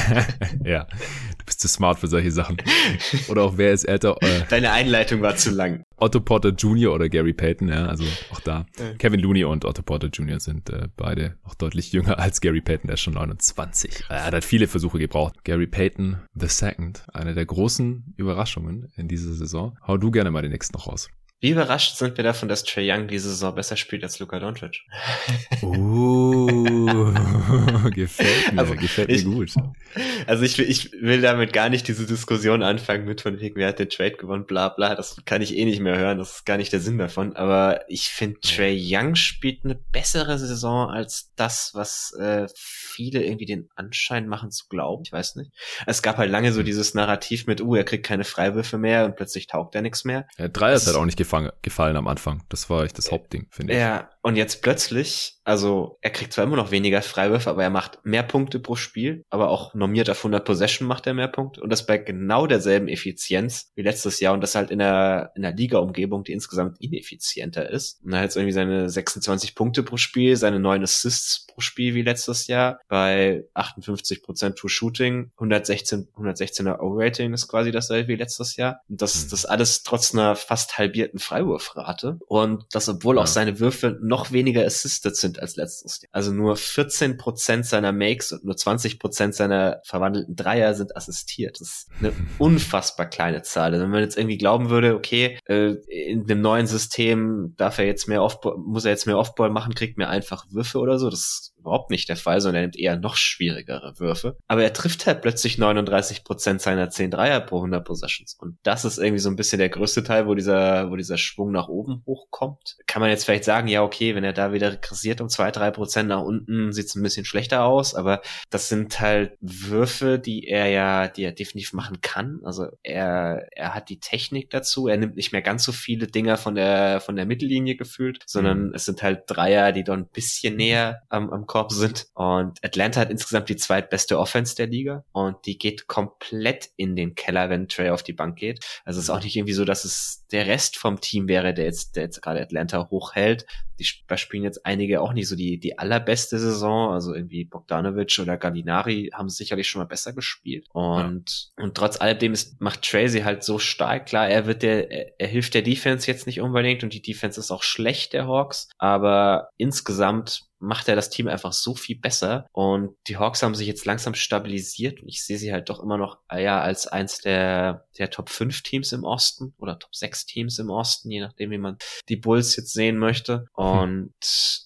ja, bist zu smart für solche Sachen. Oder auch wer ist älter? Äh, Deine Einleitung war zu lang. Otto Porter Jr. oder Gary Payton, ja, also auch da. Ja. Kevin Looney und Otto Porter Jr. sind äh, beide noch deutlich jünger als Gary Payton, der ist schon 29. Er hat halt viele Versuche gebraucht. Gary Payton the Second, eine der großen Überraschungen in dieser Saison. Hau du gerne mal den nächsten noch raus. Wie überrascht sind wir davon, dass Trey Young diese Saison besser spielt als Luka Doncic? Uh, gefällt mir, also gefällt mir ich, gut. Also ich will, ich will damit gar nicht diese Diskussion anfangen mit von wegen, wer hat den Trade gewonnen, bla bla, das kann ich eh nicht mehr hören, das ist gar nicht der Sinn davon, aber ich finde Trey Young spielt eine bessere Saison als das, was äh, viele irgendwie den Anschein machen zu glauben. Ich weiß nicht. Es gab halt lange so hm. dieses Narrativ mit, uh, er kriegt keine Freiwürfe mehr und plötzlich taugt er nichts mehr. Ja, Dreier ist halt auch nicht gefallen, gefallen am Anfang. Das war echt das Hauptding, finde ich. Ja, und jetzt plötzlich, also er kriegt zwar immer noch weniger Freiwürfe, aber er macht mehr Punkte pro Spiel, aber auch normiert auf 100 Possession macht er mehr Punkte und das bei genau derselben Effizienz wie letztes Jahr und das halt in der, in der Liga-Umgebung, die insgesamt ineffizienter ist. Und er hat jetzt irgendwie seine 26 Punkte pro Spiel, seine 9 Assists pro Spiel wie letztes Jahr bei 58% True Shooting, 116, 116er O-Rating ist quasi dasselbe wie letztes Jahr. Und das, mhm. das alles trotz einer fast halbierten Freiwurfrate und das obwohl ja. auch seine Würfe noch weniger assisted sind als letztes Jahr. Also nur 14% seiner Makes und nur 20% seiner verwandelten Dreier sind assistiert. Das ist eine unfassbar kleine Zahl. Also wenn man jetzt irgendwie glauben würde, okay, äh, in dem neuen System darf er jetzt mehr Offball, muss er jetzt mehr Offball machen, kriegt mehr einfach Würfe oder so, das überhaupt nicht der Fall, sondern er nimmt eher noch schwierigere Würfe. Aber er trifft halt plötzlich 39 Prozent seiner 10 Dreier pro 100 Possessions. Und das ist irgendwie so ein bisschen der größte Teil, wo dieser, wo dieser Schwung nach oben hochkommt. Kann man jetzt vielleicht sagen, ja, okay, wenn er da wieder regressiert um 2, 3 Prozent nach unten, sieht es ein bisschen schlechter aus. Aber das sind halt Würfe, die er ja, die er definitiv machen kann. Also er, er hat die Technik dazu. Er nimmt nicht mehr ganz so viele Dinger von der, von der Mittellinie gefühlt, sondern mhm. es sind halt Dreier, die doch ein bisschen näher am, am Korb sind. Und Atlanta hat insgesamt die zweitbeste Offense der Liga und die geht komplett in den Keller, wenn Trey auf die Bank geht. Also es ist auch nicht irgendwie so, dass es der Rest vom Team wäre, der jetzt, der jetzt gerade Atlanta hochhält. Die spielen jetzt einige auch nicht so die, die allerbeste Saison. Also irgendwie Bogdanovic oder Gallinari haben sicherlich schon mal besser gespielt. Und, ja. und trotz alledem ist, macht Tracy halt so stark. Klar, er wird der, er, er hilft der Defense jetzt nicht unbedingt und die Defense ist auch schlecht, der Hawks. Aber insgesamt macht er das Team einfach so viel besser. Und die Hawks haben sich jetzt langsam stabilisiert und ich sehe sie halt doch immer noch ja, als eins der, der Top 5 Teams im Osten oder Top 6 Teams im Osten, je nachdem, wie man die Bulls jetzt sehen möchte. Hm. Und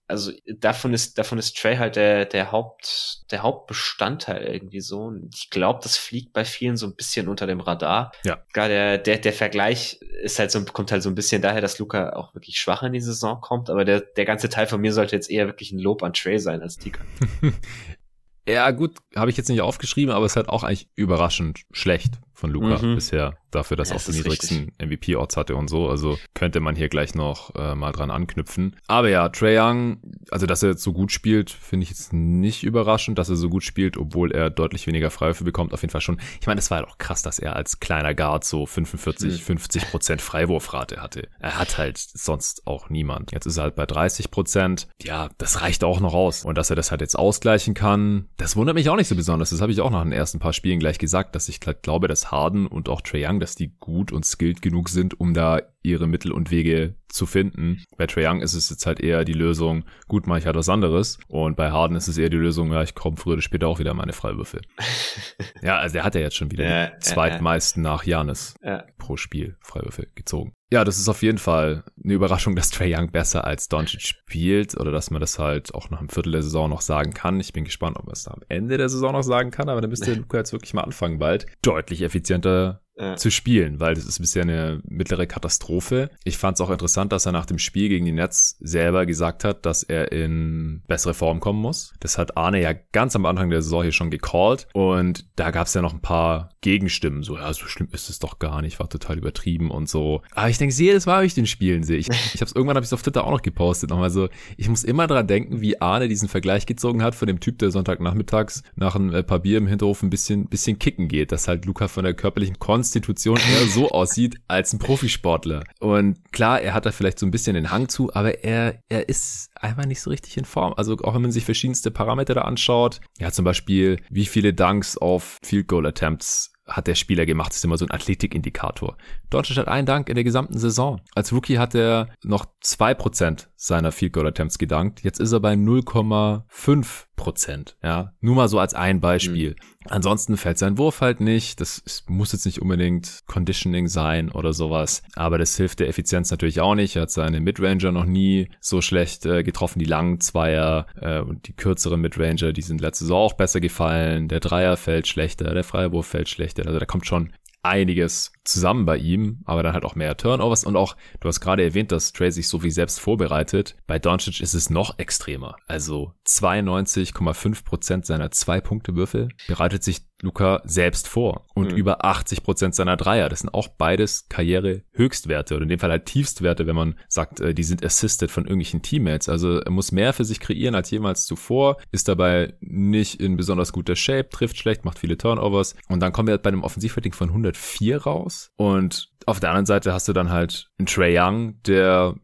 also davon ist, davon ist Trey halt der, der Haupt, der Hauptbestandteil irgendwie so. Und ich glaube, das fliegt bei vielen so ein bisschen unter dem Radar. Ja. Gar der, der, der Vergleich ist halt so, kommt halt so ein bisschen daher, dass Luca auch wirklich schwach in die Saison kommt, aber der, der ganze Teil von mir sollte jetzt eher wirklich ein Lob an Trey sein als Tika. ja, gut, habe ich jetzt nicht aufgeschrieben, aber es ist halt auch eigentlich überraschend schlecht von Luca mhm. bisher dafür, dass ja, er auch die niedrigsten MVP-Orts hatte und so. Also könnte man hier gleich noch äh, mal dran anknüpfen. Aber ja, Trey Young, also dass er jetzt so gut spielt, finde ich jetzt nicht überraschend, dass er so gut spielt, obwohl er deutlich weniger Freiwürfe bekommt. Auf jeden Fall schon. Ich meine, es war halt auch krass, dass er als kleiner Guard so 45, mhm. 50 Prozent Freiwurfrate hatte. Er hat halt sonst auch niemand. Jetzt ist er halt bei 30 Prozent. Ja, das reicht auch noch aus. Und dass er das halt jetzt ausgleichen kann, das wundert mich auch nicht so besonders. Das habe ich auch nach den ersten paar Spielen gleich gesagt, dass ich glaube, Harden und auch Trae Young, dass die gut und skilled genug sind, um da ihre Mittel und Wege zu finden. Bei Trae Young ist es jetzt halt eher die Lösung, gut, mache ich halt was anderes. Und bei Harden ist es eher die Lösung, ja, ich komme früher oder später auch wieder meine Freiwürfel. ja, also er hat ja jetzt schon wieder ja, die zweitmeisten nach Janis ja. pro Spiel Freiwürfel gezogen. Ja, das ist auf jeden Fall eine Überraschung, dass Trae Young besser als Doncic spielt oder dass man das halt auch nach einem Viertel der Saison noch sagen kann. Ich bin gespannt, ob man es da am Ende der Saison noch sagen kann, aber dann müsste Luca jetzt wirklich mal anfangen bald. Deutlich effizienter ja. zu spielen, weil das ist bisher eine mittlere Katastrophe. Ich fand es auch interessant, dass er nach dem Spiel gegen die Nets selber gesagt hat, dass er in bessere Form kommen muss. Das hat Arne ja ganz am Anfang der Saison hier schon gecallt und da gab es ja noch ein paar Gegenstimmen, so ja, so schlimm ist es doch gar nicht, war total übertrieben und so. Aber ich denke, jedes Mal, wenn ich den Spielen sehe, ich, ich hab's irgendwann habe ich auf Twitter auch noch gepostet, nochmal so, ich muss immer dran denken, wie Arne diesen Vergleich gezogen hat von dem Typ, der Sonntagnachmittags nach ein paar Bier im Hinterhof ein bisschen, bisschen kicken geht, dass halt Luca von der körperlichen Konst Konstitution eher so aussieht als ein Profisportler. Und klar, er hat da vielleicht so ein bisschen den Hang zu, aber er, er ist einfach nicht so richtig in Form. Also auch wenn man sich verschiedenste Parameter da anschaut, ja zum Beispiel, wie viele Dunks auf Field Goal Attempts hat der Spieler gemacht. Das ist immer so ein Athletikindikator. Deutschland hat einen Dank in der gesamten Saison. Als Rookie hat er noch zwei Prozent seiner Field Goal Attempts gedankt. Jetzt ist er bei 0,5 Prozent. Ja, nur mal so als ein Beispiel. Mhm. Ansonsten fällt sein Wurf halt nicht. Das muss jetzt nicht unbedingt Conditioning sein oder sowas. Aber das hilft der Effizienz natürlich auch nicht. Er hat seine Midranger noch nie so schlecht äh, getroffen. Die langen Zweier äh, und die kürzeren Midranger, die sind letzte Saison auch besser gefallen. Der Dreier fällt schlechter, der Freiwurf fällt schlechter. Also da kommt schon einiges zusammen bei ihm, aber dann halt auch mehr Turnovers und auch, du hast gerade erwähnt, dass Trey sich so wie selbst vorbereitet. Bei Doncic ist es noch extremer. Also 92,5 Prozent seiner Zwei-Punkte-Würfel bereitet sich Luca selbst vor und mhm. über 80 Prozent seiner Dreier. Das sind auch beides Karriere-Höchstwerte oder in dem Fall halt Tiefstwerte, wenn man sagt, äh, die sind assisted von irgendwelchen Teammates. Also er muss mehr für sich kreieren als jemals zuvor, ist dabei nicht in besonders guter Shape, trifft schlecht, macht viele Turnovers und dann kommen wir bei einem Offensivrating von 104 raus und auf der anderen Seite hast du dann halt einen Trey Young, der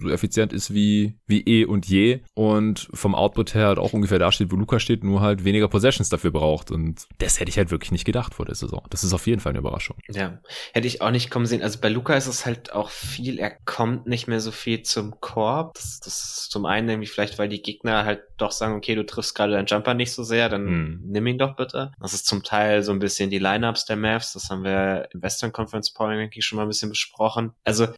so effizient ist wie, wie eh und je und vom Output her halt auch ungefähr da steht, wo Luca steht, nur halt weniger Possessions dafür braucht. Und das hätte ich halt wirklich nicht gedacht vor der Saison. Das ist auf jeden Fall eine Überraschung. Ja, hätte ich auch nicht kommen sehen. Also bei Luca ist es halt auch viel, er kommt nicht mehr so viel zum Korb. Das, das ist zum einen nämlich vielleicht, weil die Gegner halt doch sagen, okay, du triffst gerade deinen Jumper nicht so sehr, dann hm. nimm ihn doch bitte. Das ist zum Teil so ein bisschen die Lineups der Mavs. Das haben wir im Western Conference Polling eigentlich schon mal ein bisschen besprochen. Also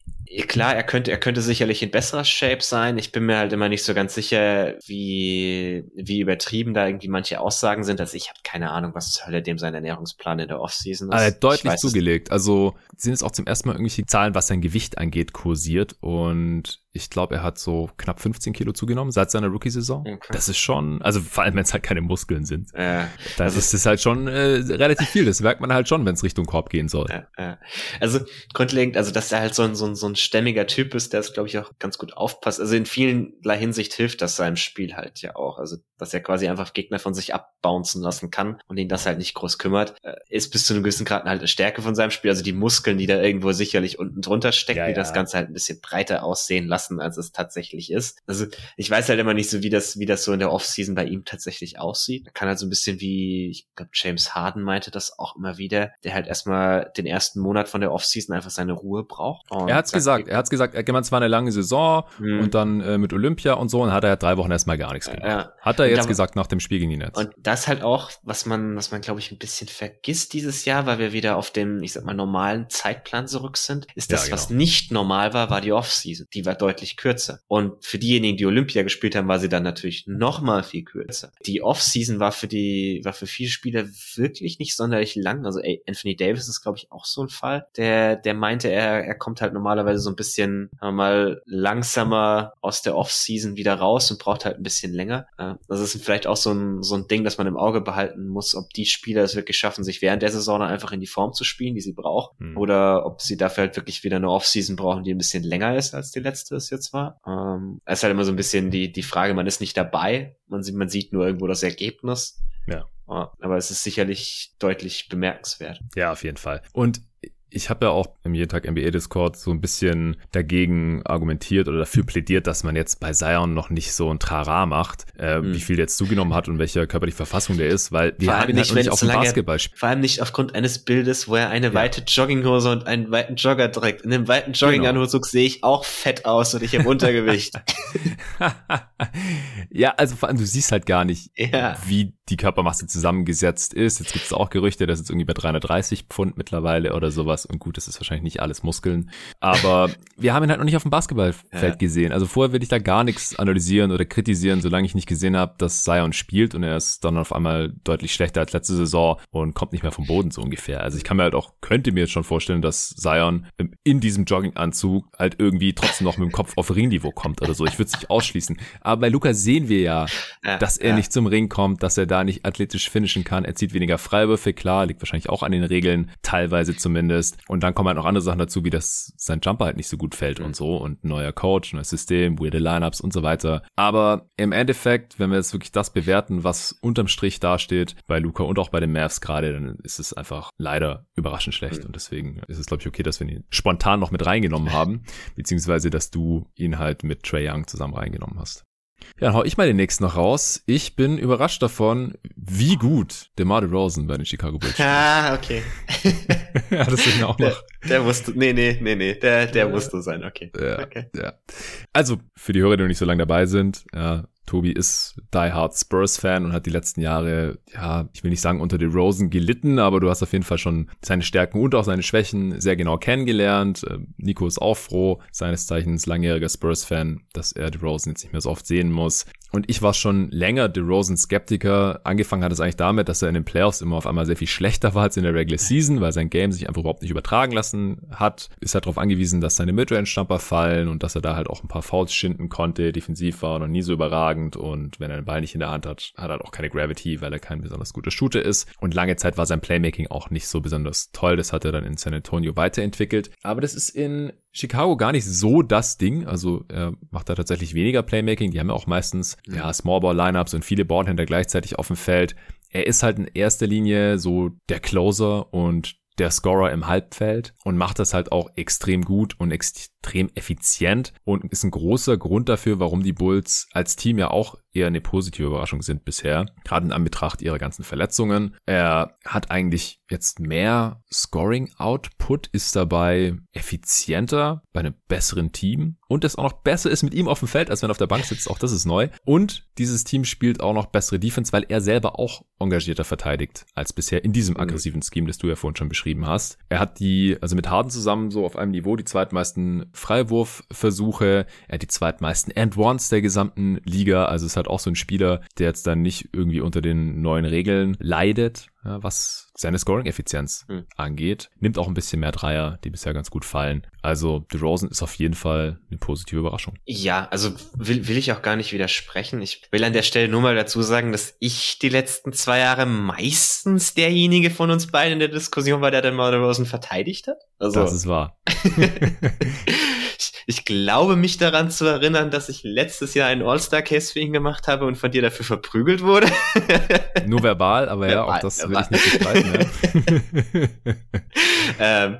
klar, er könnte, er könnte sicherlich in besserer Shape sein. Ich bin mir halt immer nicht so ganz sicher, wie, wie übertrieben da irgendwie manche Aussagen sind. Also ich habe keine Ahnung, was zur Hölle dem sein Ernährungsplan in der Offseason ist. Also deutlich zugelegt. Also sind es auch zum ersten Mal irgendwelche Zahlen, was sein Gewicht angeht, kursiert. Und ich glaube, er hat so knapp 15 Kilo zugenommen seit seiner Rookie-Saison. Okay. Das ist schon, also vor allem, wenn es halt keine Muskeln sind. Ja. Dann also ist es halt schon äh, relativ viel. Das merkt man halt schon, wenn es Richtung Korb gehen soll. Ja, ja. Also grundlegend, also dass er halt so ein, so ein, so ein stämmiger Typ ist, der es, glaube ich, auch ganz gut aufpasst. Also in vielerlei Hinsicht hilft das seinem Spiel halt ja auch. Also dass er quasi einfach Gegner von sich abbouncen lassen kann und ihn das halt nicht groß kümmert, äh, ist bis zu einem gewissen Grad halt eine Stärke von seinem Spiel. Also die Muskeln, die da irgendwo sicherlich unten drunter stecken, ja, die das Ganze halt ein bisschen breiter aussehen lassen als es tatsächlich ist. Also ich weiß halt immer nicht so, wie das, wie das so in der Offseason bei ihm tatsächlich aussieht. Kann halt so ein bisschen wie, ich glaube, James Harden meinte das auch immer wieder, der halt erstmal den ersten Monat von der Offseason einfach seine Ruhe braucht. er hat's gesagt, gesagt. Er hat gesagt, er gemeint, es war eine lange Saison mhm. und dann äh, mit Olympia und so und hat er ja drei Wochen erstmal gar nichts gemacht. Ja. Hat er jetzt dann, gesagt nach dem Spiel gegen die Nets. Und das halt auch, was man, was man glaube ich ein bisschen vergisst dieses Jahr, weil wir wieder auf dem, ich sag mal, normalen Zeitplan zurück sind, ist das, ja, genau. was nicht normal war, war die Offseason. Die war deutlich kürzer. Und für diejenigen, die Olympia gespielt haben, war sie dann natürlich noch mal viel kürzer. Die Offseason war für die, war für viele Spieler wirklich nicht sonderlich lang. Also Anthony Davis ist, glaube ich, auch so ein Fall, der, der meinte, er, er kommt halt normalerweise so ein bisschen mal langsamer aus der Offseason wieder raus und braucht halt ein bisschen länger. Das ist vielleicht auch so ein, so ein Ding, das man im Auge behalten muss, ob die Spieler es wirklich schaffen, sich während der Saison einfach in die Form zu spielen, die sie brauchen, mhm. oder ob sie dafür halt wirklich wieder eine Offseason brauchen, die ein bisschen länger ist, als die letzte es jetzt war. Ähm, es ist halt immer so ein bisschen die, die Frage, man ist nicht dabei, man sieht, man sieht nur irgendwo das Ergebnis. Ja. Aber es ist sicherlich deutlich bemerkenswert. Ja, auf jeden Fall. Und ich habe ja auch im jeden Tag NBA Discord so ein bisschen dagegen argumentiert oder dafür plädiert, dass man jetzt bei Zion noch nicht so ein Trara macht, äh, mhm. wie viel der jetzt zugenommen hat und welche körperliche Verfassung der ist, weil wir haben ihn halt nicht auf dem Basketball spielen. Vor allem nicht aufgrund eines Bildes, wo er eine ja. weite Jogginghose und einen weiten Jogger trägt. In dem weiten Jogginganzug genau. sehe ich auch fett aus und ich habe Untergewicht. ja, also vor allem du siehst halt gar nicht, ja. wie die Körpermasse zusammengesetzt ist. Jetzt gibt es auch Gerüchte, dass jetzt irgendwie bei 330 Pfund mittlerweile oder sowas. Und gut, das ist wahrscheinlich nicht alles Muskeln. Aber wir haben ihn halt noch nicht auf dem Basketballfeld ja. gesehen. Also vorher will ich da gar nichts analysieren oder kritisieren, solange ich nicht gesehen habe, dass Zion spielt und er ist dann auf einmal deutlich schlechter als letzte Saison und kommt nicht mehr vom Boden so ungefähr. Also ich kann mir halt auch, könnte mir jetzt schon vorstellen, dass Zion in diesem Jogginganzug halt irgendwie trotzdem noch mit dem Kopf auf Ringniveau kommt oder so. Ich würde es nicht ausschließen. Aber bei Luca sehen wir ja, ja dass er ja. nicht zum Ring kommt, dass er da nicht athletisch finishen kann. Er zieht weniger Freiwürfe, klar, liegt wahrscheinlich auch an den Regeln, teilweise zumindest. Und dann kommen halt noch andere Sachen dazu, wie dass sein Jumper halt nicht so gut fällt mhm. und so und neuer Coach, neues System, weirde Lineups und so weiter. Aber im Endeffekt, wenn wir jetzt wirklich das bewerten, was unterm Strich dasteht, bei Luca und auch bei den Mavs gerade, dann ist es einfach leider überraschend schlecht. Mhm. Und deswegen ist es, glaube ich, okay, dass wir ihn spontan noch mit reingenommen haben, beziehungsweise, dass du ihn halt mit Trey Young zusammen reingenommen hast. Ja, dann hau ich mal den nächsten noch raus. Ich bin überrascht davon, wie gut DeMar Rosen bei den Chicago Bulls spielt. Ah, okay. ja, das mir auch noch. Der, der musste, nee, nee, nee, nee, der, der musste sein, okay. Ja, okay. ja. Also, für die Hörer, die noch nicht so lange dabei sind, ja, Tobi ist Die Hard Spurs-Fan und hat die letzten Jahre, ja, ich will nicht sagen unter den Rosen gelitten, aber du hast auf jeden Fall schon seine Stärken und auch seine Schwächen sehr genau kennengelernt. Ähm, Nico ist auch froh, seines Zeichens langjähriger Spurs-Fan, dass er die Rosen jetzt nicht mehr so oft sehen muss. Und ich war schon länger DeRozan Skeptiker. Angefangen hat es eigentlich damit, dass er in den Playoffs immer auf einmal sehr viel schlechter war als in der Regular Season, weil sein Game sich einfach überhaupt nicht übertragen lassen hat. Ist halt darauf angewiesen, dass seine Midrange-Stamper fallen und dass er da halt auch ein paar Fouls schinden konnte. Defensiv war noch nie so überragend und wenn er den Ball nicht in der Hand hat, hat er halt auch keine Gravity, weil er kein besonders guter Shooter ist. Und lange Zeit war sein Playmaking auch nicht so besonders toll. Das hat er dann in San Antonio weiterentwickelt. Aber das ist in Chicago gar nicht so das Ding. Also er macht da tatsächlich weniger Playmaking. Die haben ja auch meistens mhm. ja Small Ball Lineups und viele Ballhändler gleichzeitig auf dem Feld. Er ist halt in erster Linie so der Closer und der Scorer im Halbfeld und macht das halt auch extrem gut und extrem effizient und ist ein großer Grund dafür, warum die Bulls als Team ja auch eher eine positive Überraschung sind bisher, gerade in Anbetracht ihrer ganzen Verletzungen. Er hat eigentlich jetzt mehr Scoring-Output, ist dabei effizienter bei einem besseren Team und es auch noch besser ist mit ihm auf dem Feld, als wenn er auf der Bank sitzt. Auch das ist neu. Und dieses Team spielt auch noch bessere Defense, weil er selber auch engagierter verteidigt als bisher in diesem mhm. aggressiven Scheme, das du ja vorhin schon beschrieben hast. Er hat die, also mit Harden zusammen so auf einem Niveau die zweitmeisten Freiwurfversuche, er hat die zweitmeisten And-Ones der gesamten Liga, also es hat auch so ein Spieler, der jetzt dann nicht irgendwie unter den neuen Regeln leidet, ja, was seine Scoring-Effizienz mhm. angeht. Nimmt auch ein bisschen mehr Dreier, die bisher ganz gut fallen. Also DeRozan ist auf jeden Fall eine positive Überraschung. Ja, also will, will ich auch gar nicht widersprechen. Ich will an der Stelle nur mal dazu sagen, dass ich die letzten zwei Jahre meistens derjenige von uns beiden in der Diskussion war, der dann mal DeRozan verteidigt hat. Also, das ist wahr. ich, glaube mich daran zu erinnern, dass ich letztes Jahr einen All-Star-Case für ihn gemacht habe und von dir dafür verprügelt wurde. Nur verbal, aber ja, verbal, auch das verbal. will ich nicht bestreiten. Ja. ähm,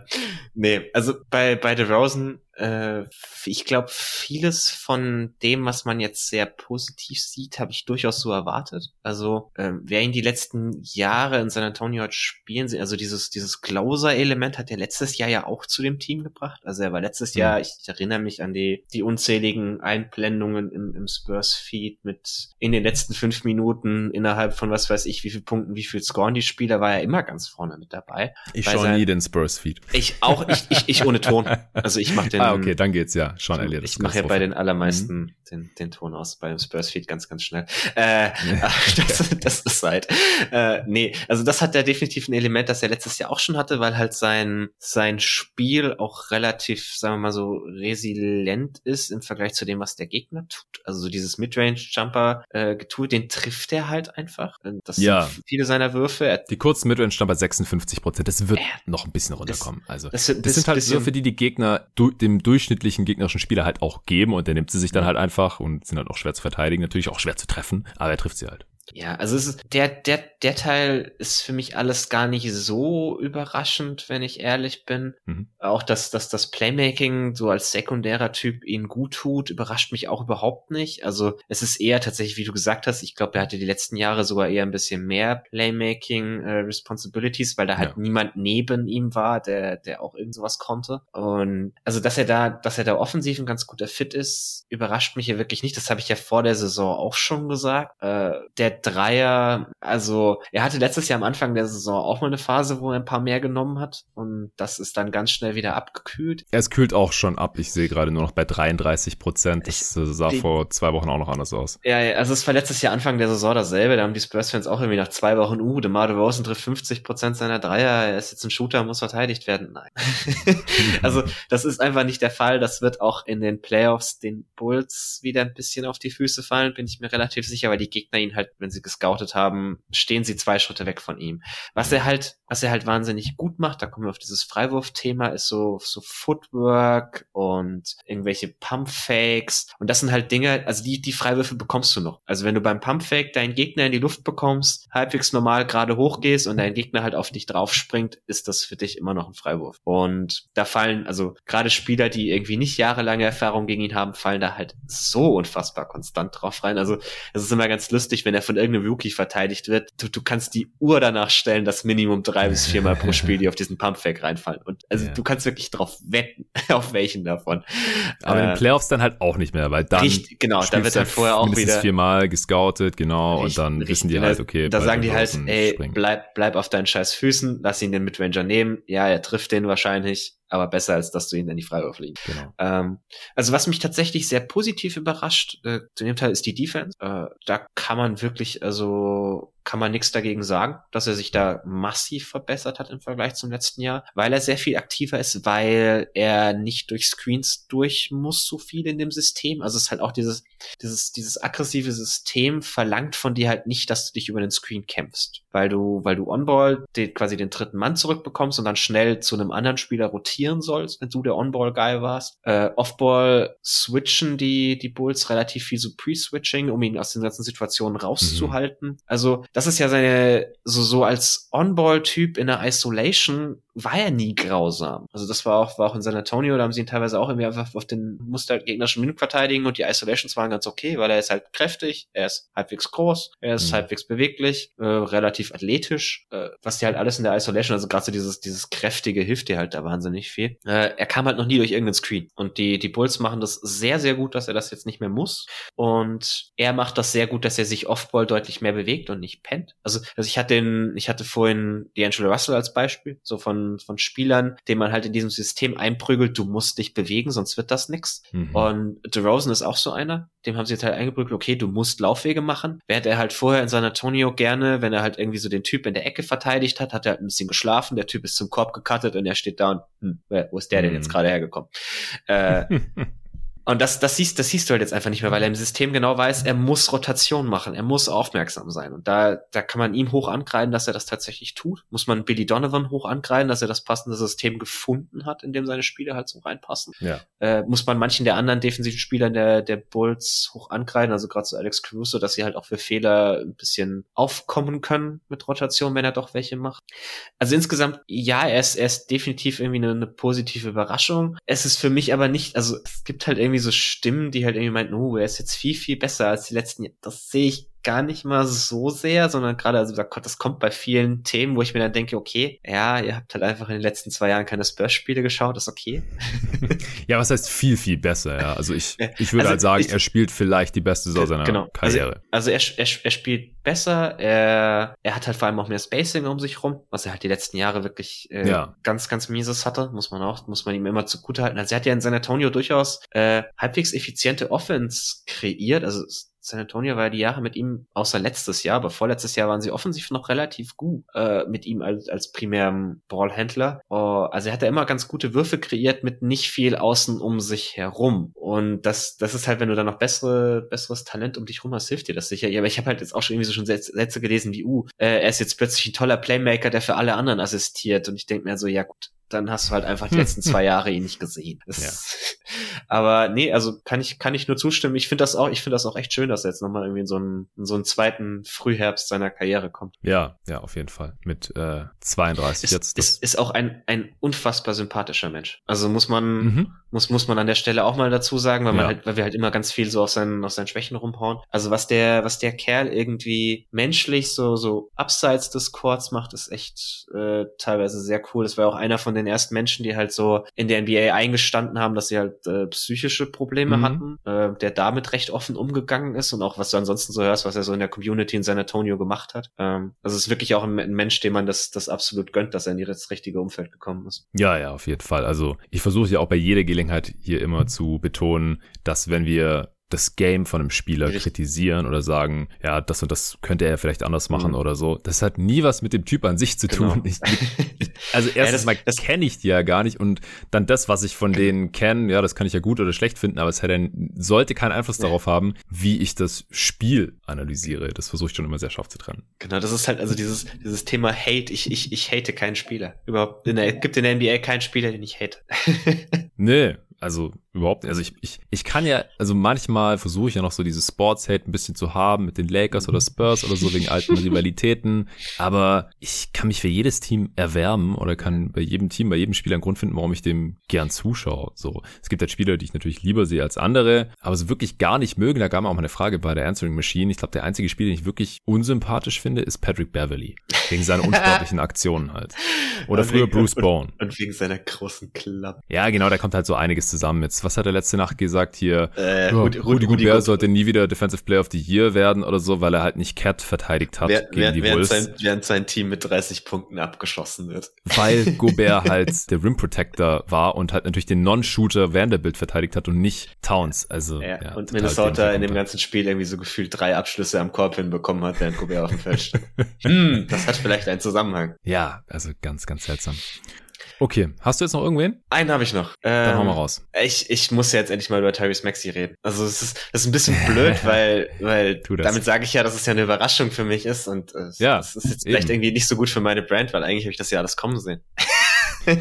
nee, also bei, bei The Rosen Äh, ich glaube, vieles von dem, was man jetzt sehr positiv sieht, habe ich durchaus so erwartet. Also, ähm, wer ihn die letzten Jahre in San Antonio hat spielen sehen, also dieses, dieses Closer-Element hat er letztes Jahr ja auch zu dem Team gebracht. Also er war letztes mhm. Jahr, ich, ich, erinnere mich an die, die unzähligen Einblendungen im, im Spurs-Feed mit in den letzten fünf Minuten innerhalb von was weiß ich, wie viel Punkten, wie viel scoren die Spieler, war er immer ganz vorne mit dabei. Ich schaue nie den Spurs-Feed. Ich auch, ich, ich, ich ohne Ton. Also ich mache den. ah, okay, dann geht's ja. Schon Elliott. Ich mache ja bei den allermeisten mhm. den, den Ton aus, beim Spurs-Feed ganz, ganz schnell. Äh, das, das ist halt. Äh, nee, also das hat der definitiv ein Element, das er letztes Jahr auch schon hatte, weil halt sein, sein Spiel auch relativ, sagen wir mal so, resilient ist im Vergleich zu dem, was der Gegner tut. Also so dieses Midrange-Jumper äh, getue, den trifft er halt einfach. Das ja. sind viele seiner Würfe. Er die kurzen Midrange-Jumper 56 Prozent, das wird äh, noch ein bisschen runterkommen. Also das, das, das sind halt Würfe, die die Gegner du, dem durchschnittlichen gegnerischen Spieler halt auch geben und der nimmt sie sich dann halt einfach und sind halt auch schwer zu verteidigen, natürlich auch schwer zu treffen, aber er trifft sie halt. Ja, also es ist, der, der, der Teil ist für mich alles gar nicht so überraschend, wenn ich ehrlich bin. Mhm. Auch, dass, dass das Playmaking so als sekundärer Typ ihn gut tut, überrascht mich auch überhaupt nicht. Also es ist eher tatsächlich, wie du gesagt hast, ich glaube, er hatte die letzten Jahre sogar eher ein bisschen mehr Playmaking äh, Responsibilities, weil da halt ja. niemand neben ihm war, der, der auch irgend sowas konnte. Und also, dass er da, dass er da offensiv ein ganz guter Fit ist, überrascht mich ja wirklich nicht. Das habe ich ja vor der Saison auch schon gesagt. Äh, der Dreier, also er hatte letztes Jahr am Anfang der Saison auch mal eine Phase, wo er ein paar mehr genommen hat und das ist dann ganz schnell wieder abgekühlt. Es kühlt auch schon ab. Ich sehe gerade nur noch bei 33 Prozent. Das ich, sah die, vor zwei Wochen auch noch anders aus. Ja, also es war letztes Jahr Anfang der Saison dasselbe. Da haben die Spurs-Fans auch irgendwie nach zwei Wochen, uh, DeMar DeRozan trifft 50 Prozent seiner Dreier. Er ist jetzt ein Shooter, muss verteidigt werden. Nein. also das ist einfach nicht der Fall. Das wird auch in den Playoffs den Bulls wieder ein bisschen auf die Füße fallen, bin ich mir relativ sicher, weil die Gegner ihn halt, wenn sie gescoutet haben, stehen sie zwei Schritte weg von ihm. Was er halt, was er halt wahnsinnig gut macht, da kommen wir auf dieses Freiwurf-Thema, ist so, so Footwork und irgendwelche Pumpfakes. Und das sind halt Dinge, also die, die Freiwürfe bekommst du noch. Also wenn du beim Pumpfake deinen Gegner in die Luft bekommst, halbwegs normal gerade hochgehst und dein Gegner halt auf dich draufspringt, ist das für dich immer noch ein Freiwurf. Und da fallen, also gerade Spieler, die irgendwie nicht jahrelange Erfahrung gegen ihn haben, fallen da halt so unfassbar konstant drauf rein. Also es ist immer ganz lustig, wenn er von irgendeinem Rookie verteidigt wird. Du, du kannst die Uhr danach stellen, dass Minimum drei bis viermal pro Spiel die auf diesen Pumpfake reinfallen. Und also ja. du kannst wirklich drauf wetten, auf welchen davon. Aber äh, in den Playoffs dann halt auch nicht mehr, weil dann richtig, genau, da wird dann vorher auch wieder viermal gescoutet, genau, richtig, und dann richtig, wissen die halt, okay, da sagen die halt, ey, bleib, bleib auf deinen scheiß Füßen, lass ihn den Midranger nehmen. Ja, er trifft den wahrscheinlich aber besser, als dass du ihn in die Freiwurf legst. Genau. Ähm, also was mich tatsächlich sehr positiv überrascht, äh, zu dem Teil ist die Defense. Äh, da kann man wirklich, also kann man nichts dagegen sagen, dass er sich da massiv verbessert hat im Vergleich zum letzten Jahr, weil er sehr viel aktiver ist, weil er nicht durch Screens durch muss so viel in dem System. Also es ist halt auch dieses, dieses, dieses aggressive System verlangt von dir halt nicht, dass du dich über den Screen kämpfst, weil du, weil du On-Ball den, quasi den dritten Mann zurückbekommst und dann schnell zu einem anderen Spieler rotieren sollst, wenn du der On-Ball-Guy warst. Äh, Off-Ball switchen die, die Bulls relativ viel so Pre-Switching, um ihn aus den ganzen Situationen rauszuhalten. Mhm. Also das ist ja seine, so, so als On-Ball-Typ in der Isolation war er nie grausam. Also das war auch, war auch in San Antonio, da haben sie ihn teilweise auch irgendwie einfach auf den Muster gegnerischen Minuten verteidigen und die Isolations waren ganz okay, weil er ist halt kräftig, er ist halbwegs groß, er ist mhm. halbwegs beweglich, äh, relativ athletisch, äh, was die halt alles in der Isolation, also gerade so dieses, dieses kräftige hilft dir halt da wahnsinnig viel. Äh, er kam halt noch nie durch irgendeinen Screen und die, die Bulls machen das sehr, sehr gut, dass er das jetzt nicht mehr muss und er macht das sehr gut, dass er sich Offball deutlich mehr bewegt und nicht pennt. Also, also ich hatte den, ich hatte vorhin D'Angelo Russell als Beispiel, so von von, Spielern, den man halt in diesem System einprügelt, du musst dich bewegen, sonst wird das nix. Mhm. Und DeRozan ist auch so einer, dem haben sie jetzt halt eingeprügelt, okay, du musst Laufwege machen. Während er halt vorher in San Antonio gerne, wenn er halt irgendwie so den Typ in der Ecke verteidigt hat, hat er halt ein bisschen geschlafen, der Typ ist zum Korb gecuttet und er steht da und, hm, wo ist der denn jetzt mhm. gerade hergekommen? Äh, Und das, das siehst, das siehst du halt jetzt einfach nicht mehr, weil er im System genau weiß, er muss Rotation machen, er muss aufmerksam sein. Und da, da kann man ihm hoch ankreiden, dass er das tatsächlich tut. Muss man Billy Donovan hoch ankreiden, dass er das passende System gefunden hat, in dem seine Spiele halt so reinpassen. Ja. Äh, muss man manchen der anderen defensiven Spieler der, der Bulls hoch ankreiden, also gerade so Alex Caruso, dass sie halt auch für Fehler ein bisschen aufkommen können mit Rotation, wenn er doch welche macht. Also insgesamt, ja, er ist, er ist definitiv irgendwie eine, eine positive Überraschung. Es ist für mich aber nicht, also es gibt halt irgendwie so Stimmen, die halt irgendwie meinten, oh, er ist jetzt viel, viel besser als die letzten Jahre. Das sehe ich gar nicht mal so sehr, sondern gerade, also das kommt bei vielen Themen, wo ich mir dann denke, okay, ja, ihr habt halt einfach in den letzten zwei Jahren keine Spurs-Spiele geschaut, ist okay. ja, was heißt viel, viel besser, ja. Also ich, ich würde also halt sagen, ich, er spielt vielleicht die beste Saison seiner genau. Karriere. Also, also er, er, er spielt besser, er, er hat halt vor allem auch mehr Spacing um sich rum, was er halt die letzten Jahre wirklich äh, ja. ganz, ganz mieses hatte, muss man auch, muss man ihm immer zugute halten. Also er hat ja in San Antonio durchaus äh, halbwegs effiziente Offense kreiert, also San Antonio war ja die Jahre mit ihm, außer letztes Jahr, aber vorletztes Jahr waren sie offensiv noch relativ gut äh, mit ihm als, als primärem Ballhändler. Uh, also er hat ja immer ganz gute Würfe kreiert mit nicht viel außen um sich herum. Und das, das ist halt, wenn du da noch bessere, besseres Talent um dich rum hast, hilft dir das sicher. Ja, aber ich habe halt jetzt auch schon irgendwie so schon Sätze gelesen wie, uh, äh, er ist jetzt plötzlich ein toller Playmaker, der für alle anderen assistiert. Und ich denke mir so, ja gut, dann hast du halt einfach die letzten zwei Jahre ihn nicht gesehen. Ja. aber nee, also kann ich, kann ich nur zustimmen. Ich finde das auch, ich finde das auch echt schön, dass er jetzt nochmal irgendwie in so einen, in so einen zweiten Frühherbst seiner Karriere kommt. Ja, ja, auf jeden Fall. Mit äh, 32 ist, jetzt. Ist, ist auch ein, ein unfassbar sympathischer Mensch. Also muss man, mhm. Muss, muss man an der Stelle auch mal dazu sagen, weil man ja. halt, weil wir halt immer ganz viel so auf seinen, auf seinen Schwächen rumhauen. Also was der, was der Kerl irgendwie menschlich so, so abseits des Courts macht, ist echt äh, teilweise sehr cool. Das war auch einer von den ersten Menschen, die halt so in der NBA eingestanden haben, dass sie halt äh, psychische Probleme mhm. hatten, äh, der damit recht offen umgegangen ist und auch was du ansonsten so hörst, was er so in der Community in San Antonio gemacht hat. Ähm, also es ist wirklich auch ein, ein, Mensch, dem man das, das absolut gönnt, dass er in das richtige Umfeld gekommen ist. Ja, ja, auf jeden Fall. Also ich versuche ja auch bei jeder Gelegenheit hier immer zu betonen, dass wenn wir das Game von einem Spieler Richtig. kritisieren oder sagen, ja, das und das könnte er vielleicht anders machen mhm. oder so. Das hat nie was mit dem Typ an sich zu genau. tun. Ich, ich, also erstens ja, mal kenne ich die ja gar nicht und dann das, was ich von denen kenne, ja, das kann ich ja gut oder schlecht finden, aber es hätte, sollte keinen Einfluss ja. darauf haben, wie ich das Spiel analysiere. Das versuche ich schon immer sehr scharf zu trennen. Genau, das ist halt also dieses, dieses Thema Hate. Ich, ich, ich hate keinen Spieler. Überhaupt, in der, gibt in der NBA keinen Spieler, den ich hate. nee, also überhaupt, also ich, ich, ich kann ja, also manchmal versuche ich ja noch so dieses Sports-Hate ein bisschen zu haben mit den Lakers oder Spurs oder so wegen alten Rivalitäten, aber ich kann mich für jedes Team erwärmen oder kann bei jedem Team, bei jedem Spieler einen Grund finden, warum ich dem gern zuschaue. So, es gibt halt Spieler, die ich natürlich lieber sehe als andere, aber so wirklich gar nicht mögen, da gab mir auch mal eine Frage bei der Answering Machine. Ich glaube, der einzige Spieler, den ich wirklich unsympathisch finde, ist Patrick Beverly. Wegen seiner unsportlichen Aktionen halt. Oder und früher wegen, Bruce Bone. Und, und, wegen seiner großen Klappe. Ja, genau, da kommt halt so einiges zusammen. Jetzt, was hat er letzte Nacht gesagt hier? Äh, oh, Rudi, Rudi, Rudi Gobert sollte nie wieder Defensive Player of the Year werden oder so, weil er halt nicht Cat verteidigt hat Wer, gegen die während Wolves. Sein, während sein Team mit 30 Punkten abgeschossen wird. Weil Gobert halt der Rim Protector war und halt natürlich den Non-Shooter Vanderbilt verteidigt hat und nicht Towns. Also, ja, ja und Minnesota in dem ganzen Spiel irgendwie so gefühlt drei Abschlüsse am Korb hinbekommen hat, während Gobert auf dem Feld steht. hm, das hat vielleicht einen Zusammenhang. Ja, also ganz, ganz seltsam. Okay, hast du jetzt noch irgendwen? Einen habe ich noch. Ähm, Dann hau mal raus. Ich, ich muss ja jetzt endlich mal über Tyrese Maxi reden. Also es ist, das ist ein bisschen blöd, weil, weil damit sage ich ja, dass es ja eine Überraschung für mich ist und äh, ja, das ist jetzt eben. vielleicht irgendwie nicht so gut für meine Brand, weil eigentlich habe ich das ja alles kommen sehen.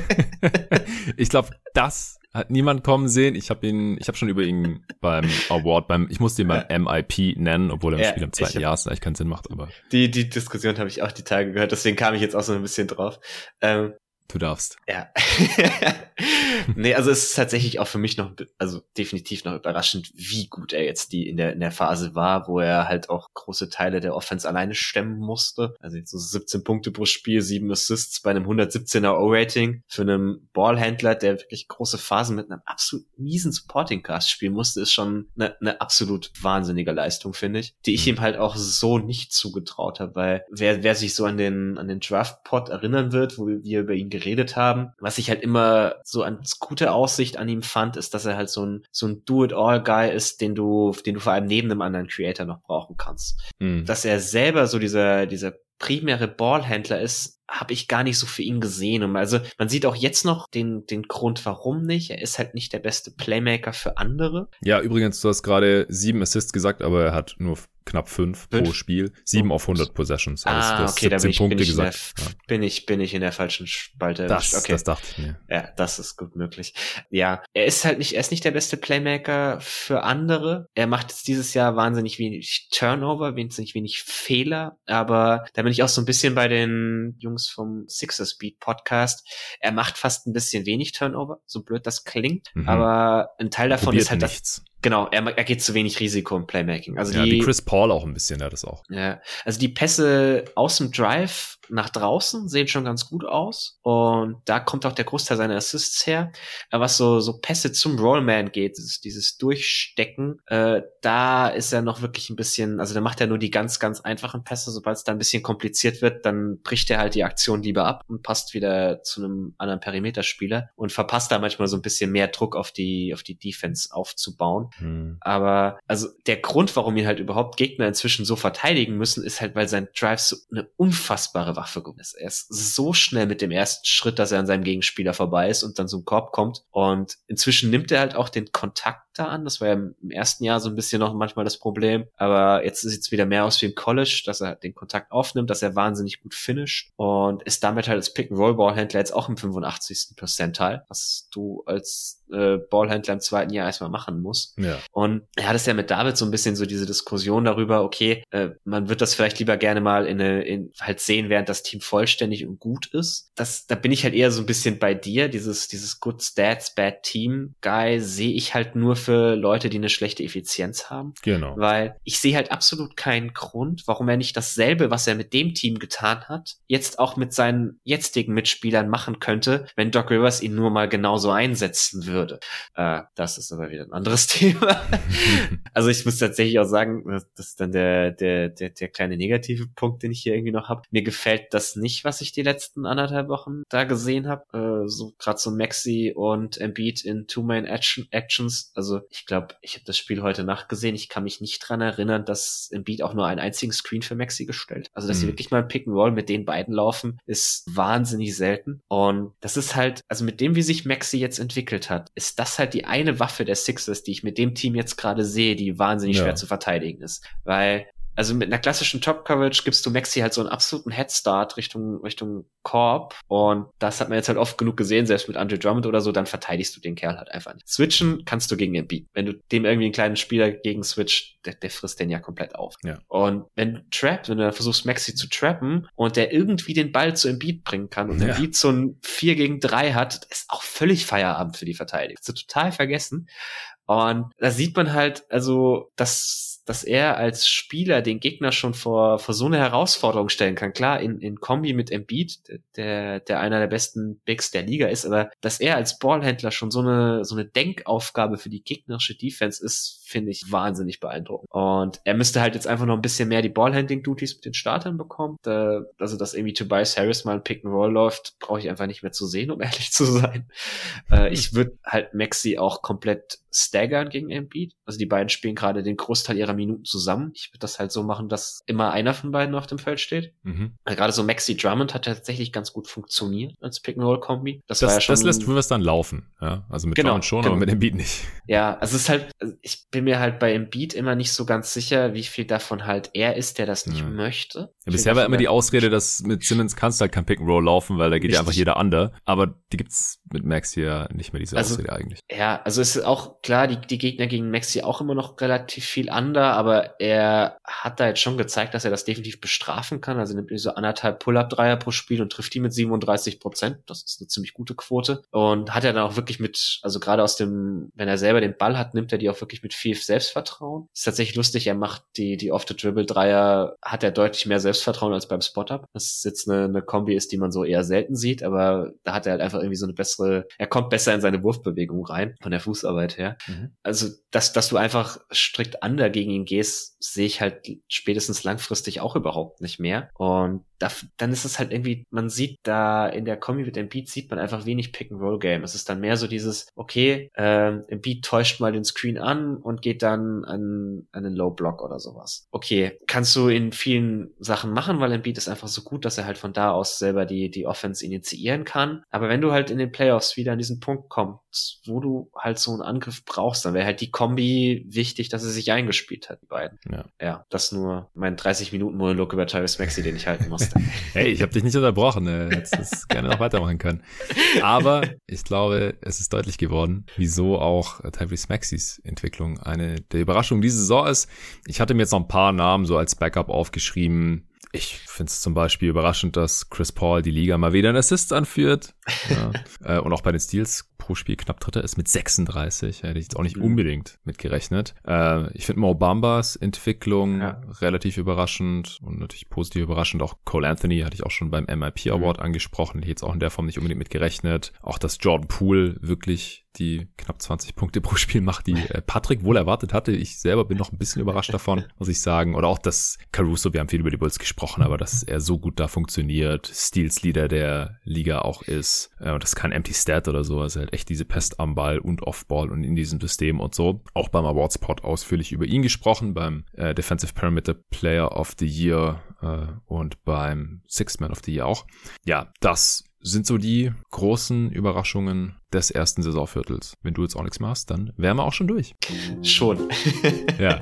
ich glaube, das hat niemand kommen sehen. Ich habe ihn, ich habe schon über ihn beim Award, beim, ich musste ihn beim MIP nennen, obwohl er im ja, Spiel im zweiten Jahr ist, eigentlich keinen Sinn macht, aber. Die, die Diskussion habe ich auch die Tage gehört, deswegen kam ich jetzt auch so ein bisschen drauf. Ähm, Du darfst. Ja. nee, also es ist tatsächlich auch für mich noch, also definitiv noch überraschend, wie gut er jetzt die in der, in der Phase war, wo er halt auch große Teile der Offense alleine stemmen musste. Also jetzt so 17 Punkte pro Spiel, 7 Assists bei einem 117er O-Rating für einen Ballhändler, der wirklich große Phasen mit einem absolut miesen Supporting Cast spielen musste, ist schon eine, eine absolut wahnsinnige Leistung, finde ich, die ich mhm. ihm halt auch so nicht zugetraut habe, weil wer, wer sich so an den, an den Draft-Pod erinnern wird, wo wir über ihn geredet haben. Was ich halt immer so als gute Aussicht an ihm fand, ist, dass er halt so ein, so ein Do-it-all-Guy ist, den du, den du vor allem neben einem anderen Creator noch brauchen kannst. Mhm. Dass er selber so dieser, dieser primäre Ballhändler ist, habe ich gar nicht so für ihn gesehen. Und also man sieht auch jetzt noch den, den Grund, warum nicht. Er ist halt nicht der beste Playmaker für andere. Ja, übrigens, du hast gerade sieben Assists gesagt, aber er hat nur knapp fünf, fünf? pro Spiel, sieben oh. auf 100 Possessions. Also ah, okay, da bin ich, Punkte bin, ich der, ja. bin ich bin ich in der falschen Spalte. Das, okay. das dachte ich mir. Ja, das ist gut möglich. Ja, er ist halt nicht, er ist nicht der beste Playmaker für andere. Er macht jetzt dieses Jahr wahnsinnig wenig Turnover, wahnsinnig wenig Fehler, aber da bin ich auch so ein bisschen bei den Jungs vom Sixers Beat Podcast. Er macht fast ein bisschen wenig Turnover, so blöd das klingt, mhm. aber ein Teil davon ist halt nichts. das Genau, er, er geht zu wenig Risiko im Playmaking. Also ja, die, wie Chris Paul auch ein bisschen, ja, das auch. Ja, also die Pässe aus dem Drive nach draußen sehen schon ganz gut aus und da kommt auch der Großteil seiner Assists her. Aber was so so Pässe zum Rollman geht, dieses, dieses Durchstecken, äh, da ist er noch wirklich ein bisschen, also da macht er nur die ganz ganz einfachen Pässe. Sobald es da ein bisschen kompliziert wird, dann bricht er halt die Aktion lieber ab und passt wieder zu einem anderen Perimeterspieler und verpasst da manchmal so ein bisschen mehr Druck auf die auf die Defense aufzubauen. Hm. Aber also der Grund, warum ihn halt überhaupt Gegner inzwischen so verteidigen müssen, ist halt, weil sein Drive so eine unfassbare Waffe ist. Er ist so schnell mit dem ersten Schritt, dass er an seinem Gegenspieler vorbei ist und dann zum Korb kommt. Und inzwischen nimmt er halt auch den Kontakt da an. Das war ja im ersten Jahr so ein bisschen noch manchmal das Problem. Aber jetzt sieht es wieder mehr aus wie im College, dass er den Kontakt aufnimmt, dass er wahnsinnig gut finisht und ist damit halt als Pick-and-Roll-Ballhändler jetzt auch im 85. Percentile, was du als äh, Ballhändler im zweiten Jahr erstmal machen musst. Ja. Und er hat es ja mit David so ein bisschen so diese Diskussion darüber, okay, äh, man wird das vielleicht lieber gerne mal in, eine, in halt sehen, während das Team vollständig und gut ist. Das, da bin ich halt eher so ein bisschen bei dir. Dieses, dieses Good Stats, Bad Team Guy sehe ich halt nur für Leute, die eine schlechte Effizienz haben. Genau. Weil ich sehe halt absolut keinen Grund, warum er nicht dasselbe, was er mit dem Team getan hat, jetzt auch mit seinen jetzigen Mitspielern machen könnte, wenn Doc Rivers ihn nur mal genauso einsetzen würde. Äh, das ist aber wieder ein anderes Thema. also ich muss tatsächlich auch sagen, das ist dann der, der, der, der kleine negative Punkt, den ich hier irgendwie noch habe. Mir gefällt das nicht, was ich die letzten anderthalb Wochen da gesehen habe. Äh, so gerade so Maxi und Embiid in Two-Man-Actions. Also also ich glaube, ich habe das Spiel heute Nacht gesehen. Ich kann mich nicht dran erinnern, dass Embiid auch nur einen einzigen Screen für Maxi gestellt. Also dass mhm. sie wirklich mal Pick and Roll mit den beiden laufen, ist wahnsinnig selten. Und das ist halt, also mit dem, wie sich Maxi jetzt entwickelt hat, ist das halt die eine Waffe der Sixers, die ich mit dem Team jetzt gerade sehe, die wahnsinnig ja. schwer zu verteidigen ist. Weil also mit einer klassischen Top-Coverage gibst du Maxi halt so einen absoluten Headstart Richtung, Richtung Korb. Und das hat man jetzt halt oft genug gesehen, selbst mit Andre Drummond oder so, dann verteidigst du den Kerl halt einfach nicht. Switchen kannst du gegen Embiid. Wenn du dem irgendwie einen kleinen Spieler gegen switcht, der, der frisst den ja komplett auf. Ja. Und wenn du trappst, wenn du dann versuchst, Maxi zu trappen und der irgendwie den Ball zu Embiid bringen kann und ja. Embiid so ein 4 gegen 3 hat, ist auch völlig Feierabend für die Verteidigung. Das ist total vergessen. Und da sieht man halt, also, dass, dass er als Spieler den Gegner schon vor, vor so eine Herausforderung stellen kann. Klar, in, in Kombi mit Embiid, der, der einer der besten Bigs der Liga ist, aber dass er als Ballhändler schon so eine, so eine Denkaufgabe für die gegnerische Defense ist, finde ich wahnsinnig beeindruckend. Und er müsste halt jetzt einfach noch ein bisschen mehr die Ballhandling-Duties mit den Startern bekommen. also, dass irgendwie Tobias Harris mal ein Pick and Roll läuft, brauche ich einfach nicht mehr zu sehen, um ehrlich zu sein. Äh, ich würde halt Maxi auch komplett staggern gegen Embiid. Also die beiden spielen gerade den Großteil ihrer Minuten zusammen. Ich würde das halt so machen, dass immer einer von beiden auf dem Feld steht. Mhm. Gerade so Maxi Drummond hat tatsächlich ganz gut funktioniert als Pick-and-Roll-Kombi. Das, das, war ja schon. Das lässt Rivers dann laufen. Ja, also mit genau, Drummond schon, genau. aber mit Embiid nicht. Ja, also es ist halt, ich bin mir halt bei Embiid immer nicht so ganz sicher, wie viel davon halt er ist, der das nicht ja. möchte. Ja, bisher war immer die Ausrede, dass mit Simmons kannst du halt kein Pick-and-Roll laufen, weil da geht Richtig. ja einfach jeder under. Aber die gibt's mit Max hier nicht mehr, diese also, Ausrede eigentlich. Ja, also es ist auch klar, die, die Gegner gegen Maxi auch immer noch relativ viel under, aber er hat da jetzt schon gezeigt, dass er das definitiv bestrafen kann. Also nimmt so anderthalb Pull-Up-Dreier pro Spiel und trifft die mit 37 Prozent. Das ist eine ziemlich gute Quote. Und hat er dann auch wirklich mit, also gerade aus dem, wenn er selber den Ball hat, nimmt er die auch wirklich mit viel Selbstvertrauen. Ist tatsächlich lustig, er macht die, die Off-the-Dribble-Dreier, hat er deutlich mehr Selbstvertrauen als beim Spot-Up. Das ist jetzt eine, eine Kombi ist, die man so eher selten sieht, aber da hat er halt einfach irgendwie so eine bessere, er kommt besser in seine Wurfbewegung rein, von der Fußarbeit her. Mhm. Also, dass, dass du einfach strikt under gegen ihn gehst, sehe ich halt spätestens langfristig auch überhaupt nicht mehr. Und da, dann ist es halt irgendwie, man sieht da in der Kombi mit Embiid sieht man einfach wenig Pick-and-Roll-Game. Es ist dann mehr so dieses, okay, äh, Embiid täuscht mal den Screen an und geht dann an, an einen Low-Block oder sowas. Okay, kannst du in vielen Sachen machen, weil Embiid ist einfach so gut, dass er halt von da aus selber die, die Offense initiieren kann. Aber wenn du halt in den Playoffs wieder an diesen Punkt kommst, wo du halt so einen Angriff brauchst, dann wäre halt die Kombi wichtig, dass er sich eingespielt hat, die beiden. Ja, ja das nur mein 30-Minuten-Monolog über Travis Maxi, den ich halten musste. hey, ich habe dich nicht unterbrochen. Ne? Hättest das gerne noch weitermachen können. Aber ich glaube, es ist deutlich geworden, wieso auch Travis Maxis Entwicklung eine der Überraschungen diese Saison ist. Ich hatte mir jetzt noch ein paar Namen so als Backup aufgeschrieben. Ich finde es zum Beispiel überraschend, dass Chris Paul die Liga mal wieder einen Assist anführt. ja. Äh, und auch bei den Steals pro Spiel knapp Dritter ist mit 36. Hätte ich jetzt auch nicht mhm. unbedingt mitgerechnet. Äh, ich finde Mo Bambas Entwicklung ja. relativ überraschend und natürlich positiv überraschend. Auch Cole Anthony hatte ich auch schon beim MIP Award mhm. angesprochen. Hätte ich jetzt auch in der Form nicht unbedingt mitgerechnet. Auch dass Jordan Poole wirklich die knapp 20 Punkte pro Spiel macht, die äh, Patrick wohl erwartet hatte. Ich selber bin noch ein bisschen überrascht davon, muss ich sagen. Oder auch dass Caruso, wir haben viel über die Bulls gesprochen, aber dass er so gut da funktioniert, Steals Leader der Liga auch ist. Äh, und das ist kein Empty Stat oder so. Also halt echt diese Pest am Ball und Off-Ball und in diesem System und so. Auch beim Awards-Pod ausführlich über ihn gesprochen, beim äh, Defensive Parameter Player of the Year äh, und beim Sixth Man of the Year auch. Ja, das sind so die großen Überraschungen des ersten Saisonviertels. Wenn du jetzt auch nichts machst, dann wären wir auch schon durch. Schon. ja.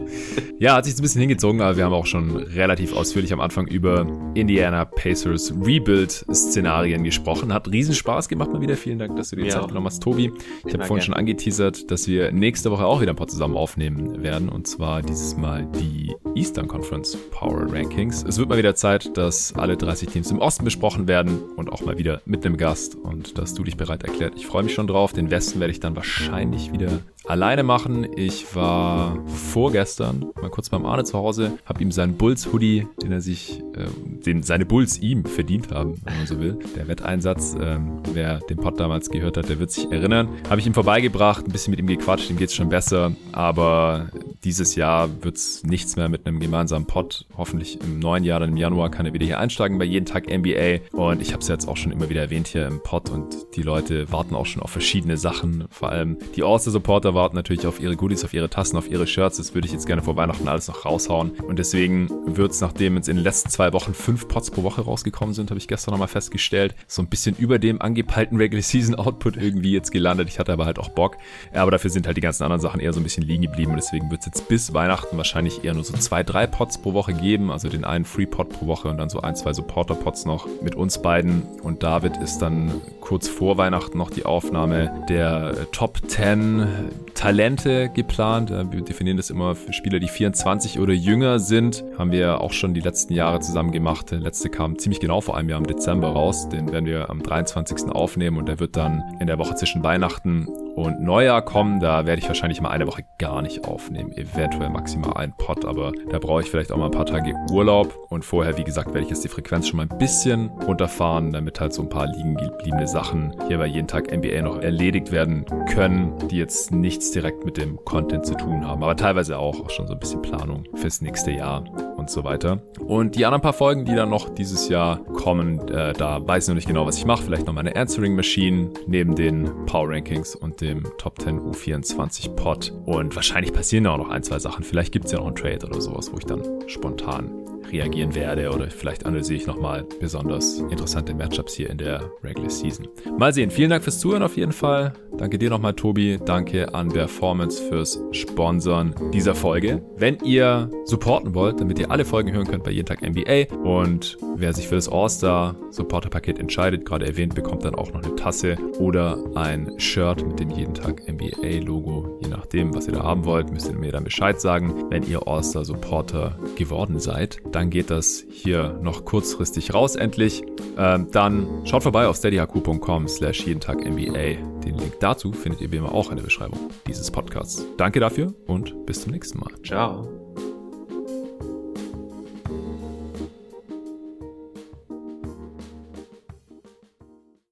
Ja, hat sich ein bisschen hingezogen, aber wir haben auch schon relativ ausführlich am Anfang über Indiana Pacers Rebuild-Szenarien gesprochen. Hat riesen Spaß gemacht mal wieder. Vielen Dank, dass du dir ja. Zeit genommen hast, Tobi. Ich habe vorhin schon angeteasert, dass wir nächste Woche auch wieder ein paar zusammen aufnehmen werden. Und zwar dieses Mal die Eastern Conference Power Rankings. Es wird mal wieder Zeit, dass alle 30 Teams im Osten besprochen werden und auch mal wieder mit einem Gast und dass du dich bereit erklärt. Ich freue mich schon schon drauf. Den Westen werde ich dann wahrscheinlich wieder alleine machen. Ich war vorgestern mal kurz beim Arne zu Hause, habe ihm seinen Bulls-Hoodie, den er sich, äh, den seine Bulls ihm verdient haben, wenn man so will. Der Wetteinsatz, ähm, wer den Pod damals gehört hat, der wird sich erinnern. Habe ich ihm vorbeigebracht, ein bisschen mit ihm gequatscht, ihm geht es schon besser, aber dieses Jahr wird es nichts mehr mit einem gemeinsamen Pod. Hoffentlich im neuen Jahr, dann im Januar kann er wieder hier einsteigen bei jeden Tag NBA. Und ich habe es jetzt auch schon immer wieder erwähnt hier im Pod und die Leute warten auch schon auf verschiedene Sachen. Vor allem die Warten natürlich auf ihre Goodies, auf ihre Tassen, auf ihre Shirts. Das würde ich jetzt gerne vor Weihnachten alles noch raushauen. Und deswegen wird es, nachdem jetzt in den letzten zwei Wochen fünf Pods pro Woche rausgekommen sind, habe ich gestern nochmal festgestellt, so ein bisschen über dem angepeilten Regular Season Output irgendwie jetzt gelandet. Ich hatte aber halt auch Bock. Aber dafür sind halt die ganzen anderen Sachen eher so ein bisschen liegen geblieben und deswegen wird es jetzt bis Weihnachten wahrscheinlich eher nur so zwei, drei Pots pro Woche geben. Also den einen Free Pot pro Woche und dann so ein, zwei Supporter Pots noch mit uns beiden. Und David ist dann kurz vor Weihnachten noch die Aufnahme der Top 10 Talente geplant. Wir definieren das immer für Spieler, die 24 oder jünger sind. Haben wir auch schon die letzten Jahre zusammen gemacht. Der letzte kam ziemlich genau vor einem Jahr im Dezember raus. Den werden wir am 23. aufnehmen und der wird dann in der Woche zwischen Weihnachten und Neujahr kommen. Da werde ich wahrscheinlich mal eine Woche gar nicht aufnehmen. Eventuell maximal ein Pot, aber da brauche ich vielleicht auch mal ein paar Tage Urlaub. Und vorher, wie gesagt, werde ich jetzt die Frequenz schon mal ein bisschen runterfahren, damit halt so ein paar liegen gebliebene Sachen hier bei jeden Tag NBA noch erledigt werden können, die jetzt nichts direkt mit dem Content zu tun haben. Aber teilweise auch, schon so ein bisschen Planung fürs nächste Jahr und so weiter. Und die anderen paar Folgen, die dann noch dieses Jahr kommen, äh, da weiß ich noch nicht genau, was ich mache. Vielleicht noch meine Answering Machine neben den Power Rankings und dem Top 10 U24 Pod. Und wahrscheinlich passieren da auch noch ein, zwei Sachen. Vielleicht gibt es ja noch einen Trade oder sowas, wo ich dann spontan reagieren werde oder vielleicht analysiere ich nochmal besonders interessante Matchups hier in der Regular Season. Mal sehen. Vielen Dank fürs Zuhören auf jeden Fall. Danke dir nochmal, Tobi. Danke an Performance fürs Sponsoren dieser Folge. Wenn ihr supporten wollt, damit ihr alle Folgen hören könnt bei jeden Tag NBA und wer sich für das All-Star Supporter Paket entscheidet, gerade erwähnt, bekommt dann auch noch eine Tasse oder ein Shirt mit dem jeden Tag NBA Logo. Je nachdem, was ihr da haben wollt, müsst ihr mir dann Bescheid sagen, wenn ihr All-Star Supporter geworden seid. Dann geht das hier noch kurzfristig raus endlich. Ähm, dann schaut vorbei auf steadyhq.com slash jeden Tag NBA. Den Link dazu findet ihr wie immer auch in der Beschreibung dieses Podcasts. Danke dafür und bis zum nächsten Mal. Ciao.